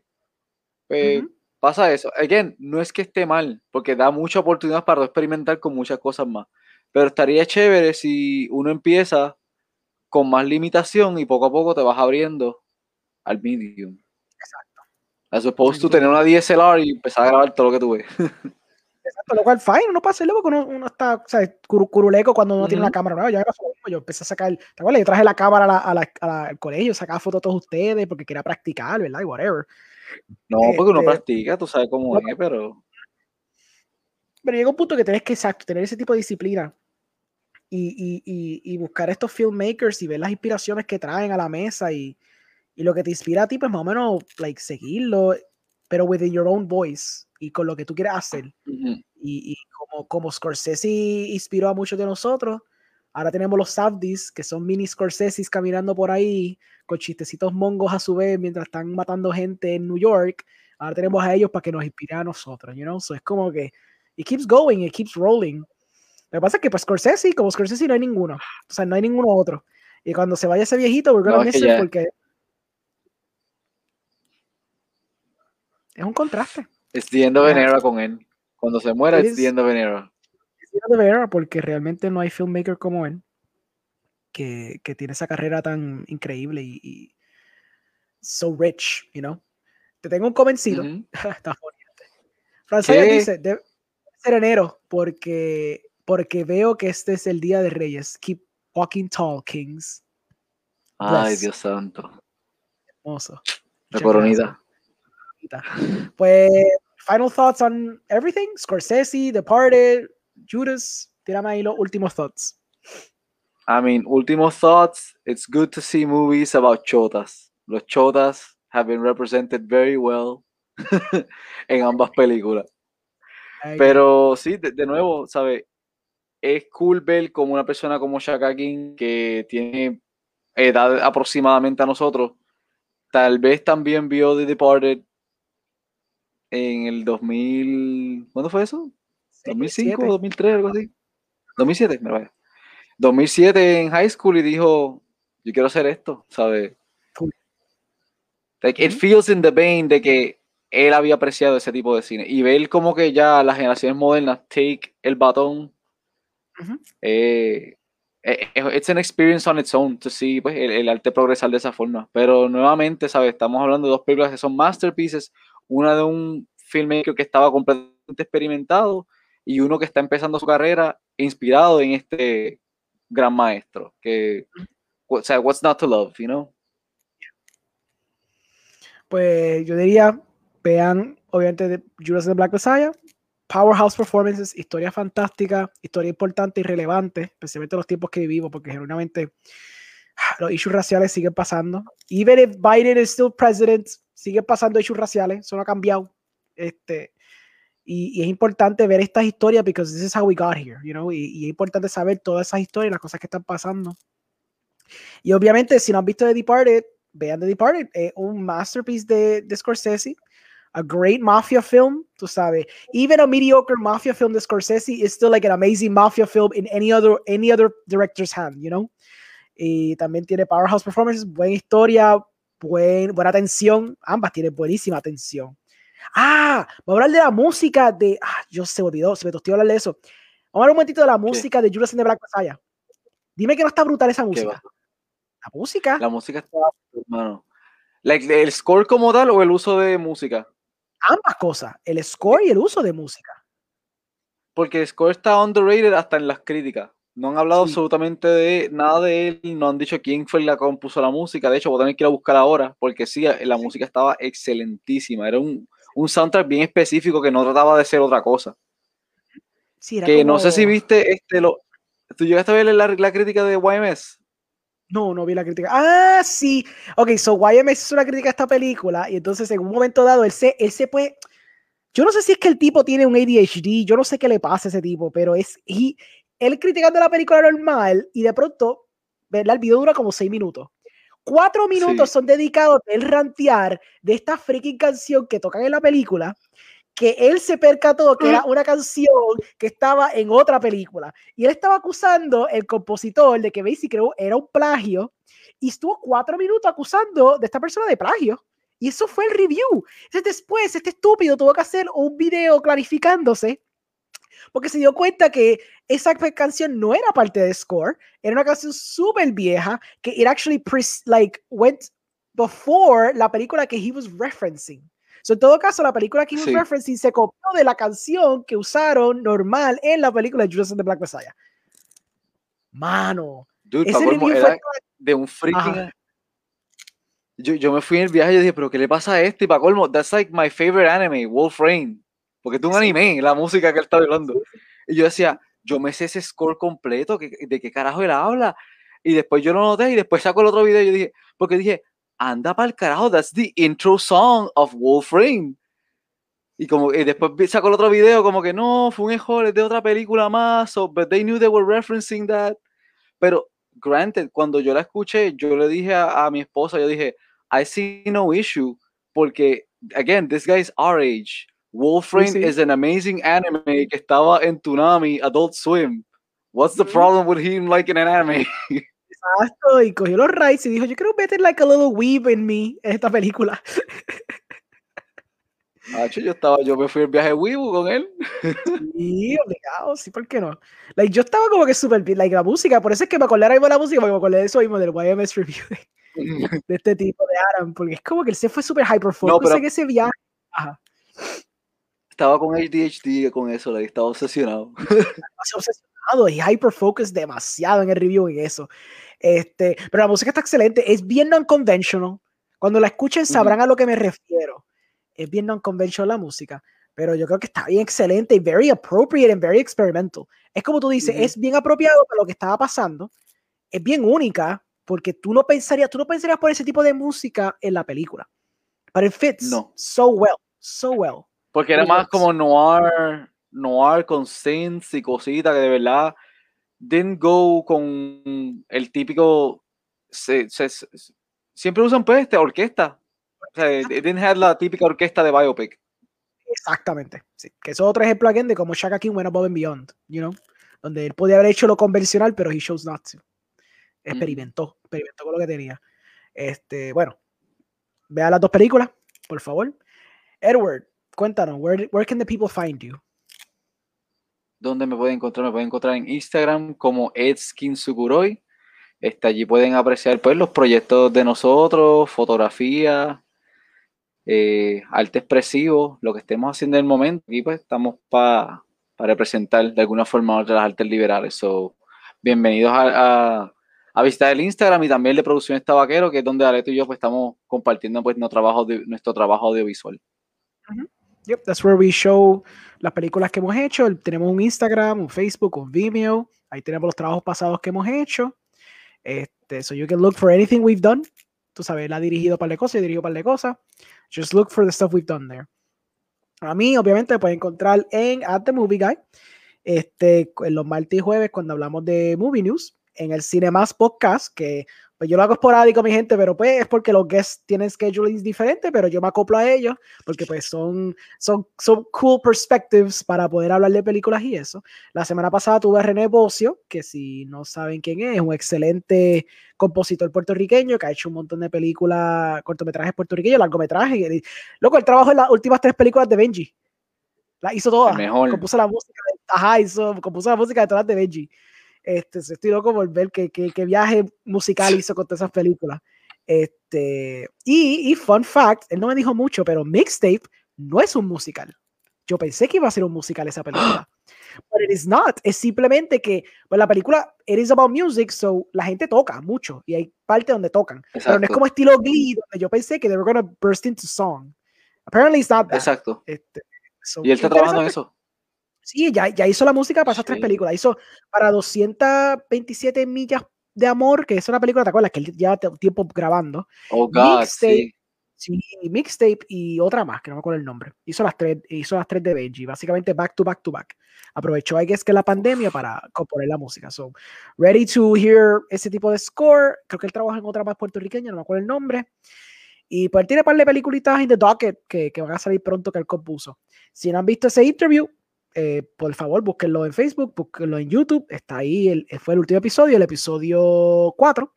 pues pasa eso. Again, no es que esté mal, porque da mucha oportunidad para experimentar con muchas cosas más. Pero estaría chévere si uno empieza con más limitación y poco a poco te vas abriendo al medium. Exacto. As opposed to tener una DSLR y empezar a grabar todo lo que tú ves. Exacto, lo cual, fine, no pasa luego porque uno, está, o sea, curuleco cuando uno tiene una cámara nueva. Yo, yo empecé a sacar, ¿te acuerdas? Yo traje la cámara a la, a al colegio, sacaba fotos de todos ustedes porque quería practicar, ¿verdad? Y whatever. No, porque uno este, practica, tú sabes cómo es, pero. Pero llega un punto que tienes que, exacto, tener ese tipo de disciplina y, y, y, y, buscar estos filmmakers y ver las inspiraciones que traen a la mesa y, y lo que te inspira a ti, pues más o menos, like, seguirlo, pero within your own voice y con lo que tú quieres hacer. y, y, como, como Scorsese inspiró a muchos de nosotros, Ahora tenemos los Savdis, que son mini Scorseses caminando por ahí, con chistecitos mongos a su vez, mientras están matando gente en New York. Ahora tenemos a ellos para que nos inspire a nosotros, you know? So es como que it keeps going, it keeps rolling. Lo que pasa es que pues Scorsese, como Scorsese no hay ninguno. O sea, no hay ninguno otro. Y cuando se vaya ese viejito, we're gonna No, es ya- porque es un contraste. Es the end of an Ya. era con él. Cuando se muera, es the is- end of an era. de ver porque realmente no hay filmmaker como él que, que tiene esa carrera tan increíble y, y so rich, you know. Te tengo un comencito. Ujú. Está bonito. Francia ¿Qué? dice, debe ser enero porque, porque veo que este es el día de Reyes. Keep walking tall, kings. Ay, Bless. Dios santo. Hermoso. La coronita. Pues, final thoughts on everything. Scorsese, Departed, Judas. Tírame ahí los últimos thoughts. I mean, últimos thoughts. It's good to see movies about chotas. Los chotas have been represented very well en ambas películas. Pero sí, de, de nuevo, ¿sabes? Es cool ver como una persona como Shaka King, que tiene edad aproximadamente a nosotros, tal vez también vio The Departed en el 2000. ¿Cuándo fue eso? sí, 2005, siete. 2003, algo así. 2007, me vaya. 2007 en high school y dijo, yo quiero hacer esto, ¿sabes? Like, it feels in the vein de que él había apreciado ese tipo de cine. Y ver como que ya las generaciones modernas take el batón, Ujú. eh, eh, eh, it's an experience on its own to see pues, el, el arte progresar de esa forma. Pero nuevamente, ¿sabes? Estamos hablando de dos películas que son masterpieces, una de un filmmaker que estaba completamente experimentado y uno que está empezando su carrera inspirado en este gran maestro. Que, o sea, what's not to love, you know? Pues yo diría, vean obviamente de Judas and the Black Messiah, powerhouse performances, historia fantástica, historia importante y relevante, especialmente en los tiempos que vivimos, porque genuinamente los issues raciales siguen pasando. Even if Biden is still president, siguen pasando issues raciales, eso no ha cambiado. Este, y, y es importante ver estas historias because this is how we got here, you know, y, y es importante saber todas esas historias, las cosas que están pasando. Y obviamente, si no han visto The Departed, vean The Departed, es un masterpiece de, de Scorsese, a great mafia film, tú sabes. Even a mediocre mafia film de Scorsese is still like an amazing mafia film in any other, any other director's hand, you know. Y también tiene powerhouse performances, buena historia, buen, buena atención, ambas tienen buenísima atención. Ah, vamos a hablar de la música de, ah, yo se me olvidó, se me tostió hablar de eso. Vamos a hablar un momentito de la música de Judas and the Black Messiah. Dime que no está brutal esa ¿Qué música. La música. La música está, hermano. Like, ¿El score como tal o el uso de música? ambas cosas, el score y el uso de música. Porque Score está underrated hasta en las críticas. No han hablado Sí. absolutamente de nada de él, no han dicho quién fue la que compuso la música. De hecho, voy a tener que ir a buscar ahora, porque sí, la música estaba excelentísima. Era un, un soundtrack bien específico que no trataba de ser otra cosa. Sí, era Que no sé si como- viste este lo. ¿Tú llegaste a ver la, la crítica de YMS? No, no vi la crítica. Ah, sí. Ok, so YMS hizo una crítica a esta película y entonces en un momento dado él se, él se puede... Yo no sé si es que el tipo tiene un ADHD, yo no sé qué le pasa a ese tipo, pero es... he- él criticando la película normal y de pronto, ¿verdad? El video dura como seis minutos. Cuatro minutos Sí. son dedicados él rantear de esta freaking canción que tocan en la película, que él se percató que era una canción que estaba en otra película. Y él estaba acusando el compositor de que basically era un plagio y estuvo cuatro minutos acusando de esta persona de plagio. Y eso fue el review. Entonces después este estúpido tuvo que hacer un video clarificándose porque se dio cuenta que esa canción no era parte de Score, era una canción súper vieja que it actually pres- like went before la película que he was referencing. So, en todo caso, la película que he was Sí. referencing se copió de la canción que usaron normal en la película de Judas and the Black Messiah. Mano, Dude, ese review era de un freaking. Ajá. Yo, yo me fui en el viaje y yo dije, pero ¿qué le pasa a este? Y para colmo, that's like my favorite anime, Wolf Rain. Porque es un anime, la música que él está hablando. Y yo decía, yo me sé ese score completo, ¿qué- ¿de qué carajo él habla? Y después yo lo noté y después saco el otro video y yo dije, porque dije, anda para el carajo, that's the intro song of Wolf Rain. Y como y después saco el otro video como que no, fue un error, es de otra película más, so, but they knew they were referencing that. Pero, granted, cuando yo la escuché, yo le dije a, a mi esposa, yo dije, I see no issue, porque, again, this guy is our age. Wolfram Sí, sí. is an amazing anime que estaba en Toonami, Adult Swim. What's the problem with him liking an anime? Exacto, y cogió los rights y dijo, yo quiero meter like a little weave in me en esta película. Hacho, yo estaba, yo me fui al viaje Weibo con él. Sí, obligado, sí, ¿por qué no? Like, yo estaba como que súper bien, like, la música, por eso es que me acordé ahora mismo de la música, porque me acordé de eso mismo, del YMS Review de, de este tipo de Adam, porque es como que él se fue súper hyper focus pero- en ese viaje. Ajá. Estaba con ADHD con eso, le estaba obsesionado. demasiado obsesionado y hyper focus demasiado en el review en eso. Este, pero la música está excelente, es bien non-conventional. Cuando la escuchen sabrán a lo que me refiero. Es bien non-conventional la música, pero yo creo que está bien excelente y very appropriate and very experimental. Es como tú dices, Ujú. es bien apropiado para lo que estaba pasando. Es bien única porque tú no pensarías, tú no pensarías por ese tipo de música en la película. But it fits No. so well, so well. Porque era Muy más buenos. como noir, noir con synths y cositas que de verdad didn't go con el típico. se- se- se- siempre usan pues este, orquesta. O sea, didn't have la típica orquesta de biopic. Exactamente. Sí. Que eso es otro ejemplo again de cómo Shaka King went above and beyond, you know, donde él podía haber hecho lo convencional, pero he chose not to. Experimentó, experimentó con lo que tenía. Este, bueno, vea las dos películas, por favor. Edward, cuéntanos, where, where can the people find you? ¿Dónde me pueden encontrar? Me pueden encontrar en Instagram como EdskinSukuroi. Este, allí pueden apreciar pues, los proyectos de nosotros, fotografías, eh, arte expresivo, lo que estemos haciendo en el momento. Aquí pues estamos para representar de alguna forma u otra las artes liberales. So, bienvenidos a, a- a visitar el Instagram y también el de Producciones Tabaquero, que es donde Areto y yo pues, estamos compartiendo pues, nuestro, trabajo de- nuestro trabajo audiovisual. Yep, that's where we show las películas que hemos hecho. Tenemos un Instagram, un Facebook, un Vimeo. Ahí tenemos los trabajos pasados que hemos hecho. Este, so you can look for anything we've done. Tú sabes, él ha dirigido un par de cosas, he un par de cosas. Just look for the stuff we've done there. A mí, obviamente, me pueden encontrar en At The Movie Guy. Este, los martes y jueves, cuando hablamos de movie news, en el Cinemas Podcast, que pues yo lo hago esporádico, mi gente, pero pues es porque los guests tienen schedulings diferentes, pero yo me acoplo a ellos, porque pues son, son, son cool perspectives para poder hablar de películas y eso. La semana pasada tuve a René Bocio, que si no saben quién es, es un excelente compositor puertorriqueño que ha hecho un montón de películas, cortometrajes puertorriqueños, largometrajes. Loco, él trabajó en las últimas tres películas de Benji. Las hizo todas. mejor. Compuso la música, de, ajá, hizo, compuso la música de todas las de Benji. Este, estoy loco por ver qué, qué, qué viaje musical hizo con todas esas películas. Este, y, y fun fact, él no me dijo mucho, pero Mixtape no es un musical. Yo pensé que iba a ser un musical esa película. But it is not. Es simplemente que pues, la película, it is about music, so la gente toca mucho y hay parte donde tocan. Pero no es Exacto. como estilo Glee, donde yo pensé que they were gonna burst into song. Apparently it's not that. Exacto. Este, so, Y él está trabajando en eso. Sí, ya, ya hizo la música para esas tres películas. Hizo para 227 millas de amor, que es una película, ¿te acuerdas? Que él lleva tiempo grabando. Oh, God, Mixtape. sí. Sí, mixtape y otra más, que no me acuerdo el nombre. Hizo las tres, hizo las tres de Benji, básicamente back to back to back. Aprovechó, I guess, que la pandemia para componer la música. So, ready to hear ese tipo de score. Creo que él trabaja en otra más puertorriqueña, no me acuerdo el nombre. Y pues él tiene un par de peliculitas in the docket que, que van a salir pronto que él compuso. Si no han visto ese interview, eh, por favor, búsquenlo en Facebook, búsquenlo en YouTube. Está ahí, el, fue el último episodio, el episodio 4.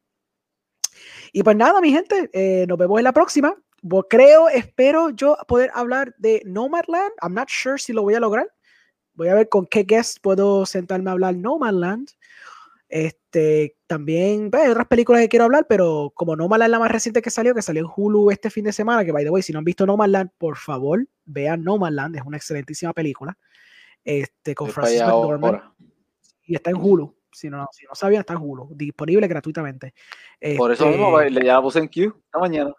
Y pues nada, mi gente, eh, nos vemos en la próxima. Creo, espero yo poder hablar de Nomadland. I'm not sure si lo voy a lograr. Voy a ver con qué guest puedo sentarme a hablar Nomadland. Este, también pues, hay otras películas que quiero hablar, pero como Nomadland la más reciente que salió, que salió en Hulu este fin de semana, que by the way, si no han visto Nomadland, por favor, vean Nomadland, es una excelentísima película. Este, con Francis McDormand y está en Hulu. Si no, si no sabían, está en Hulu, disponible gratuitamente. Por eso mismo Este, le ya puse en Q esta mañana.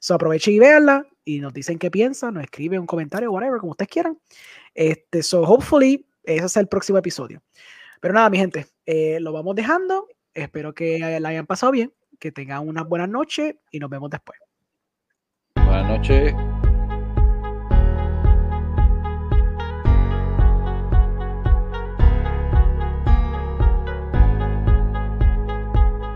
So aprovechen y véanla y nos dicen qué piensan, nos escriben un comentario, whatever, como ustedes quieran. Este, so hopefully, ese es el próximo episodio. Pero nada, mi gente, eh, lo vamos dejando. Espero que la hayan pasado bien, que tengan unas buenas noches y nos vemos después. Buenas noches.